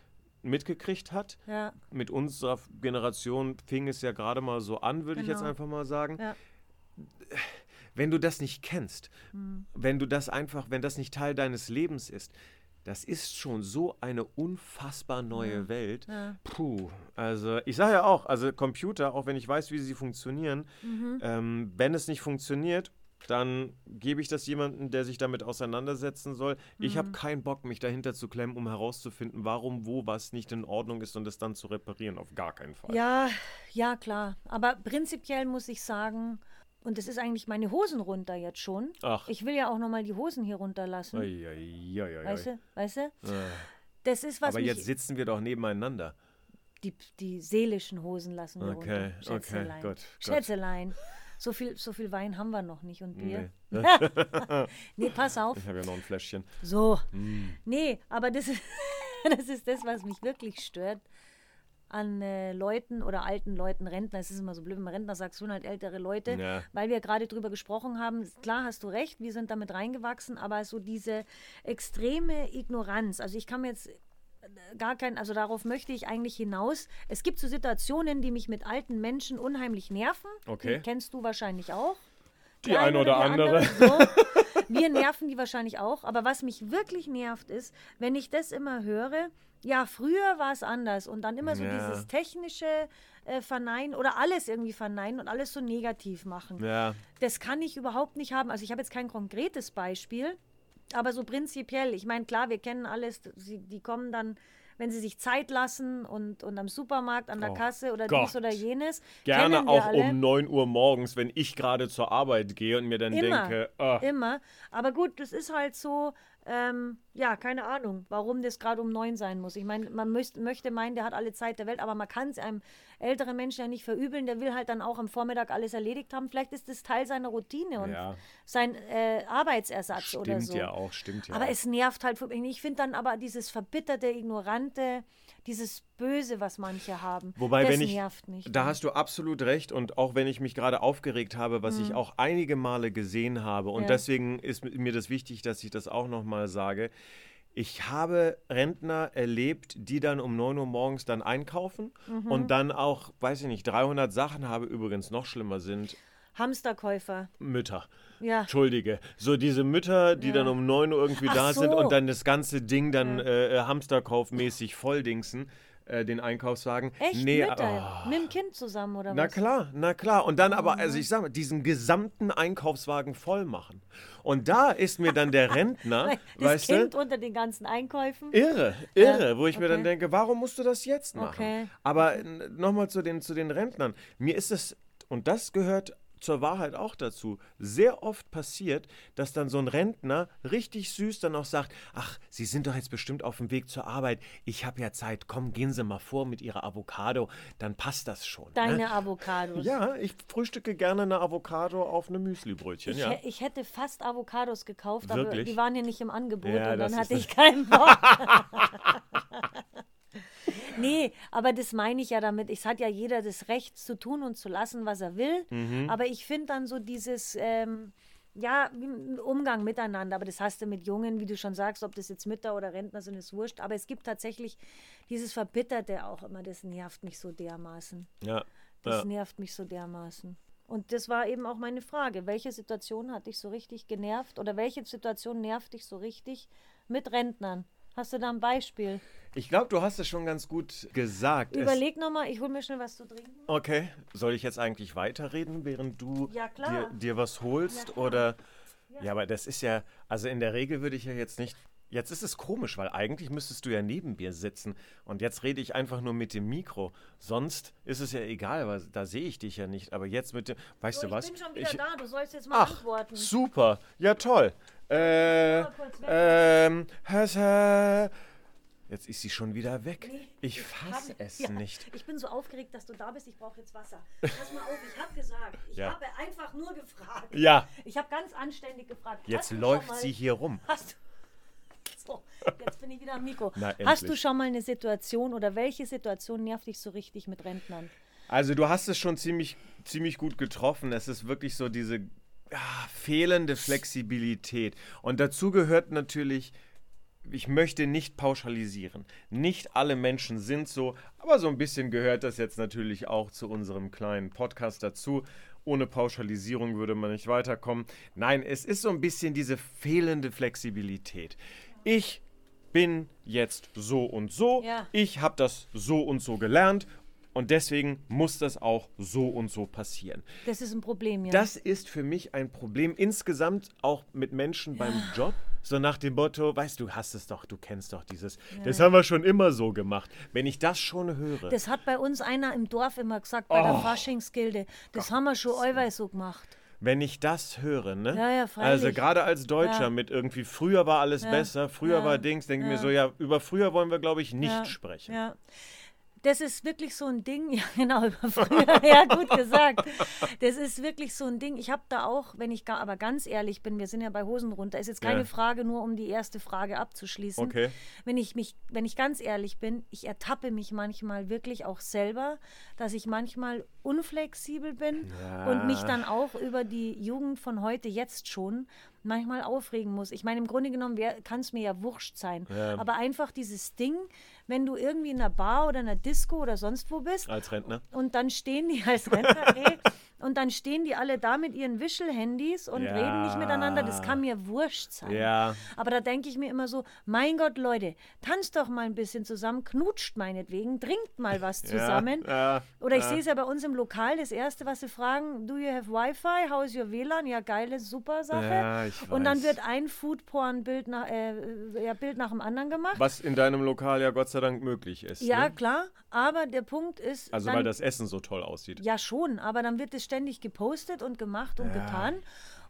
Speaker 2: mitgekriegt hat.
Speaker 1: ja,
Speaker 2: Mit unserer Generation fing es ja gerade mal so an, würde ich jetzt
Speaker 1: Genau.
Speaker 2: einfach mal sagen.
Speaker 1: ja.
Speaker 2: Wenn du das nicht kennst,
Speaker 1: Hm.
Speaker 2: wenn du das einfach, wenn das nicht Teil deines Lebens ist, das ist schon so eine unfassbar neue Welt.
Speaker 1: ja.
Speaker 2: Puh, also ich sage ja auch, also Computer, auch wenn ich weiß, wie sie funktionieren,
Speaker 1: Mhm.
Speaker 2: ähm, wenn es nicht funktioniert, dann gebe ich das jemandem, der sich damit auseinandersetzen soll. Ich
Speaker 1: Mhm.
Speaker 2: habe keinen Bock, mich dahinter zu klemmen, um herauszufinden, warum, wo, was nicht in Ordnung ist und es dann zu reparieren. Auf gar keinen Fall.
Speaker 1: Ja, ja, klar. Aber prinzipiell muss ich sagen, und das ist eigentlich meine Hosen runter jetzt schon.
Speaker 2: Ach.
Speaker 1: Ich will ja auch nochmal die Hosen hier runterlassen.
Speaker 2: Ei, ei, ei, ei,
Speaker 1: Weißt
Speaker 2: ei.
Speaker 1: du? Weißt du?
Speaker 2: Äh,
Speaker 1: Das ist was
Speaker 2: Aber jetzt sitzen wir doch nebeneinander.
Speaker 1: die, die seelischen Hosen lassen wir
Speaker 2: Okay,
Speaker 1: runter.
Speaker 2: okay,
Speaker 1: Schätzelein.
Speaker 2: gut, gut.
Speaker 1: Schätzelein. So viel, so viel Wein haben wir noch nicht und Bier.
Speaker 2: Nee.
Speaker 1: Nee, pass auf.
Speaker 2: Ich habe ja noch ein Fläschchen.
Speaker 1: So.
Speaker 2: Mm.
Speaker 1: Nee, aber das ist, das ist das, was mich wirklich stört an äh, Leuten oder alten Leuten, Rentner. Es ist immer so blöd, wenn man Rentner sagt, schon halt ältere Leute,
Speaker 2: Ja.
Speaker 1: weil wir gerade drüber gesprochen haben. Klar hast du recht, wir sind damit reingewachsen, aber so diese extreme Ignoranz. Also ich kann mir jetzt gar kein, also darauf möchte ich eigentlich hinaus. Es gibt so Situationen, die mich mit alten Menschen unheimlich nerven.
Speaker 2: Okay.
Speaker 1: Die kennst du wahrscheinlich auch.
Speaker 2: Die eine oder
Speaker 1: die
Speaker 2: andere.
Speaker 1: So. Wir nerven die wahrscheinlich auch. Aber was mich wirklich nervt, ist, wenn ich das immer höre, ja, früher war es anders und dann immer so
Speaker 2: Ja.
Speaker 1: dieses technische äh, Verneinen oder alles irgendwie verneinen und alles so negativ machen.
Speaker 2: Ja,
Speaker 1: Das kann ich überhaupt nicht haben. Also ich habe jetzt kein konkretes Beispiel, aber so prinzipiell. Ich meine, klar, wir kennen alles. Die kommen dann, wenn sie sich Zeit lassen und, und am Supermarkt, an der
Speaker 2: Oh
Speaker 1: Kasse oder
Speaker 2: Gott.
Speaker 1: dies oder jenes.
Speaker 2: gerne auch
Speaker 1: alle.
Speaker 2: um 9 Uhr morgens, wenn ich gerade zur Arbeit gehe und mir dann
Speaker 1: Immer,
Speaker 2: denke, ah,
Speaker 1: immer. Aber gut, das ist halt so, ähm, ja, keine Ahnung, warum das gerade um neun sein muss. Ich meine, man müsst, möchte meinen, der hat alle Zeit der Welt, aber man kann es einem älteren Menschen ja nicht verübeln. Der will halt dann auch am Vormittag alles erledigt haben. Vielleicht ist das Teil seiner Routine und
Speaker 2: Ja.
Speaker 1: sein äh, Arbeitsersatz oder
Speaker 2: stimmt
Speaker 1: so.
Speaker 2: ja auch, stimmt ja
Speaker 1: Aber
Speaker 2: auch.
Speaker 1: es nervt halt. Ich finde dann aber dieses verbitterte, ignorante, dieses Böse, was manche haben,
Speaker 2: Wobei,
Speaker 1: das
Speaker 2: wenn ich,
Speaker 1: nervt mich.
Speaker 2: da hast du absolut recht und auch wenn ich mich gerade aufgeregt habe, was ich auch einige Male gesehen habe und
Speaker 1: Mhm. Ja.
Speaker 2: deswegen ist mir das wichtig, dass ich das auch nochmal sage. Ich habe Rentner erlebt, die dann um 9 Uhr morgens dann einkaufen
Speaker 1: Mhm.
Speaker 2: und dann auch, weiß ich nicht, 300 Sachen habe, übrigens noch schlimmer sind,
Speaker 1: Hamsterkäufer.
Speaker 2: Mütter.
Speaker 1: Ja.
Speaker 2: Entschuldige. So diese Mütter, die
Speaker 1: Ja.
Speaker 2: dann um 9 Uhr irgendwie
Speaker 1: Ach
Speaker 2: da sind
Speaker 1: so.
Speaker 2: und dann das ganze Ding dann äh, äh, Hamsterkaufmäßig volldingsen. äh, den Einkaufswagen.
Speaker 1: Echt?
Speaker 2: Nee,
Speaker 1: mit,
Speaker 2: oh.
Speaker 1: mit dem Kind zusammen oder
Speaker 2: Na
Speaker 1: was?
Speaker 2: klar, na klar. Und dann aber, also ich sag mal, diesen gesamten Einkaufswagen voll machen. Und da ist mir dann der Rentner,
Speaker 1: das
Speaker 2: weißt
Speaker 1: Kind
Speaker 2: du,
Speaker 1: unter den ganzen Einkäufen.
Speaker 2: irre, irre, wo ich mir dann
Speaker 1: okay.
Speaker 2: denke, warum musst du das jetzt machen?
Speaker 1: Okay.
Speaker 2: Aber nochmal zu den, zu den Rentnern. Mir ist es, und das gehört zur Wahrheit auch dazu, sehr oft passiert, dass dann so ein Rentner richtig süß dann auch sagt, ach, Sie sind doch jetzt bestimmt auf dem Weg zur Arbeit, ich habe ja Zeit, komm, gehen Sie mal vor mit Ihrer Avocado, dann passt das schon.
Speaker 1: Deine
Speaker 2: ne?
Speaker 1: Avocados.
Speaker 2: Ja, ich frühstücke gerne eine Avocado auf einem Müslibrötchen,
Speaker 1: Ich,
Speaker 2: ja.
Speaker 1: ich hätte fast Avocados gekauft, aber
Speaker 2: Wirklich?
Speaker 1: die waren ja nicht im Angebot
Speaker 2: Ja,
Speaker 1: und dann hatte ich keinen Bock. nee, aber das meine ich ja damit. Es hat ja jeder das Recht zu tun und zu lassen, was er will.
Speaker 2: Mhm.
Speaker 1: Aber ich finde dann so dieses, ähm, ja, Umgang miteinander. Aber das hast du mit Jungen, wie du schon sagst, ob das jetzt Mütter oder Rentner sind, ist wurscht. Aber es gibt tatsächlich dieses Verbitterte auch immer, das nervt mich so dermaßen.
Speaker 2: ja.
Speaker 1: Das
Speaker 2: ja.
Speaker 1: nervt mich so dermaßen. Und das war eben auch meine Frage. Welche Situation hat dich so richtig genervt oder welche Situation nervt dich so richtig mit Rentnern? Hast du da ein Beispiel?
Speaker 2: Ich glaube, du hast es schon ganz gut gesagt. Es-
Speaker 1: Überleg nochmal, ich hol mir schnell was zu trinken.
Speaker 2: Okay, soll ich jetzt eigentlich weiterreden, während du
Speaker 1: Ja,
Speaker 2: dir, dir was holst?
Speaker 1: klar.
Speaker 2: oder ja. aber das ist ja, also in der Regel würde ich ja jetzt nicht. Jetzt ist es komisch, weil eigentlich müsstest du ja neben mir sitzen und jetzt rede ich einfach nur mit dem Mikro. Sonst ist es ja egal, weil da sehe ich dich ja nicht. Aber jetzt mit dem, weißt
Speaker 1: So,
Speaker 2: du was?
Speaker 1: ich bin schon wieder
Speaker 2: Ich-
Speaker 1: da, du sollst jetzt mal
Speaker 2: Ach,
Speaker 1: antworten.
Speaker 2: super, ja toll. Äh,
Speaker 1: weg.
Speaker 2: ähm. Jetzt ist sie schon wieder weg.
Speaker 1: Nee,
Speaker 2: ich fasse es
Speaker 1: ja,
Speaker 2: nicht.
Speaker 1: Ich bin so aufgeregt, dass du da bist. Ich brauche jetzt Wasser. Pass mal auf, ich habe gesagt. Ich
Speaker 2: Ja.
Speaker 1: habe einfach nur gefragt.
Speaker 2: Ja,
Speaker 1: Ich habe ganz anständig gefragt.
Speaker 2: jetzt läuft
Speaker 1: mal-
Speaker 2: sie hier rum.
Speaker 1: Hast du. So, jetzt bin ich wieder am Mikro.
Speaker 2: Na,
Speaker 1: Hast du schon mal eine Situation oder welche Situation nervt dich so richtig mit Rentnern?
Speaker 2: Also du hast es schon ziemlich, ziemlich gut getroffen. Es ist wirklich so diese ja, fehlende Flexibilität. Und dazu gehört natürlich, ich möchte nicht pauschalisieren. Nicht alle Menschen sind so, aber so ein bisschen gehört das jetzt natürlich auch zu unserem kleinen Podcast dazu. Ohne Pauschalisierung würde man nicht weiterkommen. Nein, es ist so ein bisschen diese fehlende Flexibilität. Ich bin jetzt so und so.
Speaker 1: Ja.
Speaker 2: Ich habe das so und so gelernt. Und deswegen muss das auch so und so passieren.
Speaker 1: Das ist ein Problem, ja.
Speaker 2: Das ist für mich ein Problem insgesamt auch mit Menschen beim Job. So nach dem Motto, weißt du, hast es doch, du kennst doch dieses, das haben wir schon immer so gemacht. Wenn ich das schon höre,
Speaker 1: das hat bei uns einer im Dorf immer gesagt, bei
Speaker 2: Oh.
Speaker 1: der Faschingsgilde. Das haben wir schon allweil so gemacht.
Speaker 2: wenn ich das höre, ne?
Speaker 1: Ja, ja, freilich.
Speaker 2: Also gerade als Deutscher
Speaker 1: Ja.
Speaker 2: mit irgendwie, früher war alles besser, früher
Speaker 1: Ja.
Speaker 2: war Dings, denke ich mir
Speaker 1: Ja.
Speaker 2: so, ja, über früher wollen wir, glaube ich, nicht
Speaker 1: ja.
Speaker 2: sprechen.
Speaker 1: Ja. Das ist wirklich so ein Ding, ja genau, über früher, ja gut gesagt. Das ist wirklich so ein Ding. Ich habe da auch, wenn ich ga, aber ganz ehrlich bin, wir sind ja bei Hosen runter, ist jetzt keine
Speaker 2: Ja.
Speaker 1: Frage, nur um die erste Frage abzuschließen.
Speaker 2: Okay.
Speaker 1: Wenn ich mich, wenn ich ganz ehrlich bin, ich ertappe mich manchmal wirklich auch selber, dass ich manchmal unflexibel bin
Speaker 2: Ja.
Speaker 1: und mich dann auch über die Jugend von heute jetzt schon manchmal aufregen muss. Ich meine, im Grunde genommen kann es mir ja wurscht sein.
Speaker 2: Ja.
Speaker 1: Aber einfach dieses Ding, wenn du irgendwie in einer Bar oder einer Disco oder sonst wo bist
Speaker 2: Als Rentner.
Speaker 1: und dann stehen die als Rentner, nee, und dann stehen die alle da mit ihren Wischelhandys und
Speaker 2: Ja.
Speaker 1: reden nicht miteinander, das kann mir wurscht sein.
Speaker 2: Ja.
Speaker 1: Aber da denke ich mir immer so, mein Gott, Leute, tanzt doch mal ein bisschen zusammen, knutscht meinetwegen, trinkt mal was zusammen.
Speaker 2: Ja,
Speaker 1: Oder ich sehe es ja bei uns im Lokal, das Erste, was sie fragen, do you have Wi-Fi? How is your WLAN? Ja, geile, super Sache. Und dann wird ein Foodporn-Bild nach, äh, ja, Bild nach dem anderen gemacht.
Speaker 2: Was in deinem Lokal ja Gott sei Dank möglich ist.
Speaker 1: Ja,
Speaker 2: ne?
Speaker 1: klar, aber der Punkt ist.
Speaker 2: Also
Speaker 1: dann,
Speaker 2: weil das Essen so toll aussieht.
Speaker 1: Ja, schon, aber dann wird es ständig gepostet und gemacht und getan.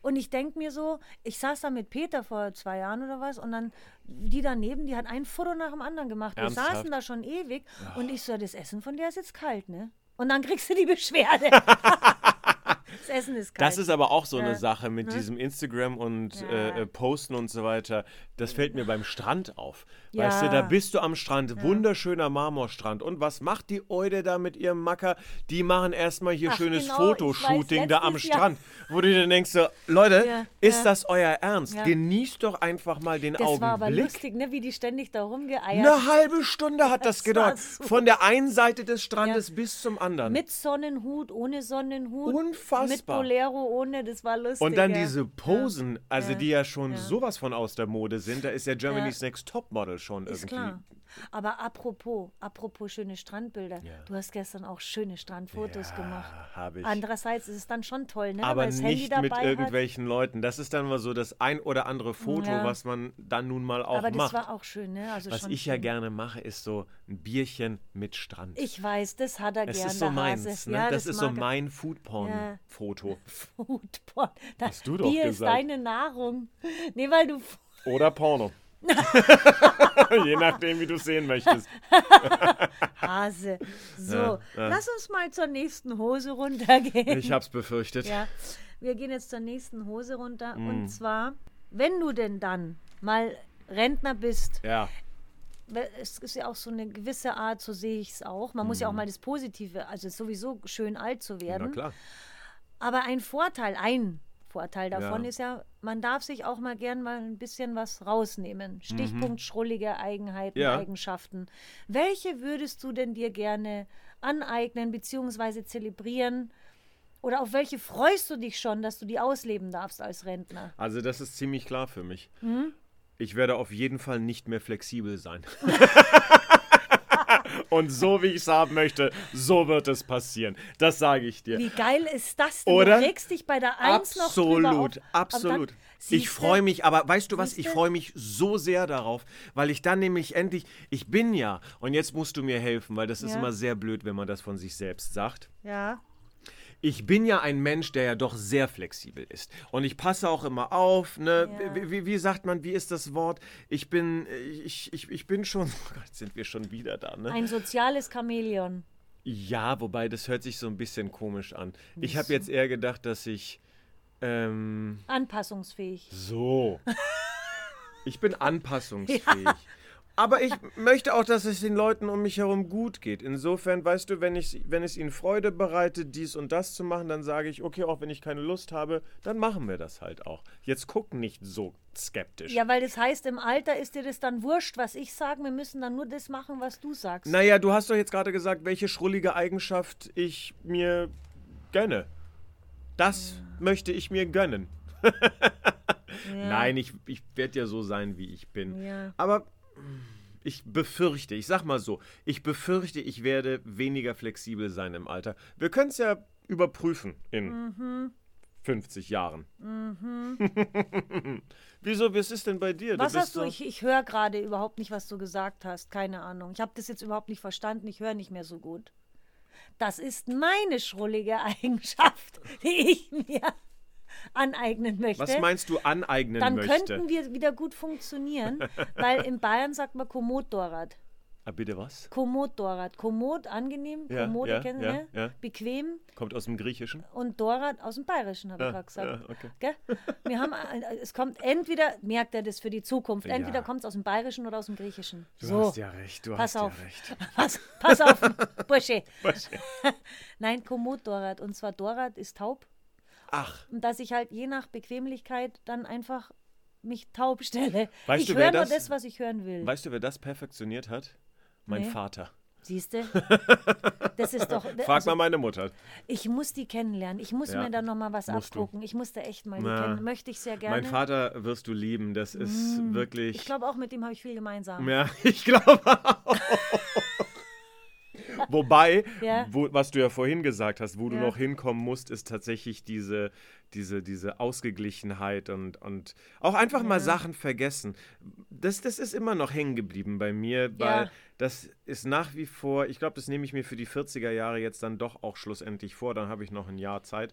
Speaker 1: Und ich denke mir so, ich saß da mit Peter vor zwei Jahren oder was und dann die daneben, die hat ein Foto nach dem anderen gemacht. Wir
Speaker 2: Ernsthaft?
Speaker 1: saßen da schon ewig und ich so, das Essen von der ist jetzt kalt, ne? Und dann kriegst du die Beschwerde. das Essen ist kalt.
Speaker 2: Das ist aber auch so eine
Speaker 1: Ja.
Speaker 2: Sache mit diesem Instagram und äh, äh, Posten und so weiter. Das fällt mir beim Strand auf. Weißt du,
Speaker 1: Ja.
Speaker 2: da bist du am Strand, wunderschöner Marmorstrand. Und was macht die Eude da mit ihrem Macker? Die machen erstmal hier
Speaker 1: Ach,
Speaker 2: schönes
Speaker 1: genau,
Speaker 2: Fotoshooting da am Strand. Wo du dir denkst, so, Leute,
Speaker 1: Ja,
Speaker 2: ist
Speaker 1: ja.
Speaker 2: das euer Ernst?
Speaker 1: Ja.
Speaker 2: Genießt doch einfach mal den
Speaker 1: das war aber
Speaker 2: Augenblick.
Speaker 1: lustig, ne? Wie die ständig da rumgeeiert.
Speaker 2: Eine halbe Stunde hat das,
Speaker 1: Das
Speaker 2: gedauert.
Speaker 1: so-
Speaker 2: Von der einen Seite des Strandes bis zum anderen.
Speaker 1: Mit Sonnenhut, ohne Sonnenhut. Mit
Speaker 2: Unfassbar.
Speaker 1: Bolero, ohne, das war lustig.
Speaker 2: Und dann
Speaker 1: ja.
Speaker 2: diese Posen, also
Speaker 1: Ja.
Speaker 2: die ja schon
Speaker 1: Ja.
Speaker 2: sowas von aus der Mode sind. Da ist ja Germany's
Speaker 1: Ja.
Speaker 2: Next Topmodel schon
Speaker 1: Ist
Speaker 2: irgendwie.
Speaker 1: klar. Aber apropos, apropos schöne Strandbilder.
Speaker 2: Ja.
Speaker 1: Du hast gestern auch schöne Strandfotos
Speaker 2: Ja,
Speaker 1: gemacht.
Speaker 2: hab ich.
Speaker 1: Andererseits ist es dann schon toll, ne?
Speaker 2: Aber
Speaker 1: das
Speaker 2: nicht mit
Speaker 1: hat.
Speaker 2: irgendwelchen Leuten. Das ist dann mal so das ein oder andere Foto,
Speaker 1: Ja.
Speaker 2: was man dann nun mal auch
Speaker 1: Aber das
Speaker 2: macht.
Speaker 1: war auch schön, ne? Also
Speaker 2: was ich ja
Speaker 1: schön.
Speaker 2: gerne mache, ist so ein Bierchen mit Strand.
Speaker 1: Ich weiß, das hat er
Speaker 2: das
Speaker 1: gern,
Speaker 2: ist so meins. Ne?
Speaker 1: Ja,
Speaker 2: das, ist so mein Foodporn-Foto.
Speaker 1: Foodporn. Das
Speaker 2: Hast du doch
Speaker 1: Bier
Speaker 2: gesagt.
Speaker 1: ist deine Nahrung. Nee, weil du
Speaker 2: Oder Porno. Je nachdem, wie du es sehen möchtest.
Speaker 1: Hase. So,
Speaker 2: Ja, ja.
Speaker 1: lass uns mal zur nächsten Hose runtergehen.
Speaker 2: Ich hab's befürchtet.
Speaker 1: Ja, wir gehen jetzt zur nächsten Hose runter.
Speaker 2: Mm.
Speaker 1: Und zwar, wenn du denn dann mal Rentner bist,
Speaker 2: Ja.
Speaker 1: es ist ja auch so eine gewisse Art, so sehe ich es auch. Man muss ja auch mal das Positive, also sowieso schön alt zu
Speaker 2: Mhm. Na
Speaker 1: werden.
Speaker 2: klar.
Speaker 1: Aber ein Vorteil, ein Vorteil davon
Speaker 2: Ja.
Speaker 1: ist ja, man darf sich auch mal gern mal ein bisschen was rausnehmen. Stichpunkt schrullige Eigenheiten,
Speaker 2: Mhm. Ja.
Speaker 1: Eigenschaften. Welche würdest du denn dir gerne aneignen bzw. zelebrieren? Oder auf welche freust du dich schon, dass du die ausleben darfst als Rentner?
Speaker 2: Also, das ist ziemlich klar für mich.
Speaker 1: Hm?
Speaker 2: Ich werde auf jeden Fall nicht mehr flexibel sein. Und so wie ich es haben möchte, so wird es passieren. Das sage ich dir.
Speaker 1: Wie geil ist das denn?
Speaker 2: Oder?
Speaker 1: Du regst dich bei der Eins noch drüber auf.
Speaker 2: Absolut, absolut.
Speaker 1: Dann-
Speaker 2: Ich freue mich, aber weißt du was, ich
Speaker 1: Siehste?
Speaker 2: freue mich so sehr darauf, weil ich dann nämlich endlich, ich bin ja, und jetzt musst du mir helfen, weil das ist
Speaker 1: Ja.
Speaker 2: immer sehr blöd, wenn man das von sich selbst sagt.
Speaker 1: Ja.
Speaker 2: Ich bin ja ein Mensch, der ja doch sehr flexibel ist. Und ich passe auch immer auf. Ne?
Speaker 1: Ja.
Speaker 2: Wie, wie, wie sagt man, wie ist das Wort? Ich bin, ich, ich, ich bin schon, oh Gott, sind wir schon wieder da, ne?
Speaker 1: Ein soziales Chamäleon.
Speaker 2: Ja, wobei das hört sich so ein bisschen komisch an. Ich habe jetzt eher gedacht, dass ich, ähm,
Speaker 1: Anpassungsfähig.
Speaker 2: so. Ich bin anpassungsfähig. Aber ich möchte auch, dass es den Leuten um mich herum gut geht. Insofern, weißt du, wenn, ich, wenn es ihnen Freude bereitet, dies und das zu machen, dann sage ich, okay, auch wenn ich keine Lust habe, dann machen wir das halt auch. Jetzt guck nicht so skeptisch.
Speaker 1: Ja, weil das heißt, im Alter ist dir das dann wurscht, was ich sage. Wir müssen dann nur das machen, was du sagst.
Speaker 2: Naja, du hast doch jetzt gerade gesagt, welche schrullige Eigenschaft ich mir gönne. Das möchte ich mir gönnen.
Speaker 1: Ja.
Speaker 2: Nein, ich, ich werde ja so sein, wie ich bin.
Speaker 1: Ja.
Speaker 2: Aber ich befürchte, ich sag mal so, ich befürchte, ich werde weniger flexibel sein im Alter. Wir können es ja überprüfen in
Speaker 1: Mhm.
Speaker 2: 50 Jahren. Wieso, was ist denn bei dir?
Speaker 1: Was
Speaker 2: bist
Speaker 1: hast du?
Speaker 2: so-
Speaker 1: Ich, ich höre gerade überhaupt nicht, was du gesagt hast. Keine Ahnung. Ich habe das jetzt überhaupt nicht verstanden. Ich höre nicht mehr so gut. Das ist meine schrullige Eigenschaft, die ich mir aneignen möchte.
Speaker 2: was meinst du aneignen
Speaker 1: Dann
Speaker 2: möchte?
Speaker 1: könnten wir wieder gut funktionieren, weil in Bayern sagt man Komoddorrad.
Speaker 2: ah, bitte was?
Speaker 1: Komoddorrad. Kommod, angenehm.
Speaker 2: Ja,
Speaker 1: Kommode
Speaker 2: ja,
Speaker 1: kennen
Speaker 2: ja,
Speaker 1: ne?
Speaker 2: ja.
Speaker 1: Bequem.
Speaker 2: Kommt aus dem Griechischen?
Speaker 1: Und Dorad aus dem Bayerischen, habe ich
Speaker 2: Ja,
Speaker 1: gerade gesagt.
Speaker 2: ja, okay.
Speaker 1: Wir haben, äh, es kommt entweder, merkt er das für die Zukunft, entweder kommt es aus dem Bayerischen oder aus dem Griechischen.
Speaker 2: Du
Speaker 1: so,
Speaker 2: hast ja recht, du
Speaker 1: pass
Speaker 2: hast
Speaker 1: auf.
Speaker 2: ja recht.
Speaker 1: pass, pass auf, Bursche.
Speaker 2: Was?
Speaker 1: Nein, Komoot-Dorad. Und zwar Dorad ist taub.
Speaker 2: Ach,
Speaker 1: Und dass ich halt je nach Bequemlichkeit dann einfach mich taub stelle.
Speaker 2: Weißt
Speaker 1: ich höre nur
Speaker 2: das-
Speaker 1: was ich hören will.
Speaker 2: weißt du, wer das perfektioniert hat? Mein
Speaker 1: Nee.
Speaker 2: Vater.
Speaker 1: Siehst du? Das ist doch.
Speaker 2: Frag
Speaker 1: also,
Speaker 2: mal meine Mutter.
Speaker 1: Ich muss die kennenlernen. Ich muss
Speaker 2: Ja,
Speaker 1: mir da nochmal was
Speaker 2: musst du.
Speaker 1: abgucken. Ich muss da echt mal die kennen. Möchte ich sehr gerne.
Speaker 2: Mein Vater wirst du lieben. Das ist wirklich.
Speaker 1: Ich glaube auch, mit dem habe ich viel gemeinsam.
Speaker 2: Ja, ich glaube auch. Wobei,
Speaker 1: Ja.
Speaker 2: wo, was du ja vorhin gesagt hast, wo du
Speaker 1: Ja.
Speaker 2: noch hinkommen musst, ist tatsächlich diese, diese, diese Ausgeglichenheit und, und auch einfach mal Sachen vergessen. Das, das ist immer noch hängen geblieben bei mir, weil
Speaker 1: Ja.
Speaker 2: das ist nach wie vor, ich glaube, das nehme ich mir für die 40er Jahre jetzt dann doch auch schlussendlich vor, dann habe ich noch ein Jahr Zeit.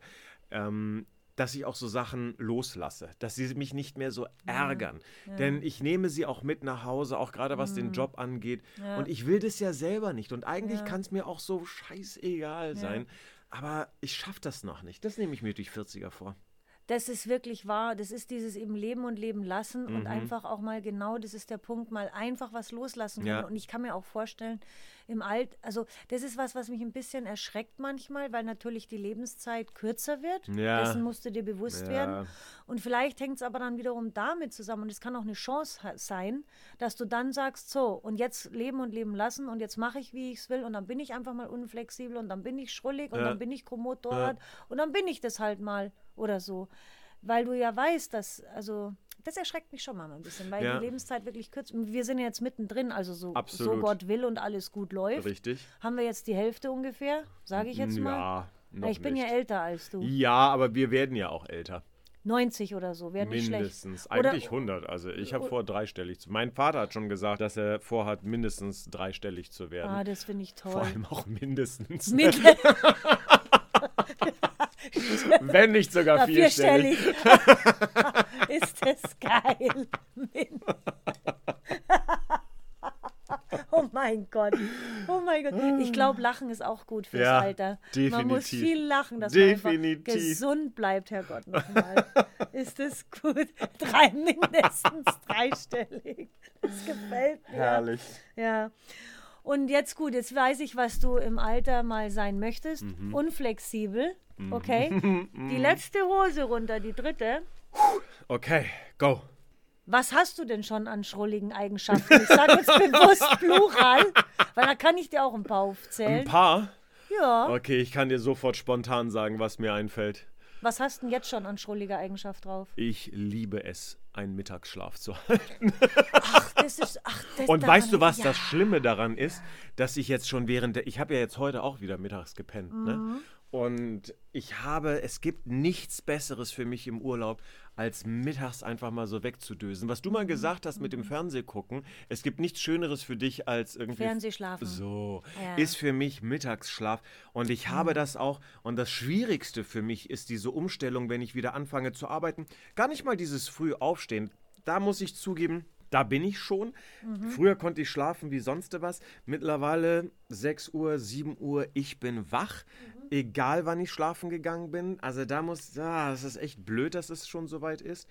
Speaker 2: Ähm, dass ich auch so Sachen loslasse, dass sie mich nicht mehr so ärgern. Denn ich nehme sie auch mit nach Hause, auch gerade was den Job angeht.
Speaker 1: Ja.
Speaker 2: Und ich will das ja selber nicht. Und eigentlich
Speaker 1: Ja.
Speaker 2: kann es mir auch so scheißegal sein. Aber ich schaffe das noch nicht. Das nehme ich mir durch 40er vor.
Speaker 1: Das ist wirklich wahr. Das ist dieses eben Leben und Leben lassen
Speaker 2: Mhm.
Speaker 1: und einfach auch mal genau, das ist der Punkt, mal einfach was loslassen können.
Speaker 2: Ja.
Speaker 1: Und ich kann mir auch vorstellen, im Alt, also das ist was, was mich ein bisschen erschreckt manchmal, weil natürlich die Lebenszeit kürzer wird.
Speaker 2: Ja.
Speaker 1: Dessen musst du dir bewusst
Speaker 2: Ja.
Speaker 1: werden. Und vielleicht hängt es aber dann wiederum damit zusammen. Und es kann auch eine Chance ha- sein, dass du dann sagst, so, und jetzt leben und leben lassen und jetzt mache ich, wie ich es will. Und dann bin ich einfach mal unflexibel und dann bin ich schrullig und dann bin ich Komotorrad und dann bin ich das halt mal oder so. Weil du ja weißt, dass, also das erschreckt mich schon mal ein bisschen, weil
Speaker 2: Ja.
Speaker 1: die Lebenszeit wirklich kürzt. Wir sind ja jetzt mittendrin, also so, so. Gott will und alles gut läuft.
Speaker 2: Richtig.
Speaker 1: Haben wir jetzt die Hälfte ungefähr, sage ich jetzt mal.
Speaker 2: Ja, noch
Speaker 1: ich bin
Speaker 2: nicht.
Speaker 1: ja älter als du.
Speaker 2: Ja, aber wir werden ja auch älter.
Speaker 1: 90 oder so, wäre nicht schlecht.
Speaker 2: Mindestens.
Speaker 1: Oder-
Speaker 2: Eigentlich 100. Also ich habe vor, dreistellig zu. Mein Vater hat schon gesagt, dass er vorhat, mindestens dreistellig zu werden.
Speaker 1: Ah, das finde ich toll.
Speaker 2: Vor allem auch mindestens. Wenn nicht sogar vierstellig.
Speaker 1: vierstellig. Ist das geil. Oh mein Gott. Oh mein Gott. Ich glaube, Lachen ist auch gut fürs
Speaker 2: Ja,
Speaker 1: Alter. Man muss
Speaker 2: definitiv.
Speaker 1: viel lachen, dass man einfach
Speaker 2: Definitiv.
Speaker 1: gesund bleibt, Herrgott. Nochmal. ist das gut? Drei, mindestens dreistellig. Das gefällt mir.
Speaker 2: Herrlich.
Speaker 1: Ja. Und jetzt gut, jetzt weiß ich, was du im Alter mal sein möchtest.
Speaker 2: Mhm.
Speaker 1: Unflexibel. Okay. Die letzte Hose runter, die dritte.
Speaker 2: Okay, go.
Speaker 1: Was hast du denn schon an schrulligen Eigenschaften? Ich sage jetzt bewusst Plural, weil da kann ich dir auch ein paar
Speaker 2: Ein
Speaker 1: aufzählen.
Speaker 2: paar?
Speaker 1: Ja.
Speaker 2: Okay, ich kann dir sofort spontan sagen, was mir einfällt.
Speaker 1: Was hast du denn jetzt schon an schrulliger Eigenschaft drauf?
Speaker 2: Ich liebe es, einen Mittagsschlaf zu halten.
Speaker 1: Ach, das ist. Ach, das
Speaker 2: Und weißt du, was
Speaker 1: ja.
Speaker 2: das Schlimme daran ist? Dass ich jetzt schon während der. Ich habe ja jetzt heute auch wieder mittags gepennt.
Speaker 1: Mhm.
Speaker 2: Ne? Und ich habe. Es gibt nichts Besseres für mich im Urlaub, als mittags einfach mal so wegzudösen. Was du mal gesagt hast
Speaker 1: Mhm.
Speaker 2: mit dem Fernsehgucken, es gibt nichts Schöneres für dich als irgendwie.
Speaker 1: Fernsehschlafen.
Speaker 2: So.
Speaker 1: Ja.
Speaker 2: Ist für mich Mittagsschlaf. Und ich habe das auch. Und das Schwierigste für mich ist diese Umstellung, wenn ich wieder anfange zu arbeiten. Gar nicht mal dieses früh aufstehen. Da muss ich zugeben, da bin ich schon. Früher konnte ich schlafen wie sonst was. Mittlerweile 6 Uhr, 7 Uhr, ich bin wach. Egal wann ich schlafen gegangen bin. Also da muss, ah, das ist echt blöd, dass es schon so weit ist.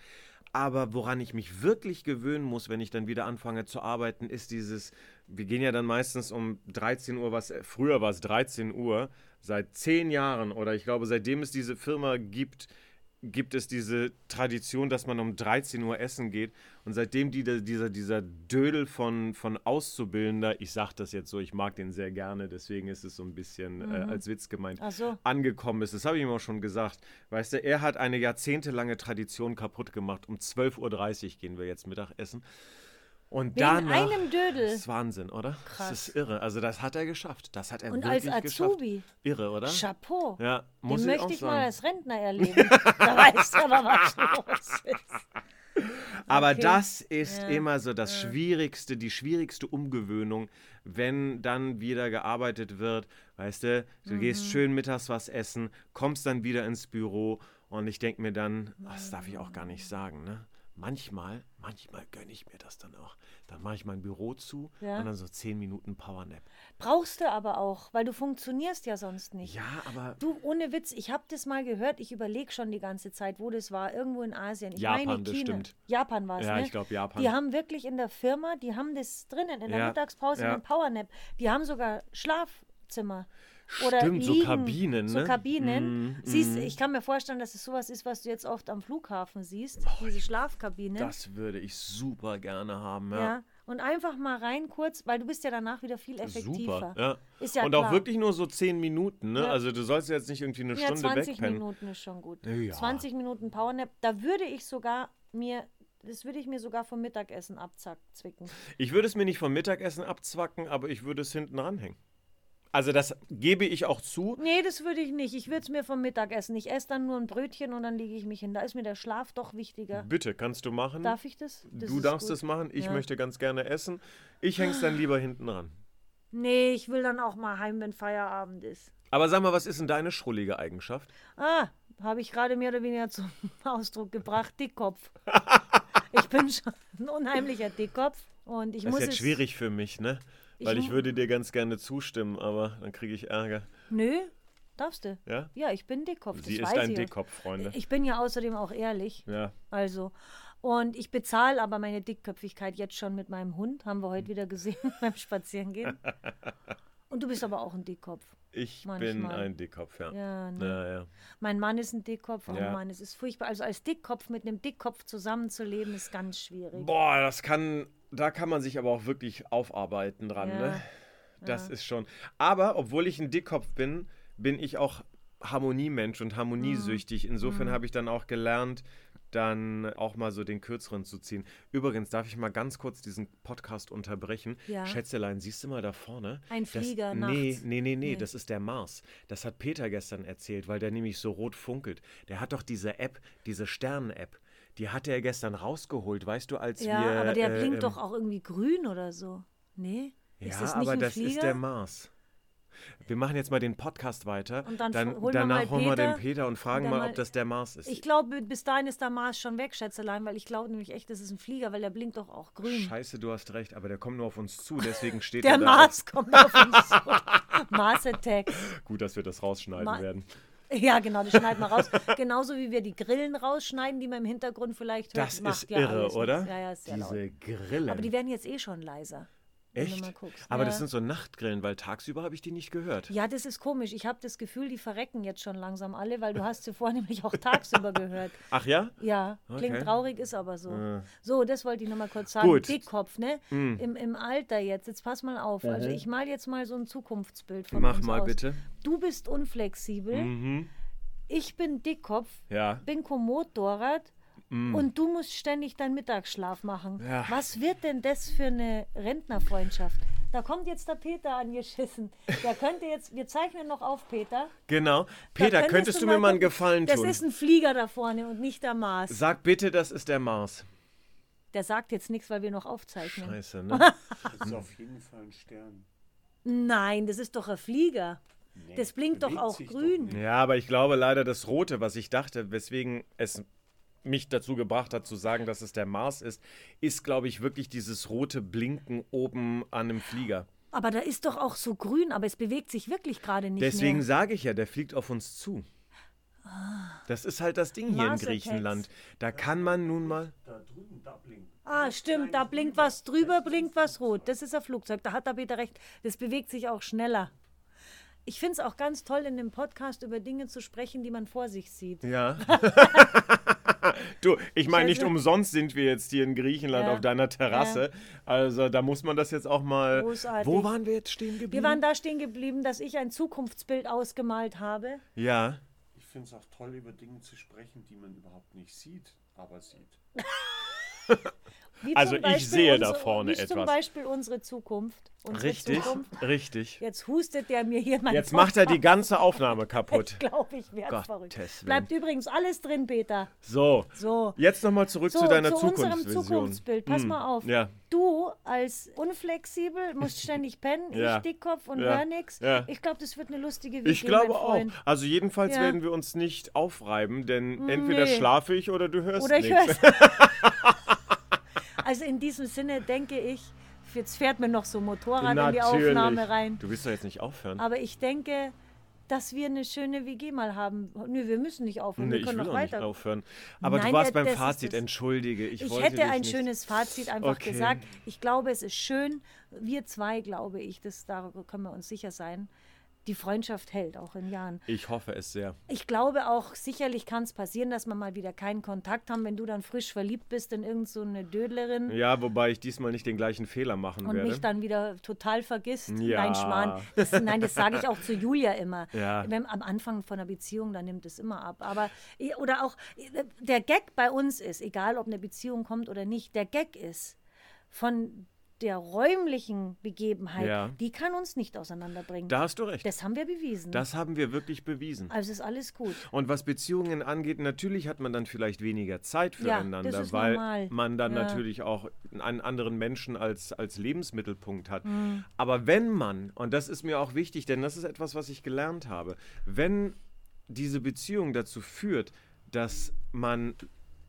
Speaker 2: Aber woran ich mich wirklich gewöhnen muss, wenn ich dann wieder anfange zu arbeiten, ist dieses, wir gehen ja dann meistens um 13 Uhr, was früher war es 13 Uhr, seit 10 Jahren oder ich glaube, seitdem es diese Firma gibt, gibt es diese Tradition, dass man um 13 Uhr essen geht. Und seitdem die, dieser, dieser Dödel von, von Auszubildender, ich sage das jetzt so, ich mag den sehr gerne, deswegen ist es so ein bisschen äh, als Witz gemeint,
Speaker 1: so.
Speaker 2: angekommen ist. Das habe ich ihm auch schon gesagt. Weißt du, er hat eine jahrzehntelange Tradition kaputt gemacht. Um 12.30 Uhr gehen wir jetzt Mittagessen. Und
Speaker 1: Wegen
Speaker 2: danach,
Speaker 1: einem Dödel.
Speaker 2: Das ist Wahnsinn, oder?
Speaker 1: Krass.
Speaker 2: Das ist irre. Also das hat er geschafft. Das hat er
Speaker 1: Und
Speaker 2: wirklich
Speaker 1: als
Speaker 2: geschafft.
Speaker 1: Azubi.
Speaker 2: Irre, oder?
Speaker 1: Chapeau.
Speaker 2: Ja, muss
Speaker 1: Den
Speaker 2: ich
Speaker 1: möchte
Speaker 2: auch
Speaker 1: ich
Speaker 2: sagen.
Speaker 1: mal als Rentner erleben. da weißt du aber, was los ist.
Speaker 2: Aber
Speaker 1: Okay.
Speaker 2: das ist
Speaker 1: Ja.
Speaker 2: immer so das Schwierigste, die schwierigste Umgewöhnung, wenn dann wieder gearbeitet wird. Weißt du, du gehst
Speaker 1: Mhm.
Speaker 2: schön mittags was essen, kommst dann wieder ins Büro und ich denke mir dann, ach, das darf ich auch gar nicht sagen, ne? Manchmal, manchmal gönne ich mir das dann auch. Dann mache ich mein Büro zu
Speaker 1: Ja.
Speaker 2: und dann so 10 Minuten Powernap.
Speaker 1: Brauchst du aber auch, weil du funktionierst ja sonst nicht.
Speaker 2: Ja, aber
Speaker 1: Du, ohne Witz, ich habe das mal gehört, ich überlege schon die ganze Zeit, wo das war, irgendwo in Asien. Ich
Speaker 2: Japan
Speaker 1: meine China.
Speaker 2: bestimmt.
Speaker 1: Japan war es,
Speaker 2: Ja,
Speaker 1: ne?
Speaker 2: ich glaub, Japan.
Speaker 1: Die haben wirklich in der Firma, die haben das drinnen, in der
Speaker 2: Ja,
Speaker 1: Mittagspause,
Speaker 2: ja.
Speaker 1: in Powernap. Die haben sogar Schlafzimmer. Oder
Speaker 2: Stimmt, so
Speaker 1: liegen,
Speaker 2: Kabinen,
Speaker 1: So
Speaker 2: ne?
Speaker 1: Kabinen.
Speaker 2: Mm,
Speaker 1: Siehst,
Speaker 2: mm.
Speaker 1: ich kann mir vorstellen, dass es sowas ist, was du jetzt oft am Flughafen siehst, diese Schlafkabine.
Speaker 2: das würde ich super gerne haben.
Speaker 1: ja.
Speaker 2: Ja.
Speaker 1: Und einfach mal rein kurz, weil du bist ja danach wieder viel effektiver.
Speaker 2: Super, ja.
Speaker 1: Ist ja
Speaker 2: und
Speaker 1: klar.
Speaker 2: auch wirklich nur so 10 Minuten, ne?
Speaker 1: Ja.
Speaker 2: Also du sollst jetzt nicht irgendwie eine
Speaker 1: Ja,
Speaker 2: Stunde
Speaker 1: 20
Speaker 2: wegpennen.
Speaker 1: Minuten ist schon gut.
Speaker 2: Ja.
Speaker 1: 20 Minuten Powernap, da würde ich sogar mir, das würde ich mir sogar vom Mittagessen abzwicken.
Speaker 2: Ich würde es mir nicht vom Mittagessen abzwacken, aber ich würde es hinten ranhängen. Also das gebe ich auch zu.
Speaker 1: Nee, das würde ich nicht. Ich würde es mir vom Mittagessen. Ich esse dann nur ein Brötchen und dann lege ich mich hin. Da ist mir der Schlaf doch wichtiger.
Speaker 2: Bitte, kannst du machen.
Speaker 1: Darf ich das? das
Speaker 2: du darfst
Speaker 1: gut.
Speaker 2: es machen. Ich
Speaker 1: Ja.
Speaker 2: möchte ganz gerne essen. Ich häng's dann lieber hinten ran.
Speaker 1: Nee, ich will dann auch mal heim, wenn Feierabend ist.
Speaker 2: Aber sag mal, was ist denn deine schrullige Eigenschaft?
Speaker 1: Ah, habe ich gerade mehr oder weniger zum Ausdruck gebracht. Dickkopf. ich bin schon ein unheimlicher Dickkopf. Und ich
Speaker 2: Das
Speaker 1: muss
Speaker 2: ist jetzt
Speaker 1: es,
Speaker 2: schwierig für mich, ne?
Speaker 1: Ich
Speaker 2: Weil ich würde dir ganz gerne zustimmen, aber dann kriege ich Ärger.
Speaker 1: Nö, darfst du.
Speaker 2: Ja?
Speaker 1: Ja, ich bin Dickkopf.
Speaker 2: Sie ist
Speaker 1: weiß
Speaker 2: ein
Speaker 1: ich.
Speaker 2: Dickkopf, Freunde.
Speaker 1: Ich bin ja außerdem auch ehrlich.
Speaker 2: Ja.
Speaker 1: Also. Und ich bezahle aber meine Dickköpfigkeit jetzt schon mit meinem Hund. Haben wir heute wieder gesehen beim Spazierengehen. Und du bist aber auch ein Dickkopf.
Speaker 2: Ich bin
Speaker 1: Manchmal.
Speaker 2: ein Dickkopf, ja.
Speaker 1: Ja, ne?
Speaker 2: Ja, ja.
Speaker 1: Mein Mann ist ein Dickkopf. Oh
Speaker 2: Ja.
Speaker 1: Mann, es ist furchtbar. Also als Dickkopf mit einem Dickkopf zusammenzuleben, ist ganz schwierig.
Speaker 2: Boah, das kann, da kann man sich aber auch wirklich aufarbeiten dran,
Speaker 1: Ja,
Speaker 2: ne? Das ist schon. Aber obwohl ich ein Dickkopf bin, bin ich auch Harmoniemensch und harmoniesüchtig.
Speaker 1: Mhm.
Speaker 2: Insofern habe ich dann auch gelernt, dann auch mal so den kürzeren zu ziehen. Übrigens, darf ich mal ganz kurz diesen Podcast unterbrechen?
Speaker 1: Ja.
Speaker 2: Schätzelein, siehst du mal da vorne?
Speaker 1: Ein
Speaker 2: Das-
Speaker 1: Flieger
Speaker 2: Nee,
Speaker 1: nachts.
Speaker 2: nee, nee, nee,
Speaker 1: Nee.
Speaker 2: das ist der Mars. Das hat Peter gestern erzählt, weil der nämlich so rot funkelt. Der hat doch diese App, diese Sternen-App. Die hat er gestern rausgeholt, weißt du, als
Speaker 1: Ja,
Speaker 2: wir.
Speaker 1: aber der
Speaker 2: äh,
Speaker 1: blinkt
Speaker 2: ähm,
Speaker 1: doch auch irgendwie grün oder so. Nee?
Speaker 2: Ja,
Speaker 1: ist das nicht
Speaker 2: aber
Speaker 1: ein
Speaker 2: das
Speaker 1: Flieger?
Speaker 2: ist der Mars. Wir machen jetzt mal den Podcast weiter.
Speaker 1: Und dann
Speaker 2: dann
Speaker 1: holen wir
Speaker 2: danach
Speaker 1: mal
Speaker 2: holen wir den
Speaker 1: Peter.
Speaker 2: Und fragen mal,
Speaker 1: mal-
Speaker 2: ob das der Mars ist.
Speaker 1: Ich glaube, bis dahin ist der Mars schon weg, Schätzelein, weil ich glaube nämlich echt, das ist ein Flieger, weil der blinkt doch auch grün.
Speaker 2: Scheiße, du hast recht, aber der kommt nur auf uns zu, deswegen steht
Speaker 1: Der
Speaker 2: er da.
Speaker 1: Mars kommt auf uns zu. Mars Attack.
Speaker 2: Gut, dass wir das rausschneiden
Speaker 1: Ma-
Speaker 2: werden.
Speaker 1: Ja, genau, das schneiden wir raus. Genauso wie wir die Grillen rausschneiden, die man im Hintergrund vielleicht hört.
Speaker 2: Das
Speaker 1: Macht
Speaker 2: ist
Speaker 1: ja
Speaker 2: irre,
Speaker 1: alles
Speaker 2: oder?
Speaker 1: Ja, ja, ist sehr laut.
Speaker 2: Diese Grillen.
Speaker 1: Aber die werden jetzt eh schon leiser.
Speaker 2: Echt? Aber
Speaker 1: ja.
Speaker 2: das sind so Nachtgrillen, weil tagsüber habe ich die nicht gehört.
Speaker 1: Ja, das ist komisch. Ich habe das Gefühl, die verrecken jetzt schon langsam alle, weil du hast sie vorher nämlich auch tagsüber gehört.
Speaker 2: Ach ja?
Speaker 1: Ja, klingt
Speaker 2: Okay.
Speaker 1: traurig, ist aber so.
Speaker 2: Äh.
Speaker 1: So, das wollte ich nochmal kurz sagen.
Speaker 2: Gut.
Speaker 1: Dickkopf, ne?
Speaker 2: Mm.
Speaker 1: Im, Im Alter jetzt. Jetzt pass mal auf. Also ich mal jetzt mal so ein Zukunftsbild von
Speaker 2: Mach
Speaker 1: uns
Speaker 2: mal
Speaker 1: aus.
Speaker 2: bitte.
Speaker 1: Du bist unflexibel,
Speaker 2: Mhm.
Speaker 1: ich bin Dickkopf,
Speaker 2: Ja.
Speaker 1: bin Komotorrad und du musst ständig deinen Mittagsschlaf machen.
Speaker 2: Mm. Ja.
Speaker 1: Was wird denn das für eine Rentnerfreundschaft? Da kommt jetzt der Peter angeschissen. Der könnte jetzt, wir zeichnen noch auf, Peter.
Speaker 2: Genau. Peter, könntest du mir mal einen. Gefallen
Speaker 1: Das
Speaker 2: tun?
Speaker 1: ist ein Flieger da vorne und nicht der Mars.
Speaker 2: Sag bitte, das ist der Mars.
Speaker 1: Der sagt jetzt nichts, weil wir noch aufzeichnen.
Speaker 2: Scheiße, ne?
Speaker 3: Das ist auf jeden Fall ein Stern.
Speaker 1: Nein, das ist doch ein Flieger.
Speaker 3: Nee,
Speaker 1: Das blinkt doch auch grün.
Speaker 3: nicht.
Speaker 2: ja, aber ich glaube leider das Rote, was ich dachte, weswegen es mich dazu gebracht hat zu sagen, dass es der Mars ist, ist, glaube ich, wirklich dieses rote Blinken oben an einem Flieger.
Speaker 1: Aber da ist doch auch so grün, aber es bewegt sich wirklich gerade nicht
Speaker 2: Deswegen sage ich ja, der fliegt auf uns zu. Das ist halt das Ding hier in Griechenland. Da kann man nun mal.
Speaker 3: Da drüben, da blinkt.
Speaker 1: Ah, stimmt, da blinkt was drüber, blinkt was rot. Das ist ein Flugzeug, da hat der Peter recht. Das bewegt sich auch schneller. Ich finde es auch ganz toll, in dem Podcast über Dinge zu sprechen, die man vor sich sieht.
Speaker 2: Ja. du, ich meine, nicht umsonst sind wir jetzt hier in Griechenland
Speaker 1: Ja.
Speaker 2: auf deiner Terrasse. Also da muss man das jetzt auch mal.
Speaker 1: Großartig.
Speaker 2: Wo waren wir jetzt stehen
Speaker 1: Wir
Speaker 2: geblieben?
Speaker 1: waren da stehen geblieben, dass ich ein Zukunftsbild ausgemalt habe.
Speaker 2: ja.
Speaker 3: Ich finde es auch toll, über Dinge zu sprechen, die man überhaupt nicht sieht, aber sieht.
Speaker 1: Wie
Speaker 2: Also ich sehe da
Speaker 1: unsere-
Speaker 2: vorne
Speaker 1: wie Zum
Speaker 2: etwas.
Speaker 1: Beispiel unsere Zukunft. Unsere
Speaker 2: Richtig,
Speaker 1: Zukunft.
Speaker 2: richtig.
Speaker 1: Jetzt hustet der mir hier mein
Speaker 2: Jetzt macht er die ganze Aufnahme kaputt.
Speaker 1: Ich glaube, ich werde verrückt.
Speaker 2: Willen.
Speaker 1: Bleibt übrigens alles drin, Peter.
Speaker 2: So,
Speaker 1: So.
Speaker 2: jetzt nochmal zurück
Speaker 1: So,
Speaker 2: zu deiner
Speaker 1: zu unserem. Zukunftsbild. Pass
Speaker 2: Hm,
Speaker 1: mal auf.
Speaker 2: Ja.
Speaker 1: Du als unflexibel musst ständig pennen,
Speaker 2: Ja.
Speaker 1: ich Dickkopf und
Speaker 2: Ja.
Speaker 1: hör nix.
Speaker 2: Ja.
Speaker 1: Ich glaube, das wird eine lustige WG,
Speaker 2: Ich glaube auch. Also jedenfalls werden wir uns nicht aufreiben, denn entweder
Speaker 1: Nee.
Speaker 2: schlafe ich oder du hörst
Speaker 1: Oder ich
Speaker 2: nichts.
Speaker 1: also in diesem Sinne denke ich, jetzt fährt mir noch so Motorrad in die Aufnahme rein.
Speaker 2: Du willst doch jetzt nicht aufhören.
Speaker 1: Aber ich denke, dass wir eine schöne WG mal haben. Nö, wir müssen nicht aufhören.
Speaker 2: Nee,
Speaker 1: wir
Speaker 2: ich
Speaker 1: können
Speaker 2: will
Speaker 1: noch
Speaker 2: auch nicht
Speaker 1: weiter.
Speaker 2: aufhören. Aber
Speaker 1: Nein,
Speaker 2: du warst beim Fazit, entschuldige. Ich,
Speaker 1: Ich hätte ein
Speaker 2: nicht.
Speaker 1: schönes Fazit einfach
Speaker 2: Okay.
Speaker 1: gesagt. Ich glaube, es ist schön. Wir zwei, glaube ich, das, darüber können wir uns sicher sein. Die Freundschaft hält auch in Jahren.
Speaker 2: Ich hoffe es sehr.
Speaker 1: Ich glaube auch, sicherlich kann es passieren, dass wir mal wieder keinen Kontakt haben, wenn du dann frisch verliebt bist in irgendeine so eine Dödlerin
Speaker 2: Ja, wobei ich diesmal nicht den gleichen Fehler machen
Speaker 1: und
Speaker 2: werde.
Speaker 1: mich dann wieder total vergisst.
Speaker 2: Ja.
Speaker 1: Nein, Schmarrn. Das, nein, das sage ich auch zu Julia immer.
Speaker 2: Ja.
Speaker 1: Wenn, am Anfang von einer Beziehung, dann nimmt es immer ab. Aber, oder auch, der Gag bei uns ist, egal ob eine Beziehung kommt oder nicht, der Gag ist von der räumlichen Begebenheit,
Speaker 2: Ja.
Speaker 1: die kann uns nicht auseinanderbringen.
Speaker 2: da hast du recht.
Speaker 1: das haben wir bewiesen.
Speaker 2: Das haben wir wirklich bewiesen.
Speaker 1: also ist alles gut.
Speaker 2: Und was Beziehungen angeht, natürlich hat man dann vielleicht weniger Zeit
Speaker 1: Ja,
Speaker 2: füreinander,
Speaker 1: ist
Speaker 2: weil
Speaker 1: normal.
Speaker 2: man dann
Speaker 1: Ja.
Speaker 2: natürlich auch einen anderen Menschen als, als Lebensmittelpunkt hat.
Speaker 1: Mhm.
Speaker 2: Aber wenn man, und das ist mir auch wichtig, denn das ist etwas, was ich gelernt habe, wenn diese Beziehung dazu führt, dass man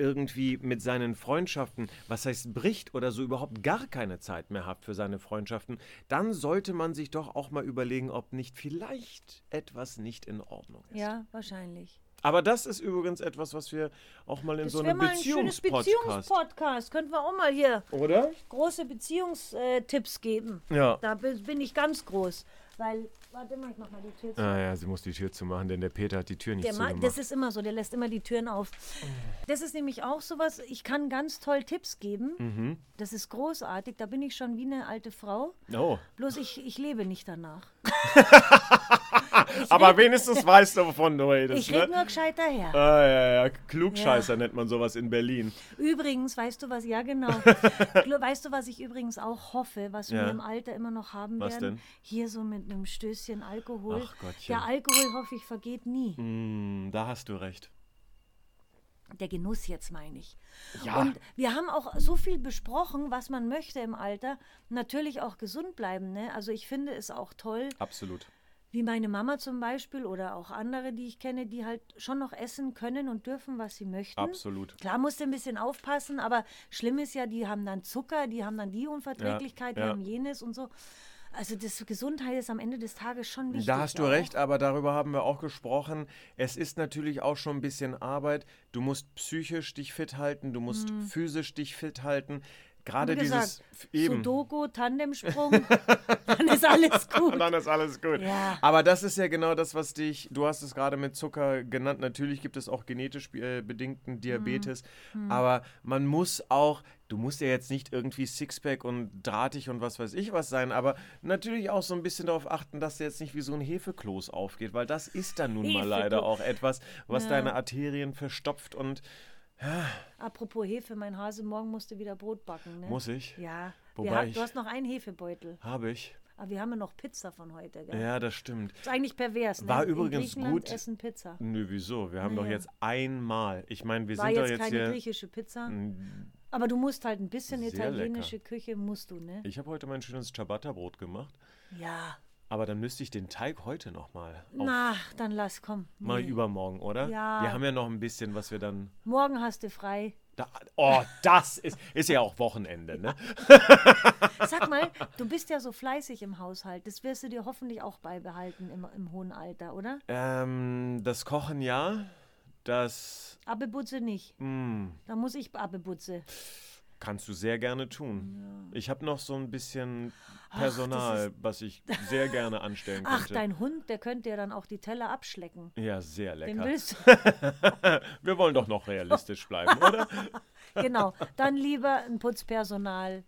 Speaker 2: irgendwie mit seinen Freundschaften, was heißt bricht oder so überhaupt gar keine Zeit mehr hat für seine Freundschaften, dann sollte man sich doch auch mal überlegen, ob nicht vielleicht etwas nicht in Ordnung ist.
Speaker 1: Ja, wahrscheinlich.
Speaker 2: Aber das ist übrigens etwas, was wir auch mal in
Speaker 1: Das
Speaker 2: so einem
Speaker 1: mal ein schönes
Speaker 2: Beziehungspodcast.
Speaker 1: Beziehungspodcast. Könnten wir auch mal hier
Speaker 2: Oder?
Speaker 1: große Beziehungstipps geben.
Speaker 2: Ja.
Speaker 1: Da bin ich ganz groß. Weil, warte mal, ich mach mal die Tür zu.
Speaker 2: Ah ja, sie muss die Tür zumachen, denn der Peter hat die Tür nicht
Speaker 1: Der ma-
Speaker 2: zugemacht.
Speaker 1: das ist immer so, der lässt immer die Türen auf. Das ist nämlich auch sowas, ich kann ganz toll Tipps geben.
Speaker 2: Mhm.
Speaker 1: Das ist großartig, da bin ich schon wie eine alte Frau.
Speaker 2: oh,
Speaker 1: Bloß ich, ich lebe nicht danach.
Speaker 2: Aber wenigstens weißt du, wovon du redest.
Speaker 1: Ich rede
Speaker 2: ne?
Speaker 1: nur gescheit daher.
Speaker 2: Ah, ja, ja. Klugscheißer nennt man sowas in Berlin.
Speaker 1: Übrigens, weißt du was, ja genau. Weißt du, was ich übrigens auch hoffe, was
Speaker 2: Ja.
Speaker 1: wir im Alter immer noch haben
Speaker 2: Was
Speaker 1: werden?
Speaker 2: denn?
Speaker 1: Hier so mit einem Stößchen Alkohol.
Speaker 2: Ach Gottchen.
Speaker 1: Der Alkohol, hoffe ich, vergeht nie.
Speaker 2: Hm, da hast du recht.
Speaker 1: Der Genuss jetzt meine ich.
Speaker 2: Ja.
Speaker 1: Und wir haben auch so viel besprochen, was man möchte im Alter. Natürlich auch gesund bleiben. Ne? Also ich finde es auch toll,
Speaker 2: Absolut.
Speaker 1: wie meine Mama zum Beispiel oder auch andere, die ich kenne, die halt schon noch essen können und dürfen, was sie möchten.
Speaker 2: Absolut.
Speaker 1: Klar musst du ein bisschen aufpassen, aber schlimm ist ja, die haben dann Zucker, die haben dann die Unverträglichkeit,
Speaker 2: Ja,
Speaker 1: die
Speaker 2: ja.
Speaker 1: haben jenes und so. Also das Gesundheit ist am Ende des Tages schon wichtig.
Speaker 2: Da hast du
Speaker 1: auch.
Speaker 2: recht, aber darüber haben wir auch gesprochen. Es ist natürlich auch schon ein bisschen Arbeit. Du musst psychisch dich fit halten, du musst physisch dich fit halten. Gerade
Speaker 1: gesagt,
Speaker 2: dieses eben.
Speaker 1: Sudoku, Tandemsprung, dann ist alles gut.
Speaker 2: Dann ist alles gut.
Speaker 1: Ja.
Speaker 2: Aber das ist ja genau das, was dich, du hast es gerade mit Zucker genannt. Natürlich gibt es auch genetisch äh, bedingten Diabetes.
Speaker 1: Mhm.
Speaker 2: Aber man muss auch, du musst ja jetzt nicht irgendwie Sixpack und drahtig und was weiß ich was sein, aber natürlich auch so ein bisschen darauf achten, dass der jetzt nicht wie so ein Hefekloß aufgeht, weil das ist dann nun mal leider auch etwas, was
Speaker 1: Ja.
Speaker 2: deine Arterien verstopft und
Speaker 1: Apropos Hefe, mein Hase, morgen musste wieder Brot backen. Ne?
Speaker 2: muss ich.
Speaker 1: Ja,
Speaker 2: Wobei
Speaker 1: wir ha-
Speaker 2: ich-
Speaker 1: du hast noch einen Hefebeutel.
Speaker 2: Habe ich.
Speaker 1: Aber wir haben ja noch Pizza von heute. Gell?
Speaker 2: Ja, das stimmt.
Speaker 1: Ist eigentlich pervers. Ne?
Speaker 2: War
Speaker 1: In
Speaker 2: übrigens gut.
Speaker 1: essen Pizza.
Speaker 2: Nö, wieso? Wir haben doch
Speaker 1: Naja.
Speaker 2: jetzt einmal. Ich meine, wir
Speaker 1: War
Speaker 2: sind doch
Speaker 1: jetzt
Speaker 2: jetzt
Speaker 1: keine
Speaker 2: hier.
Speaker 1: griechische Pizza.
Speaker 2: Mm,
Speaker 1: Aber du musst halt ein bisschen
Speaker 2: Sehr
Speaker 1: italienische Küche, musst du, ne?
Speaker 2: Ich habe heute mein schönes Ciabatta-Brot gemacht,
Speaker 1: Ja.
Speaker 2: aber dann müsste ich den Teig heute nochmal.
Speaker 1: Na, dann lass, komm.
Speaker 2: Mal
Speaker 1: Nee.
Speaker 2: übermorgen, oder?
Speaker 1: Ja.
Speaker 2: Wir haben ja noch ein bisschen, was wir dann.
Speaker 1: Morgen hast du frei.
Speaker 2: Da, oh, das ist, ist ja auch Wochenende, ne?
Speaker 1: Sag mal, du bist ja so fleißig im Haushalt. Das wirst du dir hoffentlich auch beibehalten im, im hohen Alter, oder?
Speaker 2: Ähm, das Kochen ja, das
Speaker 1: Abebutze nicht.
Speaker 2: mm,
Speaker 1: Da muss ich Abebutze.
Speaker 2: Kannst du sehr gerne tun. Ich habe noch so ein bisschen
Speaker 1: Ach,
Speaker 2: Personal, was ich sehr gerne anstellen
Speaker 1: Ach,
Speaker 2: könnte.
Speaker 1: dein Hund, der könnte ja dann auch die Teller abschlecken.
Speaker 2: ja, sehr
Speaker 1: Den
Speaker 2: lecker.
Speaker 1: willst du.
Speaker 2: Wir wollen doch noch realistisch bleiben, oder?
Speaker 1: genau. Dann lieber ein Putzpersonal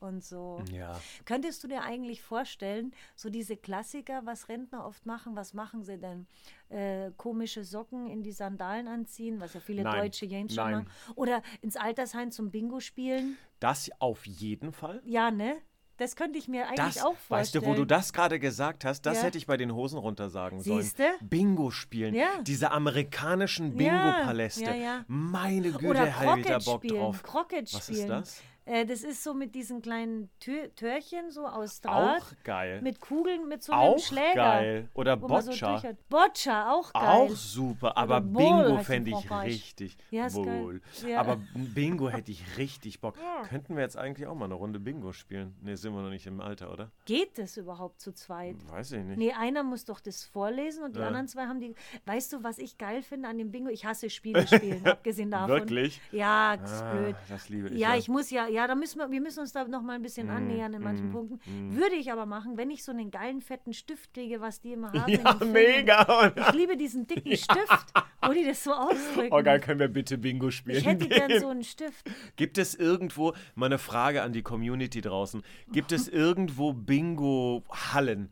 Speaker 1: und so.
Speaker 2: Ja.
Speaker 1: Könntest du dir eigentlich vorstellen, so diese Klassiker, was Rentner oft machen, was machen sie denn? Äh, komische Socken in die Sandalen anziehen, was ja viele
Speaker 2: Nein,
Speaker 1: deutsche Jens schon machen. Oder ins Altersheim zum Bingo spielen.
Speaker 2: Das auf jeden Fall.
Speaker 1: Ja, ne? Das könnte ich mir eigentlich
Speaker 2: Das,
Speaker 1: auch vorstellen.
Speaker 2: weißt du, wo du das gerade gesagt hast, das
Speaker 1: Ja.
Speaker 2: hätte ich bei den Hosen runter sagen sollen.
Speaker 1: Siehste?
Speaker 2: Bingo spielen.
Speaker 1: Ja.
Speaker 2: Diese amerikanischen Bingo-Paläste.
Speaker 1: ja, ja.
Speaker 2: Meine Güte,
Speaker 1: Oder
Speaker 2: da Bock
Speaker 1: spielen.
Speaker 2: drauf. Was
Speaker 1: spielen.
Speaker 2: ist das?
Speaker 1: Äh, das ist so mit diesen kleinen Tür Törchen, so aus Draht.
Speaker 2: Auch geil.
Speaker 1: Mit Kugeln, mit so einem
Speaker 2: auch
Speaker 1: Schläger.
Speaker 2: geil. Oder
Speaker 1: man so
Speaker 2: Boccia.
Speaker 1: Boccia, auch geil.
Speaker 2: auch super, aber
Speaker 1: Bowl
Speaker 2: Bingo fände ich richtig
Speaker 1: Ja,
Speaker 2: wohl.
Speaker 1: Ja.
Speaker 2: Aber Bingo hätte ich richtig Bock. Könnten wir jetzt eigentlich auch mal eine Runde Bingo spielen? Ne, sind wir noch nicht im Alter, oder?
Speaker 1: Geht das überhaupt zu zweit?
Speaker 2: Weiß ich nicht.
Speaker 1: Nee, einer muss doch das vorlesen und die
Speaker 2: Ja.
Speaker 1: anderen zwei haben die. Weißt du, was ich geil finde an dem Bingo? Ich hasse Spiele spielen, abgesehen davon.
Speaker 2: Wirklich?
Speaker 1: Ja, das ist
Speaker 2: Ah,
Speaker 1: blöd.
Speaker 2: das liebe ich.
Speaker 1: Ja, ich muss ja, ja, da müssen wir, wir müssen uns da noch mal ein bisschen
Speaker 2: Mm,
Speaker 1: annähern in manchen Punkten. Würde ich aber machen, wenn ich so einen geilen fetten Stift kriege, was die immer haben.
Speaker 2: Ja, mega.
Speaker 1: Ich liebe diesen dicken Stift, wo die das so ausdrücken.
Speaker 2: Oh, geil, können wir bitte Bingo spielen?
Speaker 1: ich hätte
Speaker 2: gehen?
Speaker 1: gern so einen Stift.
Speaker 2: Gibt es irgendwo, mal eine Frage an die Community draußen, gibt es irgendwo Bingo-Hallen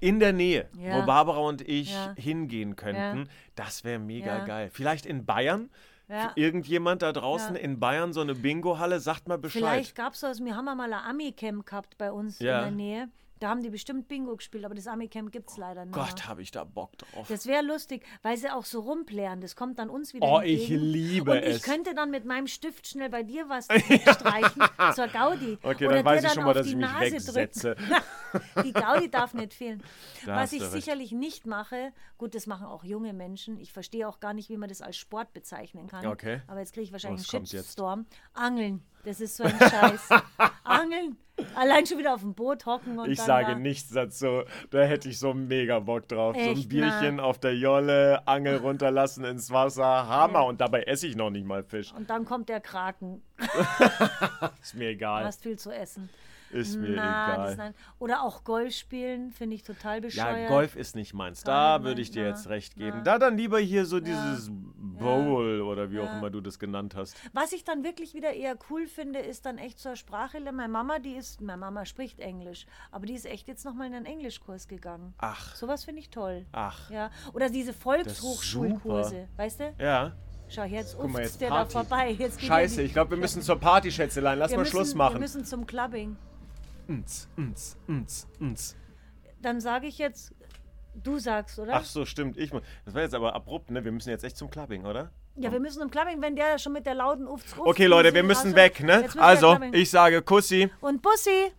Speaker 2: in der Nähe,
Speaker 1: Ja.
Speaker 2: wo Barbara und ich
Speaker 1: Ja.
Speaker 2: hingehen könnten? Das wäre mega
Speaker 1: Ja.
Speaker 2: geil. Vielleicht in Bayern?
Speaker 1: Ja.
Speaker 2: Irgendjemand da draußen
Speaker 1: Ja.
Speaker 2: in Bayern so eine Bingo-Halle, sagt mal Bescheid.
Speaker 1: Vielleicht gab es das, wir haben mal ein Ami-Camp gehabt bei uns
Speaker 2: Ja.
Speaker 1: in der Nähe. Da haben die bestimmt Bingo gespielt, aber das Ami-Camp gibt es leider nicht.
Speaker 2: Gott, habe ich da Bock drauf.
Speaker 1: Das wäre lustig, weil sie auch so rumplären. Das kommt dann uns wieder
Speaker 2: Oh, ich
Speaker 1: entgegen.
Speaker 2: liebe
Speaker 1: Und
Speaker 2: es.
Speaker 1: ich könnte dann mit meinem Stift schnell bei dir was streichen zur Gaudi.
Speaker 2: Okay,
Speaker 1: Oder
Speaker 2: dann weiß ich schon mal, dass
Speaker 1: die
Speaker 2: ich mich
Speaker 1: Nase
Speaker 2: wegsetze.
Speaker 1: Die Gaudi darf nicht fehlen.
Speaker 2: Da
Speaker 1: Was ich
Speaker 2: recht.
Speaker 1: sicherlich nicht mache, gut, das machen auch junge Menschen. Ich verstehe auch gar nicht, wie man das als Sport bezeichnen kann.
Speaker 2: Okay.
Speaker 1: Aber jetzt kriege ich wahrscheinlich
Speaker 2: Was
Speaker 1: einen? Shitstorm. Angeln. Das ist so ein Scheiß. Angeln. Allein schon wieder auf dem Boot hocken und
Speaker 2: Ich
Speaker 1: dann
Speaker 2: sage
Speaker 1: da.
Speaker 2: nichts dazu. Da hätte ich so mega Bock drauf. so ein
Speaker 1: Echt,
Speaker 2: Bierchen auf der Jolle, Angel runterlassen ins Wasser. Hammer. Und dabei esse ich noch nicht mal Fisch.
Speaker 1: Und dann kommt der Kraken.
Speaker 2: Ist mir
Speaker 1: Du
Speaker 2: egal.
Speaker 1: hast viel zu essen.
Speaker 2: Ist mir
Speaker 1: Na,
Speaker 2: egal.
Speaker 1: nein. Oder auch Golf spielen, finde ich total bescheuert.
Speaker 2: Ja, Golf ist nicht meins. Da würde ich dir jetzt
Speaker 1: na,
Speaker 2: recht geben.
Speaker 1: na.
Speaker 2: Da dann lieber hier so dieses Bowl oder wie auch
Speaker 1: Ja.
Speaker 2: immer du das genannt hast.
Speaker 1: Was ich dann wirklich wieder eher cool finde, ist dann echt zur Sprache. Meine Mama, die ist, meine Mama spricht Englisch, aber die ist echt jetzt nochmal in einen Englischkurs gegangen.
Speaker 2: Ach.
Speaker 1: Sowas finde ich toll.
Speaker 2: Ach.
Speaker 1: Ja. Oder diese Volkshochschulkurse, weißt du?
Speaker 2: Ja.
Speaker 1: Schau, jetzt uft der
Speaker 2: Party.
Speaker 1: da vorbei. Jetzt geht
Speaker 2: Scheiße, ich glaube, wir müssen zur Party, Schätzelein. Lass
Speaker 1: wir
Speaker 2: mal
Speaker 1: müssen,
Speaker 2: Schluss
Speaker 1: Wir
Speaker 2: machen.
Speaker 1: müssen zum Clubbing.
Speaker 2: Ns, ns, ns, ns.
Speaker 1: Dann sage ich jetzt, du sagst, oder?
Speaker 2: Ach so, stimmt. Ich, das war jetzt aber abrupt, ne? Wir müssen jetzt echt zum Clubbing, oder?
Speaker 1: Ja, wir müssen zum Clubbing, wenn der schon mit der lauten Ufts Ufts
Speaker 2: Okay, Leute, wir müssen weg, ne?
Speaker 1: Müssen
Speaker 2: Also, ich sage Kussi.
Speaker 1: Und Bussi!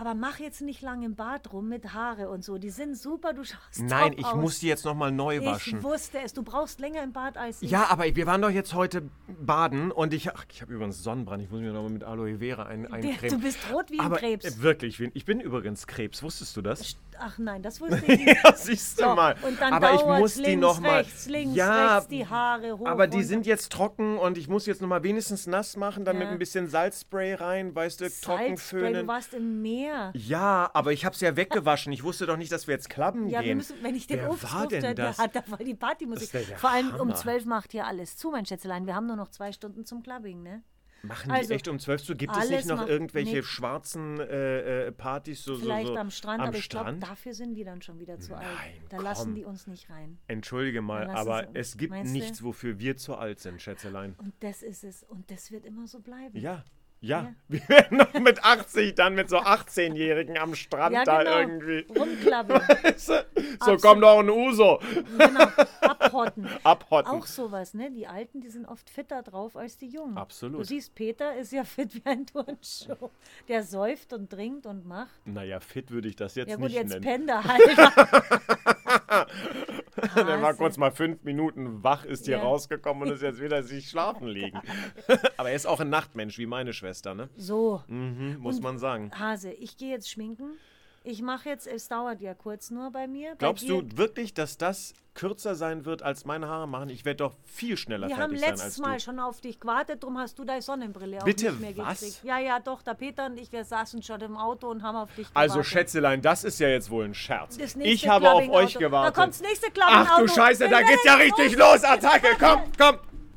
Speaker 1: Aber mach jetzt nicht lang im Bad rum mit Haare und so. Die sind super, du schaust
Speaker 2: Nein, ich
Speaker 1: aus.
Speaker 2: muss die jetzt nochmal neu waschen.
Speaker 1: Ich wusste es, du brauchst länger im Bad als ich.
Speaker 2: Ja, aber wir waren doch jetzt heute baden und ich, ach, ich habe übrigens Sonnenbrand. Ich muss mir nochmal mit Aloe Vera ein, eincremen.
Speaker 1: Du bist rot wie ein
Speaker 2: aber
Speaker 1: Krebs.
Speaker 2: äh, wirklich, ich bin übrigens Krebs. Wusstest du das?
Speaker 1: Ach nein, das wusste ich nicht.
Speaker 2: ja, siehst du
Speaker 1: So,
Speaker 2: mal.
Speaker 1: Und dann
Speaker 2: aber ich muss die
Speaker 1: links,
Speaker 2: nochmal.
Speaker 1: rechts, links,
Speaker 2: ja,
Speaker 1: rechts, die Haare hoch.
Speaker 2: aber die
Speaker 1: runter.
Speaker 2: sind jetzt trocken und ich muss jetzt nochmal wenigstens nass machen, dann mit
Speaker 1: Ja.
Speaker 2: ein bisschen Salzspray rein, weißt du, trocken
Speaker 1: Salzspray, du warst im Meer.
Speaker 2: Ja, aber ich habe es ja weggewaschen. Ich wusste doch nicht, dass wir jetzt klabben
Speaker 1: Ja, wir
Speaker 2: gehen.
Speaker 1: müssen, wenn ich den
Speaker 2: Wer war denn
Speaker 1: der,
Speaker 2: das?
Speaker 1: da voll die Partymusik.
Speaker 2: Ja
Speaker 1: Vor allem um
Speaker 2: Hammer.
Speaker 1: 12 macht hier alles zu, mein Schätzelein. Wir haben nur noch zwei Stunden zum Clubbing, ne?
Speaker 2: Machen
Speaker 1: Also,
Speaker 2: die echt um 12 Uhr? Gibt es nicht noch irgendwelche
Speaker 1: nee.
Speaker 2: schwarzen äh, äh, Partys? So,
Speaker 1: Vielleicht
Speaker 2: so, so
Speaker 1: am Strand,
Speaker 2: am
Speaker 1: aber ich glaube, dafür sind die dann schon wieder zu alt.
Speaker 2: Nein,
Speaker 1: Da lassen
Speaker 2: komm.
Speaker 1: die uns nicht rein.
Speaker 2: Entschuldige mal, aber
Speaker 1: es-
Speaker 2: gibt
Speaker 1: meinst
Speaker 2: nichts, wofür wir zu alt sind, Schätzelein.
Speaker 1: Und das ist es. Und das wird immer so bleiben.
Speaker 2: Ja, ja.
Speaker 1: Ja.
Speaker 2: Wir werden noch mit 80 dann mit so 18-Jährigen am Strand
Speaker 1: Ja,
Speaker 2: da
Speaker 1: genau.
Speaker 2: irgendwie.
Speaker 1: Rumklabbeln.
Speaker 2: so,
Speaker 1: Absolut.
Speaker 2: komm doch ein Uso.
Speaker 1: genau. Abhotten.
Speaker 2: Abhotten.
Speaker 1: Auch sowas, ne? Die Alten, die sind oft fitter drauf als die Jungen.
Speaker 2: Absolut.
Speaker 1: Du siehst, Peter ist ja fit wie ein Turnschuh. Der säuft und trinkt und macht.
Speaker 2: Naja, fit würde ich das jetzt
Speaker 1: Ja gut,
Speaker 2: nicht
Speaker 1: jetzt
Speaker 2: nennen.
Speaker 1: pennt er halt.
Speaker 2: Der war kurz mal fünf Minuten wach, ist hier
Speaker 1: Ja.
Speaker 2: rausgekommen und ist jetzt wieder sich schlafen legen. aber er ist auch ein Nachtmensch, wie meine Schwester, ne?
Speaker 1: So,
Speaker 2: Mhm, muss
Speaker 1: Und-
Speaker 2: man sagen.
Speaker 1: Hase, ich gehe jetzt schminken. Ich mache jetzt, es dauert ja kurz nur bei mir.
Speaker 2: Glaubst
Speaker 1: bei
Speaker 2: du
Speaker 1: dir,
Speaker 2: wirklich, dass das kürzer sein wird als meine Haare machen? Ich werde doch viel schneller
Speaker 1: Wir haben
Speaker 2: fertig sein
Speaker 1: letztes
Speaker 2: als
Speaker 1: Mal
Speaker 2: du.
Speaker 1: schon auf dich gewartet, darum hast du deine Sonnenbrille auch
Speaker 2: Bitte,
Speaker 1: nicht mehr
Speaker 2: was?
Speaker 1: gekriegt. Ja, ja, doch, der Peter und ich, wir saßen schon im Auto und haben auf dich gewartet.
Speaker 2: Also Schätzelein, das ist ja jetzt wohl ein Scherz. Ich habe auf euch gewartet.
Speaker 1: Da kommt das nächste Clubbing-Auto.
Speaker 2: Ach du Scheiße, da geht's ja richtig los, Attacke. Komm, komm.